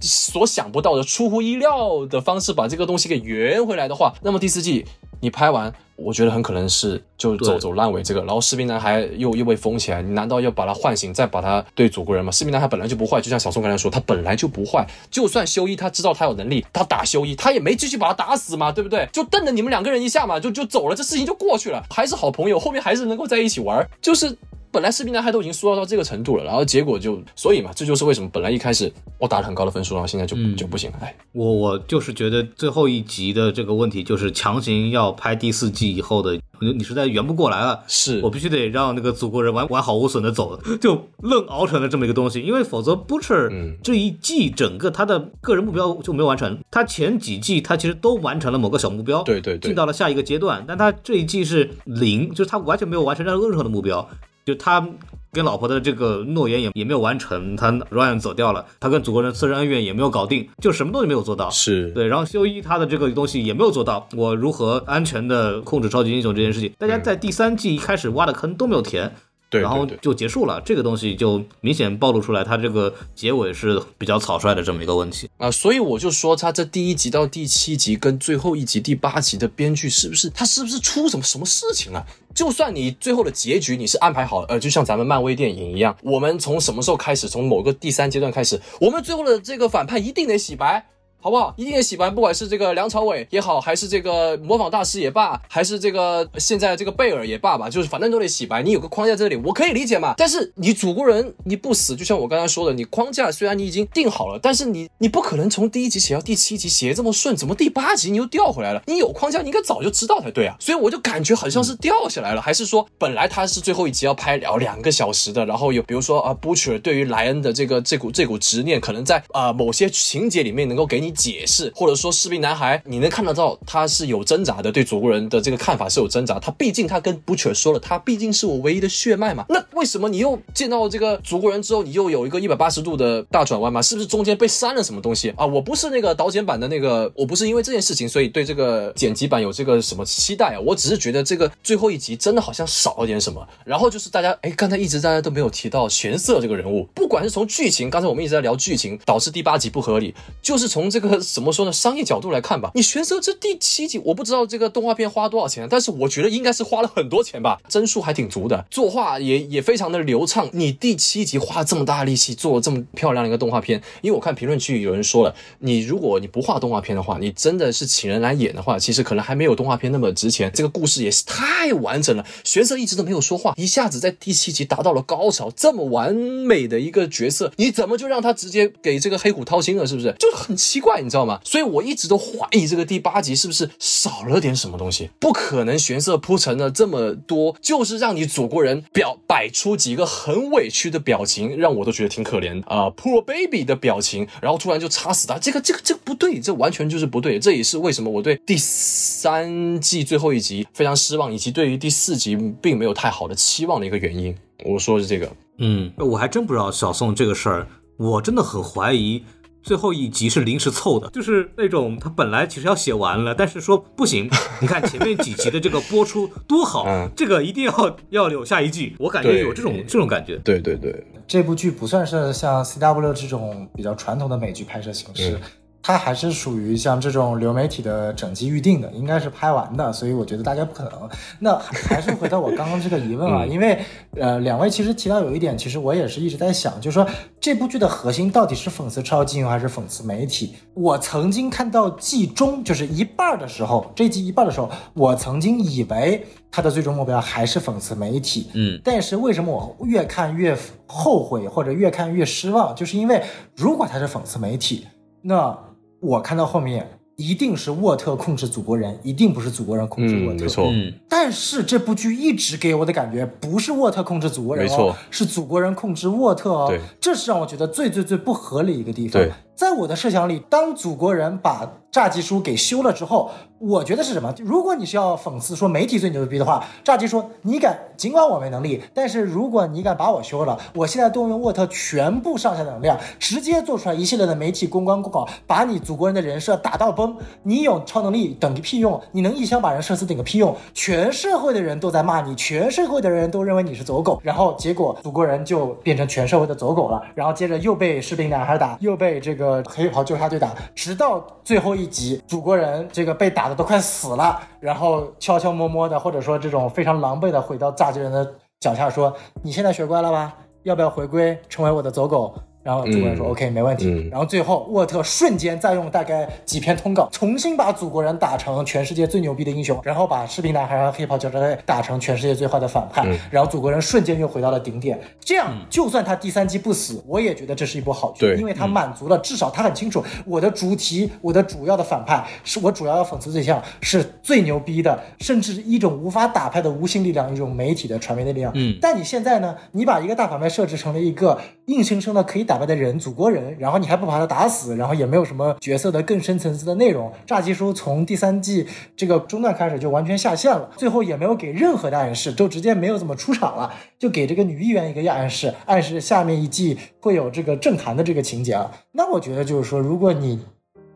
所想不到的、出乎意料的方式把这个东西给圆回来的话，那么第四季。你拍完，我觉得很可能是就走走烂尾这个，然后士兵男孩又又被封起来，你难道要把他唤醒，再把他对祖国人吗？士兵男孩本来就不坏，就像小宋刚才说，他本来就不坏，就算修一他知道他有能力，他打修一，他也没继续把他打死嘛，对不对？就瞪了你们两个人一下嘛，就就走了，这事情就过去了，还是好朋友，后面还是能够在一起玩，就是本来视频男孩都已经缩到这个程度了，然后结果就，所以嘛，这就是为什么本来一开始我打了很高的分数，然后现在就、就不行了。哎，我我就是觉得最后一集的这个问题就是强行要拍第四季以后的，你你实在圆不过来了，是。我必须得让那个祖国人完完好无损的走，就愣熬成了这么一个东西，因为否则 Butcher 嗯。这一季整个他的个人目标就没有完成，他前几季他其实都完成了某个小目标，对对对。进到了下一个阶段，但他这一季是零，就是他完全没有完成任何任何的目标，就他。跟老婆的这个诺言也也没有完成，他 Ryan 走掉了，他跟祖国人私人恩怨也没有搞定，就什么东西没有做到。是对，然后修一他的这个东西也没有做到，我如何安全的控制超级英雄这件事情，大家在第三季一开始挖的坑都没有填，对，然后就结束了，这个东西就明显暴露出来，它这个结尾是比较草率的这么一个问题。啊，所以我就说，它这第一集到第七集跟最后一集第八集的编剧是不是他是不是出什么什么事情了？就算你最后的结局你是安排好，呃，就像咱们漫威电影一样，我们从什么时候开始，从某个第三阶段开始，我们最后的这个反派一定得洗白。好不好？一定得洗白，不管是这个梁朝伟也好，还是这个模仿大师也罢，还是这个现在这个贝尔也罢吧，就是反正都得洗白。你有个框架在这里，我可以理解嘛。但是你祖国人你不死，就像我刚才说的，你框架虽然你已经定好了，但是你你不可能从第一集写到第七集写这么顺，怎么第八集你又掉回来了？你有框架，你应该早就知道才对啊。所以我就感觉好像是掉下来了，还是说本来他是最后一集要拍了两个小时的，然后有比如说啊，Butcher 对于莱恩的这个这股这股执念，可能在啊、某些情节里面能够给你解释，或者说士兵男孩你能看得到他是有挣扎的，对祖国人的这个看法是有挣扎。他毕竟他跟 Butcher 说了，他毕竟是我唯一的血脉嘛。那为什么你又见到这个祖国人之后，你又有一个一百八十度的大转弯嘛？是不是中间被删了什么东西啊？我不是那个导剪版的那个，我不是因为这件事情所以对这个剪辑版有这个什么期待啊？我只是觉得这个最后一集真的好像少了点什么。然后就是大家哎，刚才一直大家都没有提到玄色这个人物，不管是从剧情，刚才我们一直在聊剧情，导致第八集不合理，就是从这个怎么说呢，商业角度来看吧，你玄色这第七集，我不知道这个动画片花多少钱，但是我觉得应该是花了很多钱吧，帧数还挺足的，作画也也非常的流畅。你第七集花了这么大力气做了这么漂亮的一个动画片，因为我看评论区有人说了，你如果你不画动画片的话，你真的是请人来演的话，其实可能还没有动画片那么值钱。这个故事也是太完整了，玄色一直都没有说话，一下子在第七集达到了高潮，这么完美的一个角色，你怎么就让他直接给这个黑虎掏心了？是不是？就很奇怪，你知道吗？所以我一直都怀疑这个第八集是不是少了点什么东西？不可能玄色铺陈了这么多，就是让你祖国人表摆出几个很委屈的表情，让我都觉得挺可怜啊、p o o r baby 的表情，然后突然就插死他，这个这个这个不对，这完全就是不对。这也是为什么我对第三季最后一集非常失望，以及对于第四集并没有太好的期望的一个原因。我说的是这个，嗯，我还真不知道小宋这个事儿，我真的很怀疑。最后一集是临时凑的，就是那种他本来其实要写完了，但是说不行，你看前面几集的这个播出多好，嗯。这个一定要要有下一季，我感觉有这种这种感觉。对对对，这部剧不算是像 CW 这种比较传统的美剧拍摄形式，嗯它还是属于像这种流媒体的整季预定的，应该是拍完的，所以我觉得大家不可能。那还是回到我刚刚这个疑问啊，因为呃，两位其实提到有一点，其实我也是一直在想，就是说这部剧的核心到底是讽刺超级英雄还是讽刺媒体？我曾经看到季中就是一半的时候，这一季一半的时候，我曾经以为它的最终目标还是讽刺媒体，嗯，但是为什么我越看越后悔，或者越看越失望？就是因为如果它是讽刺媒体，那我看到后面一定是沃特控制祖国人，一定不是祖国人控制沃嗯，特。没错，嗯，但是这部剧一直给我的感觉不是沃特控制祖国人、哦，没错，是祖国人控制沃特哦。对这是让我觉得最最最不合理一个地方。对，在我的设想里，当祖国人把炸鸡叔给修了之后，我觉得是什么？如果你是要讽刺说媒体最牛逼的话，炸鸡说你敢，尽管我没能力，但是如果你敢把我修了，我现在动用沃特全部上下能量，直接做出来一系列的媒体公关公告，把你祖国人的人设打到崩。你有超能力等个屁用？你能一枪把人射死顶个屁用？全社会的人都在骂你，全社会的人都认为你是走狗，然后结果祖国人就变成全社会的走狗了，然后接着又被士兵男孩打，又被这个黑袍纠察队打，直到最后一集，祖国人这个被打的都快死了，然后悄悄摸摸的，或者说这种非常狼狈的回到炸鸡人的脚下说：“你现在学乖了吧？要不要回归成为我的走狗？”然后祖国人说、嗯 OK 没问题，嗯然后最后沃特瞬间再用大概几篇通稿，重新把祖国人打成全世界最牛逼的英雄，然后把士兵男孩和黑袍纠察队打成全世界最坏的反派，嗯然后祖国人瞬间又回到了顶点。这样，就算他第三季不死，我也觉得这是一部好剧，对因为他满足了，至少他很清楚我的主题，我的主要的反派是我主要要讽刺对象是最牛逼的，甚至一种无法打败的无形力量，一种媒体的传媒的力量。嗯但你现在呢，你把一个大反派设置成了一个硬生生的可以打打败的人，祖国人，然后你还不把他打死，然后也没有什么角色的更深层次的内容。炸鸡叔从第三季这个中段开始就完全下线了，最后也没有给任何的暗示，就直接没有怎么出场了，就给这个女议员一个暗示，暗示下面一季会有这个政坛的这个情节啊。那我觉得就是说，如果你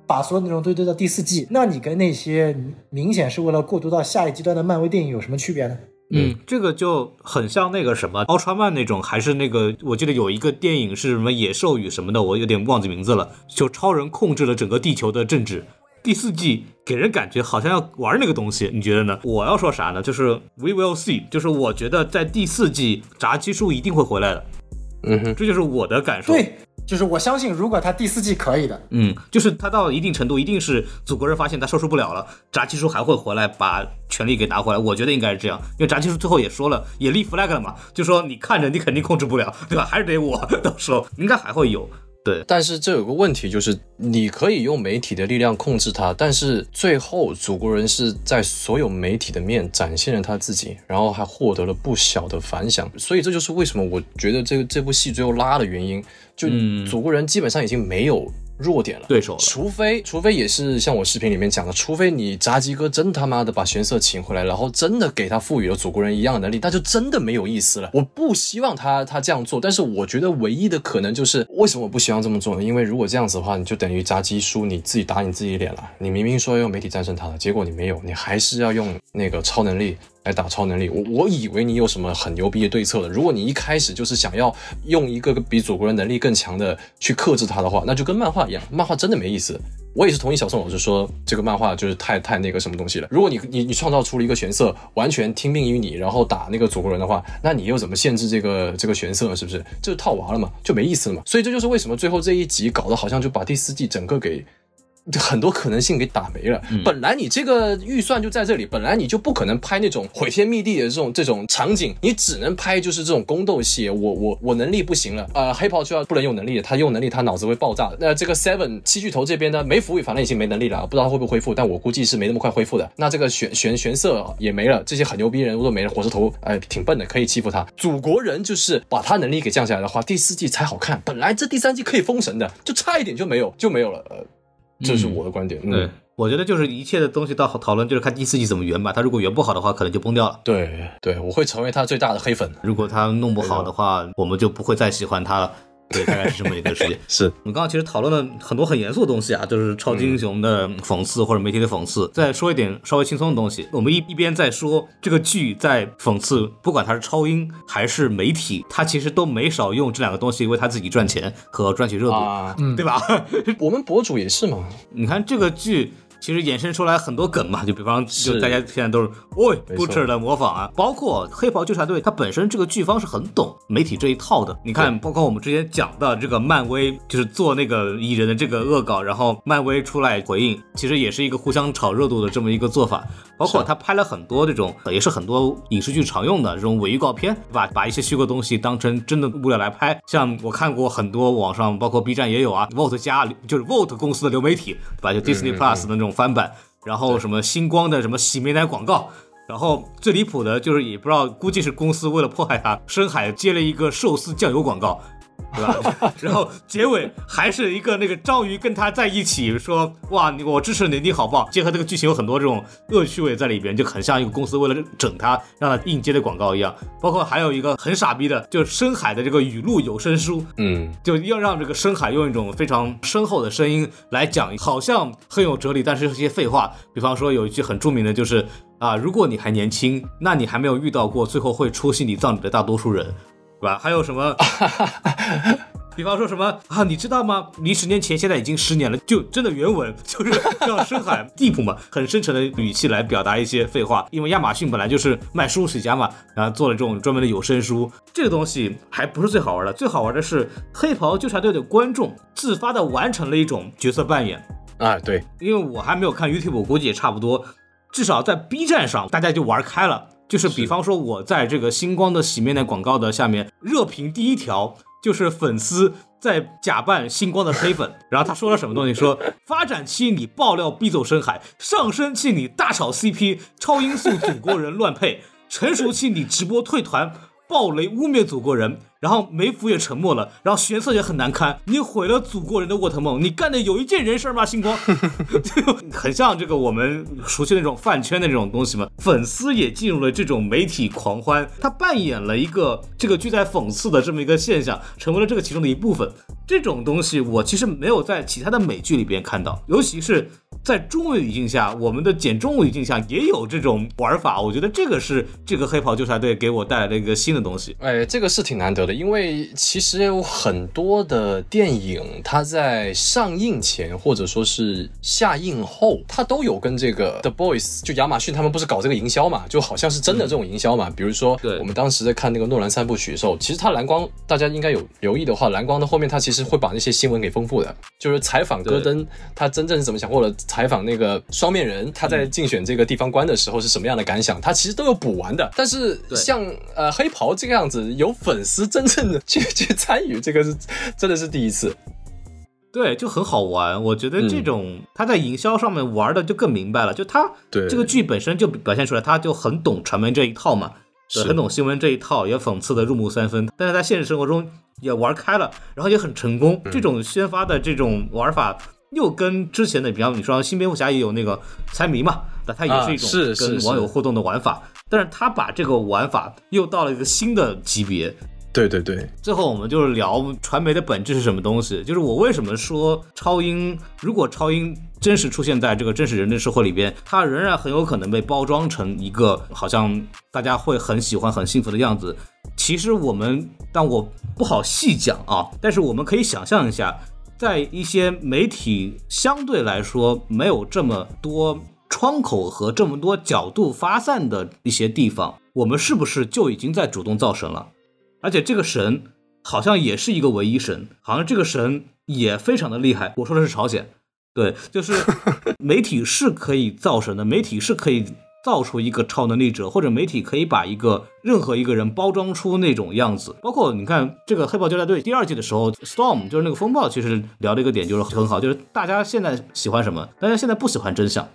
把所有内容都堆到第四季，那你跟那些明显是为了过渡到下一阶段的漫威电影有什么区别呢？嗯，这个就很像那个什么奥特曼那种，还是那个我记得有一个电影是什么野兽与什么的，我有点忘记名字了。就超人控制了整个地球的政治。第四季给人感觉好像要玩那个东西，你觉得呢？我要说啥呢？就是 We will see，就是我觉得在第四季炸鸡叔一定会回来的，嗯哼，这就是我的感受。对，就是我相信，如果他第四季可以的，嗯，就是他到一定程度，一定是祖国人发现他收拾不了了，炸鸡叔还会回来把权力给拿回来。我觉得应该是这样，因为炸鸡叔最后也说了，也立 flag 了嘛，就说你看着你肯定控制不了，对吧？还是得我，到时候应该还会有。对，但是这有个问题，就是你可以用媒体的力量控制它，但是最后祖国人是在所有媒体的面展现了他自己，然后还获得了不小的反响，所以这就是为什么我觉得这个这部戏最后拉的原因，就嗯。祖国人基本上已经没有弱点了。对手了除非除非也是像我视频里面讲的，除非你炸鸡哥真他妈的把玄色请回来，然后真的给他赋予了祖国人一样的能力，那就真的没有意思了。我不希望他他这样做，但是我觉得唯一的可能就是为什么我不希望这么做呢？因为如果这样子的话，你就等于炸鸡输，你自己打你自己脸了。你明明说要用媒体战胜他了，结果你没有，你还是要用那个超能力。来打超能力，我我以为你有什么很牛逼的对策了。如果你一开始就是想要用一个比祖国人能力更强的去克制他的话，那就跟漫画一样，漫画真的没意思。我也是同意小宋老师说，这个漫画就是太太那个什么东西了。如果你你你创造出了一个玄色，完全听命于你，然后打那个祖国人的话，那你又怎么限制这个这个玄色？是不是？这就套娃了嘛，就没意思了嘛。所以这就是为什么最后这一集搞得好像就把第四季整个给。很多可能性给打没了。本来你这个预算就在这里，本来你就不可能拍那种毁天灭地的这种这种场景，你只能拍就是这种宫斗戏。我我我能力不行了，呃，黑袍就要不能用能力，他用能力他脑子会爆炸。那这个 Seven 七巨头这边呢，梅福宇反正已经没能力了，不知道他会不会恢复，但我估计是没那么快恢复的。那这个玄玄玄色也没了，这些很牛逼人物都没了，火车头哎挺笨的，可以欺负他。祖国人就是把他能力给降下来的话，第四季才好看。本来这第三季可以封神的，就差一点就没有就没有了。呃，这是我的观点。嗯对，我觉得就是一切的东西到讨论就是看第四季怎么圆吧。他如果圆不好的话，可能就崩掉了。对对，我会成为他最大的黑粉。如果他弄不好的话，我们就不会再喜欢他了。对，大概是这么一个事情。是我们刚刚其实讨论了很多很严肃的东西啊，就是超级英雄的讽刺或者媒体的讽刺。再说一点稍微轻松的东西，我们一一边在说这个剧在讽刺，不管它是超英还是媒体，它其实都没少用这两个东西为他自己赚钱和赚取热度，啊，对吧？我们博主也是嘛。你看这个剧。其实衍生出来很多梗嘛，就比方就大家现在都是喂没错 Butcher 的模仿啊，包括黑袍纠察队，它本身这个剧方是很懂媒体这一套的。你看，包括我们之前讲的这个漫威，就是做那个蚁人的这个恶搞，然后漫威出来回应，其实也是一个互相炒热度的这么一个做法。包括他拍了很多这种，也是很多影视剧常用的这种伪预告片，把把一些虚构东西当成真的物料来拍。像我看过很多网上，包括 B 站也有啊，Vote 加就是 Vote 公司的流媒体，对吧？就 Disney Plus 的那种翻版，然后什么星光的什么洗面奶广告。然后最离谱的就是，也不知道，估计是公司为了迫害他，深海接了一个寿司酱油广告，对吧？然后结尾还是一个那个章鱼跟他在一起说，哇，你我支持你，你好棒。结合这个剧情有很多这种恶趣味在里边，就很像一个公司为了整他，让他应接的广告一样。包括还有一个很傻逼的，就是深海的这个语录有声书，嗯，就要让这个深海用一种非常深厚的声音来讲，好像很有哲理，但是是些废话。比方说有一句很著名的就是啊，如果你还年轻，那你还没有遇到过最后会出席你葬礼的大多数人，对吧？还有什么？比方说什么啊，你知道吗？离十年前现在已经十年了，就真的原文 就是让深海地普 嘛，很深沉的语气来表达一些废话。因为亚马逊本来就是卖书起家嘛，然后做了这种专门的有声书。这个东西还不是最好玩的，最好玩的是黑袍纠察队的观众自发的完成了一种角色扮演。啊，对，因为我还没有看 YouTube，我估计也差不多。至少在 B 站上，大家就玩开了。就是比方说，我在这个星光的洗面奶广告的下面热评第一条，就是粉丝在假扮星光的黑粉，然后他说了什么东西？说 发展期你爆料逼走深海，上升期你大炒 CP，超音速祖国人乱配，成熟期你直播退团。暴雷污蔑祖国人，然后梅府也沉默了，然后玄策也很难堪。你毁了祖国人的沃特梦，你干的有一件人事吗？星光，很像这个我们熟悉那种饭圈的这种东西嘛。粉丝也进入了这种媒体狂欢，他扮演了一个这个剧在讽刺的这么一个现象，成为了这个其中的一部分。这种东西我其实没有在其他的美剧里边看到，尤其是。在中文语境下，我们的简中文语境下也有这种玩法，我觉得这个是这个黑袍纠察队给我带来的一个新的东西。哎，这个是挺难得的，因为其实有很多的电影，它在上映前或者说是下映后，它都有跟这个 The Boys 就亚马逊他们不是搞这个营销嘛，就好像是真的这种营销嘛。比如说，对我们当时在看那个诺兰三部曲的时候，其实它蓝光大家应该有留意的话，蓝光的后面它其实会把那些新闻给丰富的，就是采访戈登他真正是怎么想，或者。采访那个双面人，他在竞选这个地方官的时候是什么样的感想？他其实都有补完的。但是像呃黑袍这个样子，有粉丝真正的去去参与，这个是 真的是第一次。对，就很好玩。我觉得这种他在营销上面玩的就更明白了。就他对这个剧本身就表现出来，他就很懂传媒这一套嘛，很懂新闻这一套，也讽刺的入木三分。但是在现实生活中也玩开了，然后也很成功。这种宣发的这种玩法。又跟之前的，比方你说新蝙蝠侠也有那个猜谜嘛，那它也是一种跟网友互动的玩法，但是他把这个玩法又到了一个新的级别。对对对，最后我们就是聊传媒的本质是什么东西，就是我为什么说超英，如果超英真实出现在这个真实人类社会里边，它仍然很有可能被包装成一个好像大家会很喜欢、很幸福的样子。其实我们，但我不好细讲啊，但是我们可以想象一下。在一些媒体相对来说没有这么多窗口和这么多角度发散的一些地方，我们是不是就已经在主动造神了？而且这个神好像也是一个唯一神，好像这个神也非常的厉害。我说的是朝鲜，对，就是 媒体是可以造神的，媒体是可以。造出一个超能力者，或者媒体可以把一个任何一个人包装出那种样子。包括你看这个黑豹交代队第二季的时候，Storm 就是那个风暴，其实聊的一个点就是很好，就是大家现在喜欢什么？大家现在不喜欢真相，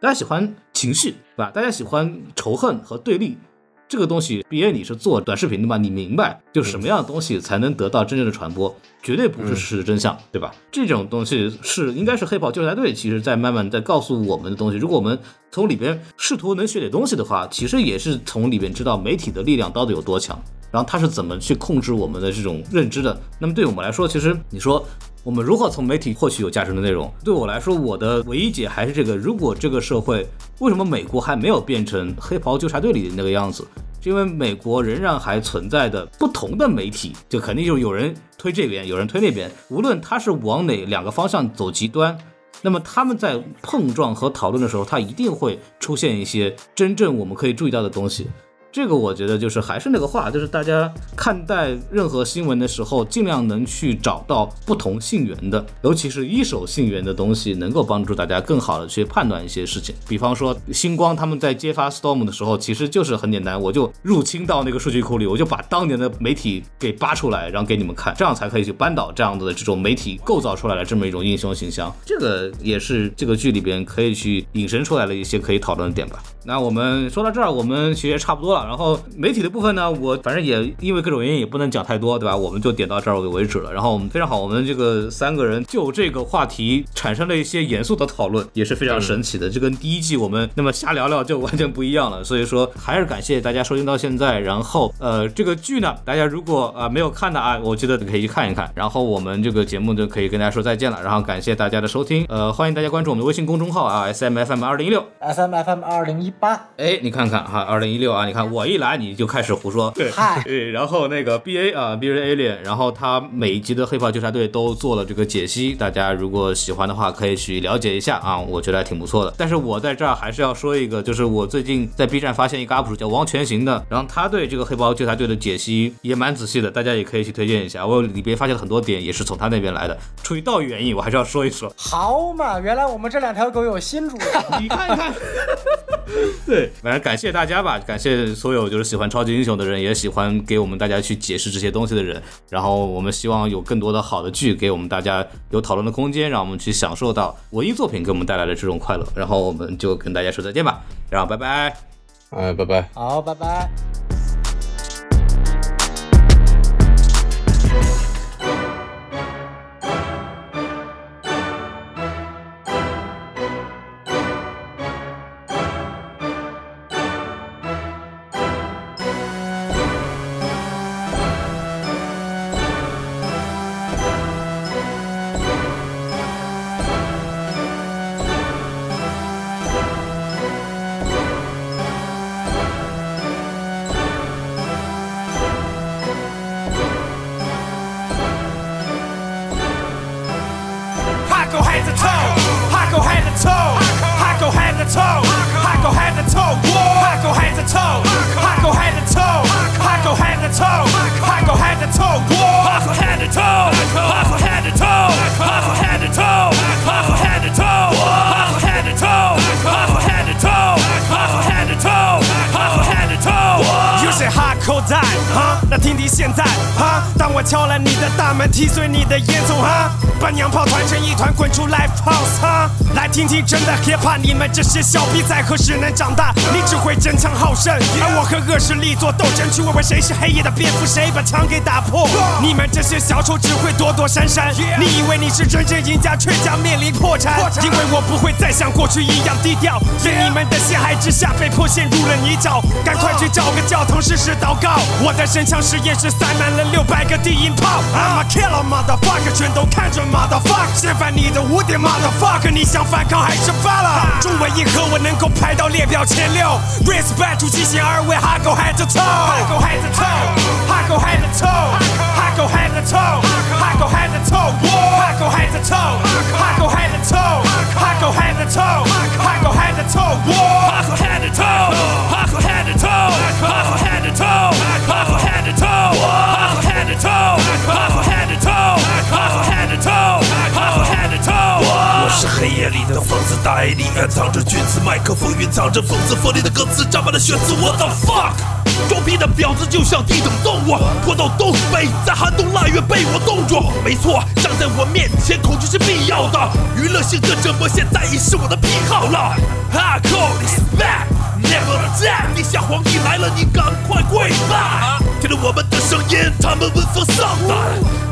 大家喜欢情绪，对吧？大家喜欢仇恨和对立。这个东西，毕业你是做短视频的嘛？你明白，就什么样的东西才能得到真正的传播？绝对不是事实真相，对吧？这种东西是应该是黑袍纠察队，其实在慢慢在告诉我们的东西。如果我们从里边试图能学点东西的话，其实也是从里边知道媒体的力量到底有多强，然后它是怎么去控制我们的这种认知的。那么对我们来说，其实你说。我们如何从媒体获取有价值的内容？对我来说，我的唯一解还是这个：如果这个社会为什么美国还没有变成黑袍纠察队里的那个样子？是因为美国仍然还存在的不同的媒体，就肯定就有人推这边，有人推那边。无论他是往哪两个方向走极端，那么他们在碰撞和讨论的时候，他一定会出现一些真正我们可以注意到的东西。这个我觉得就是还是那个话，就是大家看待任何新闻的时候，尽量能去找到不同信源的，尤其是一手信源的东西，能够帮助大家更好的去判断一些事情。比方说星光他们在揭发 Storm 的时候，其实就是很简单，我就入侵到那个数据库里，我就把当年的媒体给扒出来，然后给你们看，这样才可以去扳倒这样子的这种媒体构造出来的这么一种英雄形象。这个也是这个剧里边可以去引申出来的一些可以讨论的点吧。那我们说到这儿，我们其实也差不多了。然后媒体的部分呢，我反正也因为各种原因也不能讲太多，对吧？我们就点到这儿为止了。然后我们非常好，我们这个三个人就这个话题产生了一些严肃的讨论，也是非常神奇的。这跟第一季我们那么瞎聊聊就完全不一样了。所以说还是感谢大家收听到现在。然后呃，这个剧呢，大家如果啊没有看的啊，我觉得可以去看一看。然后我们这个节目就可以跟大家说再见了。然后感谢大家的收听，呃，欢迎大家关注我们的微信公众号啊，S M F M 二零一六，S M F M 二零一。八。哎，你看看哈，二零一六啊，你看我一来你就开始胡说，对嗨对，然后那个 B A 啊，B A Alien，然后他每一集的黑袍纠察队都做了这个解析，大家如果喜欢的话可以去了解一下啊，我觉得还挺不错的。但是我在这儿还是要说一个，就是我最近在 B 站发现一个 UP 主叫王全行的，然后他对这个黑袍纠察队的解析也蛮仔细的，大家也可以去推荐一下。我里边发现了很多点也是从他那边来的，出于道义原因，我还是要说一说。好嘛，原来我们这两条狗有新主人。你看看，对，反正感谢大家吧，感谢所有就是喜欢超级英雄的人，也喜欢给我们大家去解释这些东西的人。然后我们希望有更多的好的剧给我们大家有讨论的空间，让我们去享受到文艺作品给我们带来的这种快乐。然后我们就跟大家说再见吧，然后拜拜。哎，拜拜。好，拜拜。我们踢碎你的烟囱哈！把娘炮团成一团滚出 live house，哈，来听听真的 hip hop，你们这些小逼崽何时能长大？你只会争强好胜，而我和恶势力做斗争，去问问谁是黑夜的蝙蝠，谁把墙给打破？你们这些小丑只会躲躲闪闪，你以为你是真正赢家，却将面临破产，因为我不会再像过去一样低调，在你们的陷害之下被迫陷入了泥沼，赶快去找个教堂试试祷告。我的神枪实验室塞满了六百个低音炮，I'm a killer motherfucker，全都看着 motherfucker，掀翻你的污点 motherfucker，你想反抗还是发了？中文硬核我能够排到列表前六，respect 出极限二位，I go head to toe，I go head to toe，I go head to toe，I go head to toe，I go head to toe，I go head to toe，I go head to toe，I go head to toe，I go head to toe，I go head to toe，I go head to toe，I go head to toe，I go head to toe，I go head to toe，I go head to toe，I go head to toe，I go head to toe，我是黑夜里的疯子，大 A 里暗藏着君子，麦克风蕴藏着讽刺锋利的歌词，扎满了血丝。What the fuck？装逼的婊子就像地等动物，拖到东北，在寒冬腊月被我冻住。没错，站在我面前，恐惧是必要的。娱乐性的折磨现在已是我的癖好了。I call this back。Never die！地下皇帝来了，你赶快跪拜！听着我们的声音，他们闻风丧胆，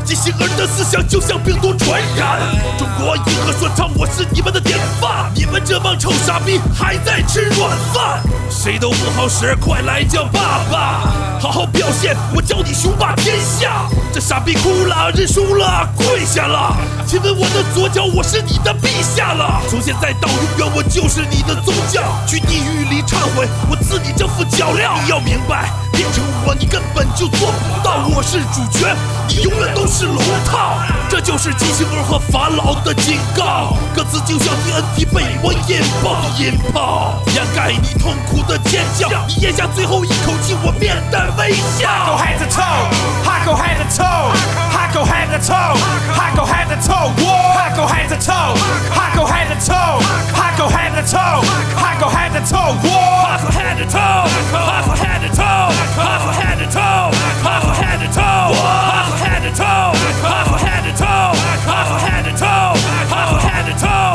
畸形儿的思想就像病毒传染。中国银河说唱，我是你们的典范，你们这帮臭傻逼还在吃软饭，谁都不好使，快来叫爸爸！好好表现，我教你雄霸天下。这傻逼哭了，认输了，跪下了，亲吻我的左脚，我是你的陛下了。从现在到永远，我就是你的宗教。去地狱里忏悔，我赐你这副脚镣。你要明白，变成我你根本就做不到。我是主角，你永远都是龙套。这就是畸形儿和法老的警告。歌词就像 TNT 被我引爆的引爆，掩盖你痛苦的尖叫。你咽下最后一口气，我面带微笑。I go head to toe, I go head to toe, I go head to toe, I go head to toe, I go head to toe, Pop head to toe. Pop from head to toe. Pop from head to toe. Pop from head to toe. Pop from head to toe. Head to toe.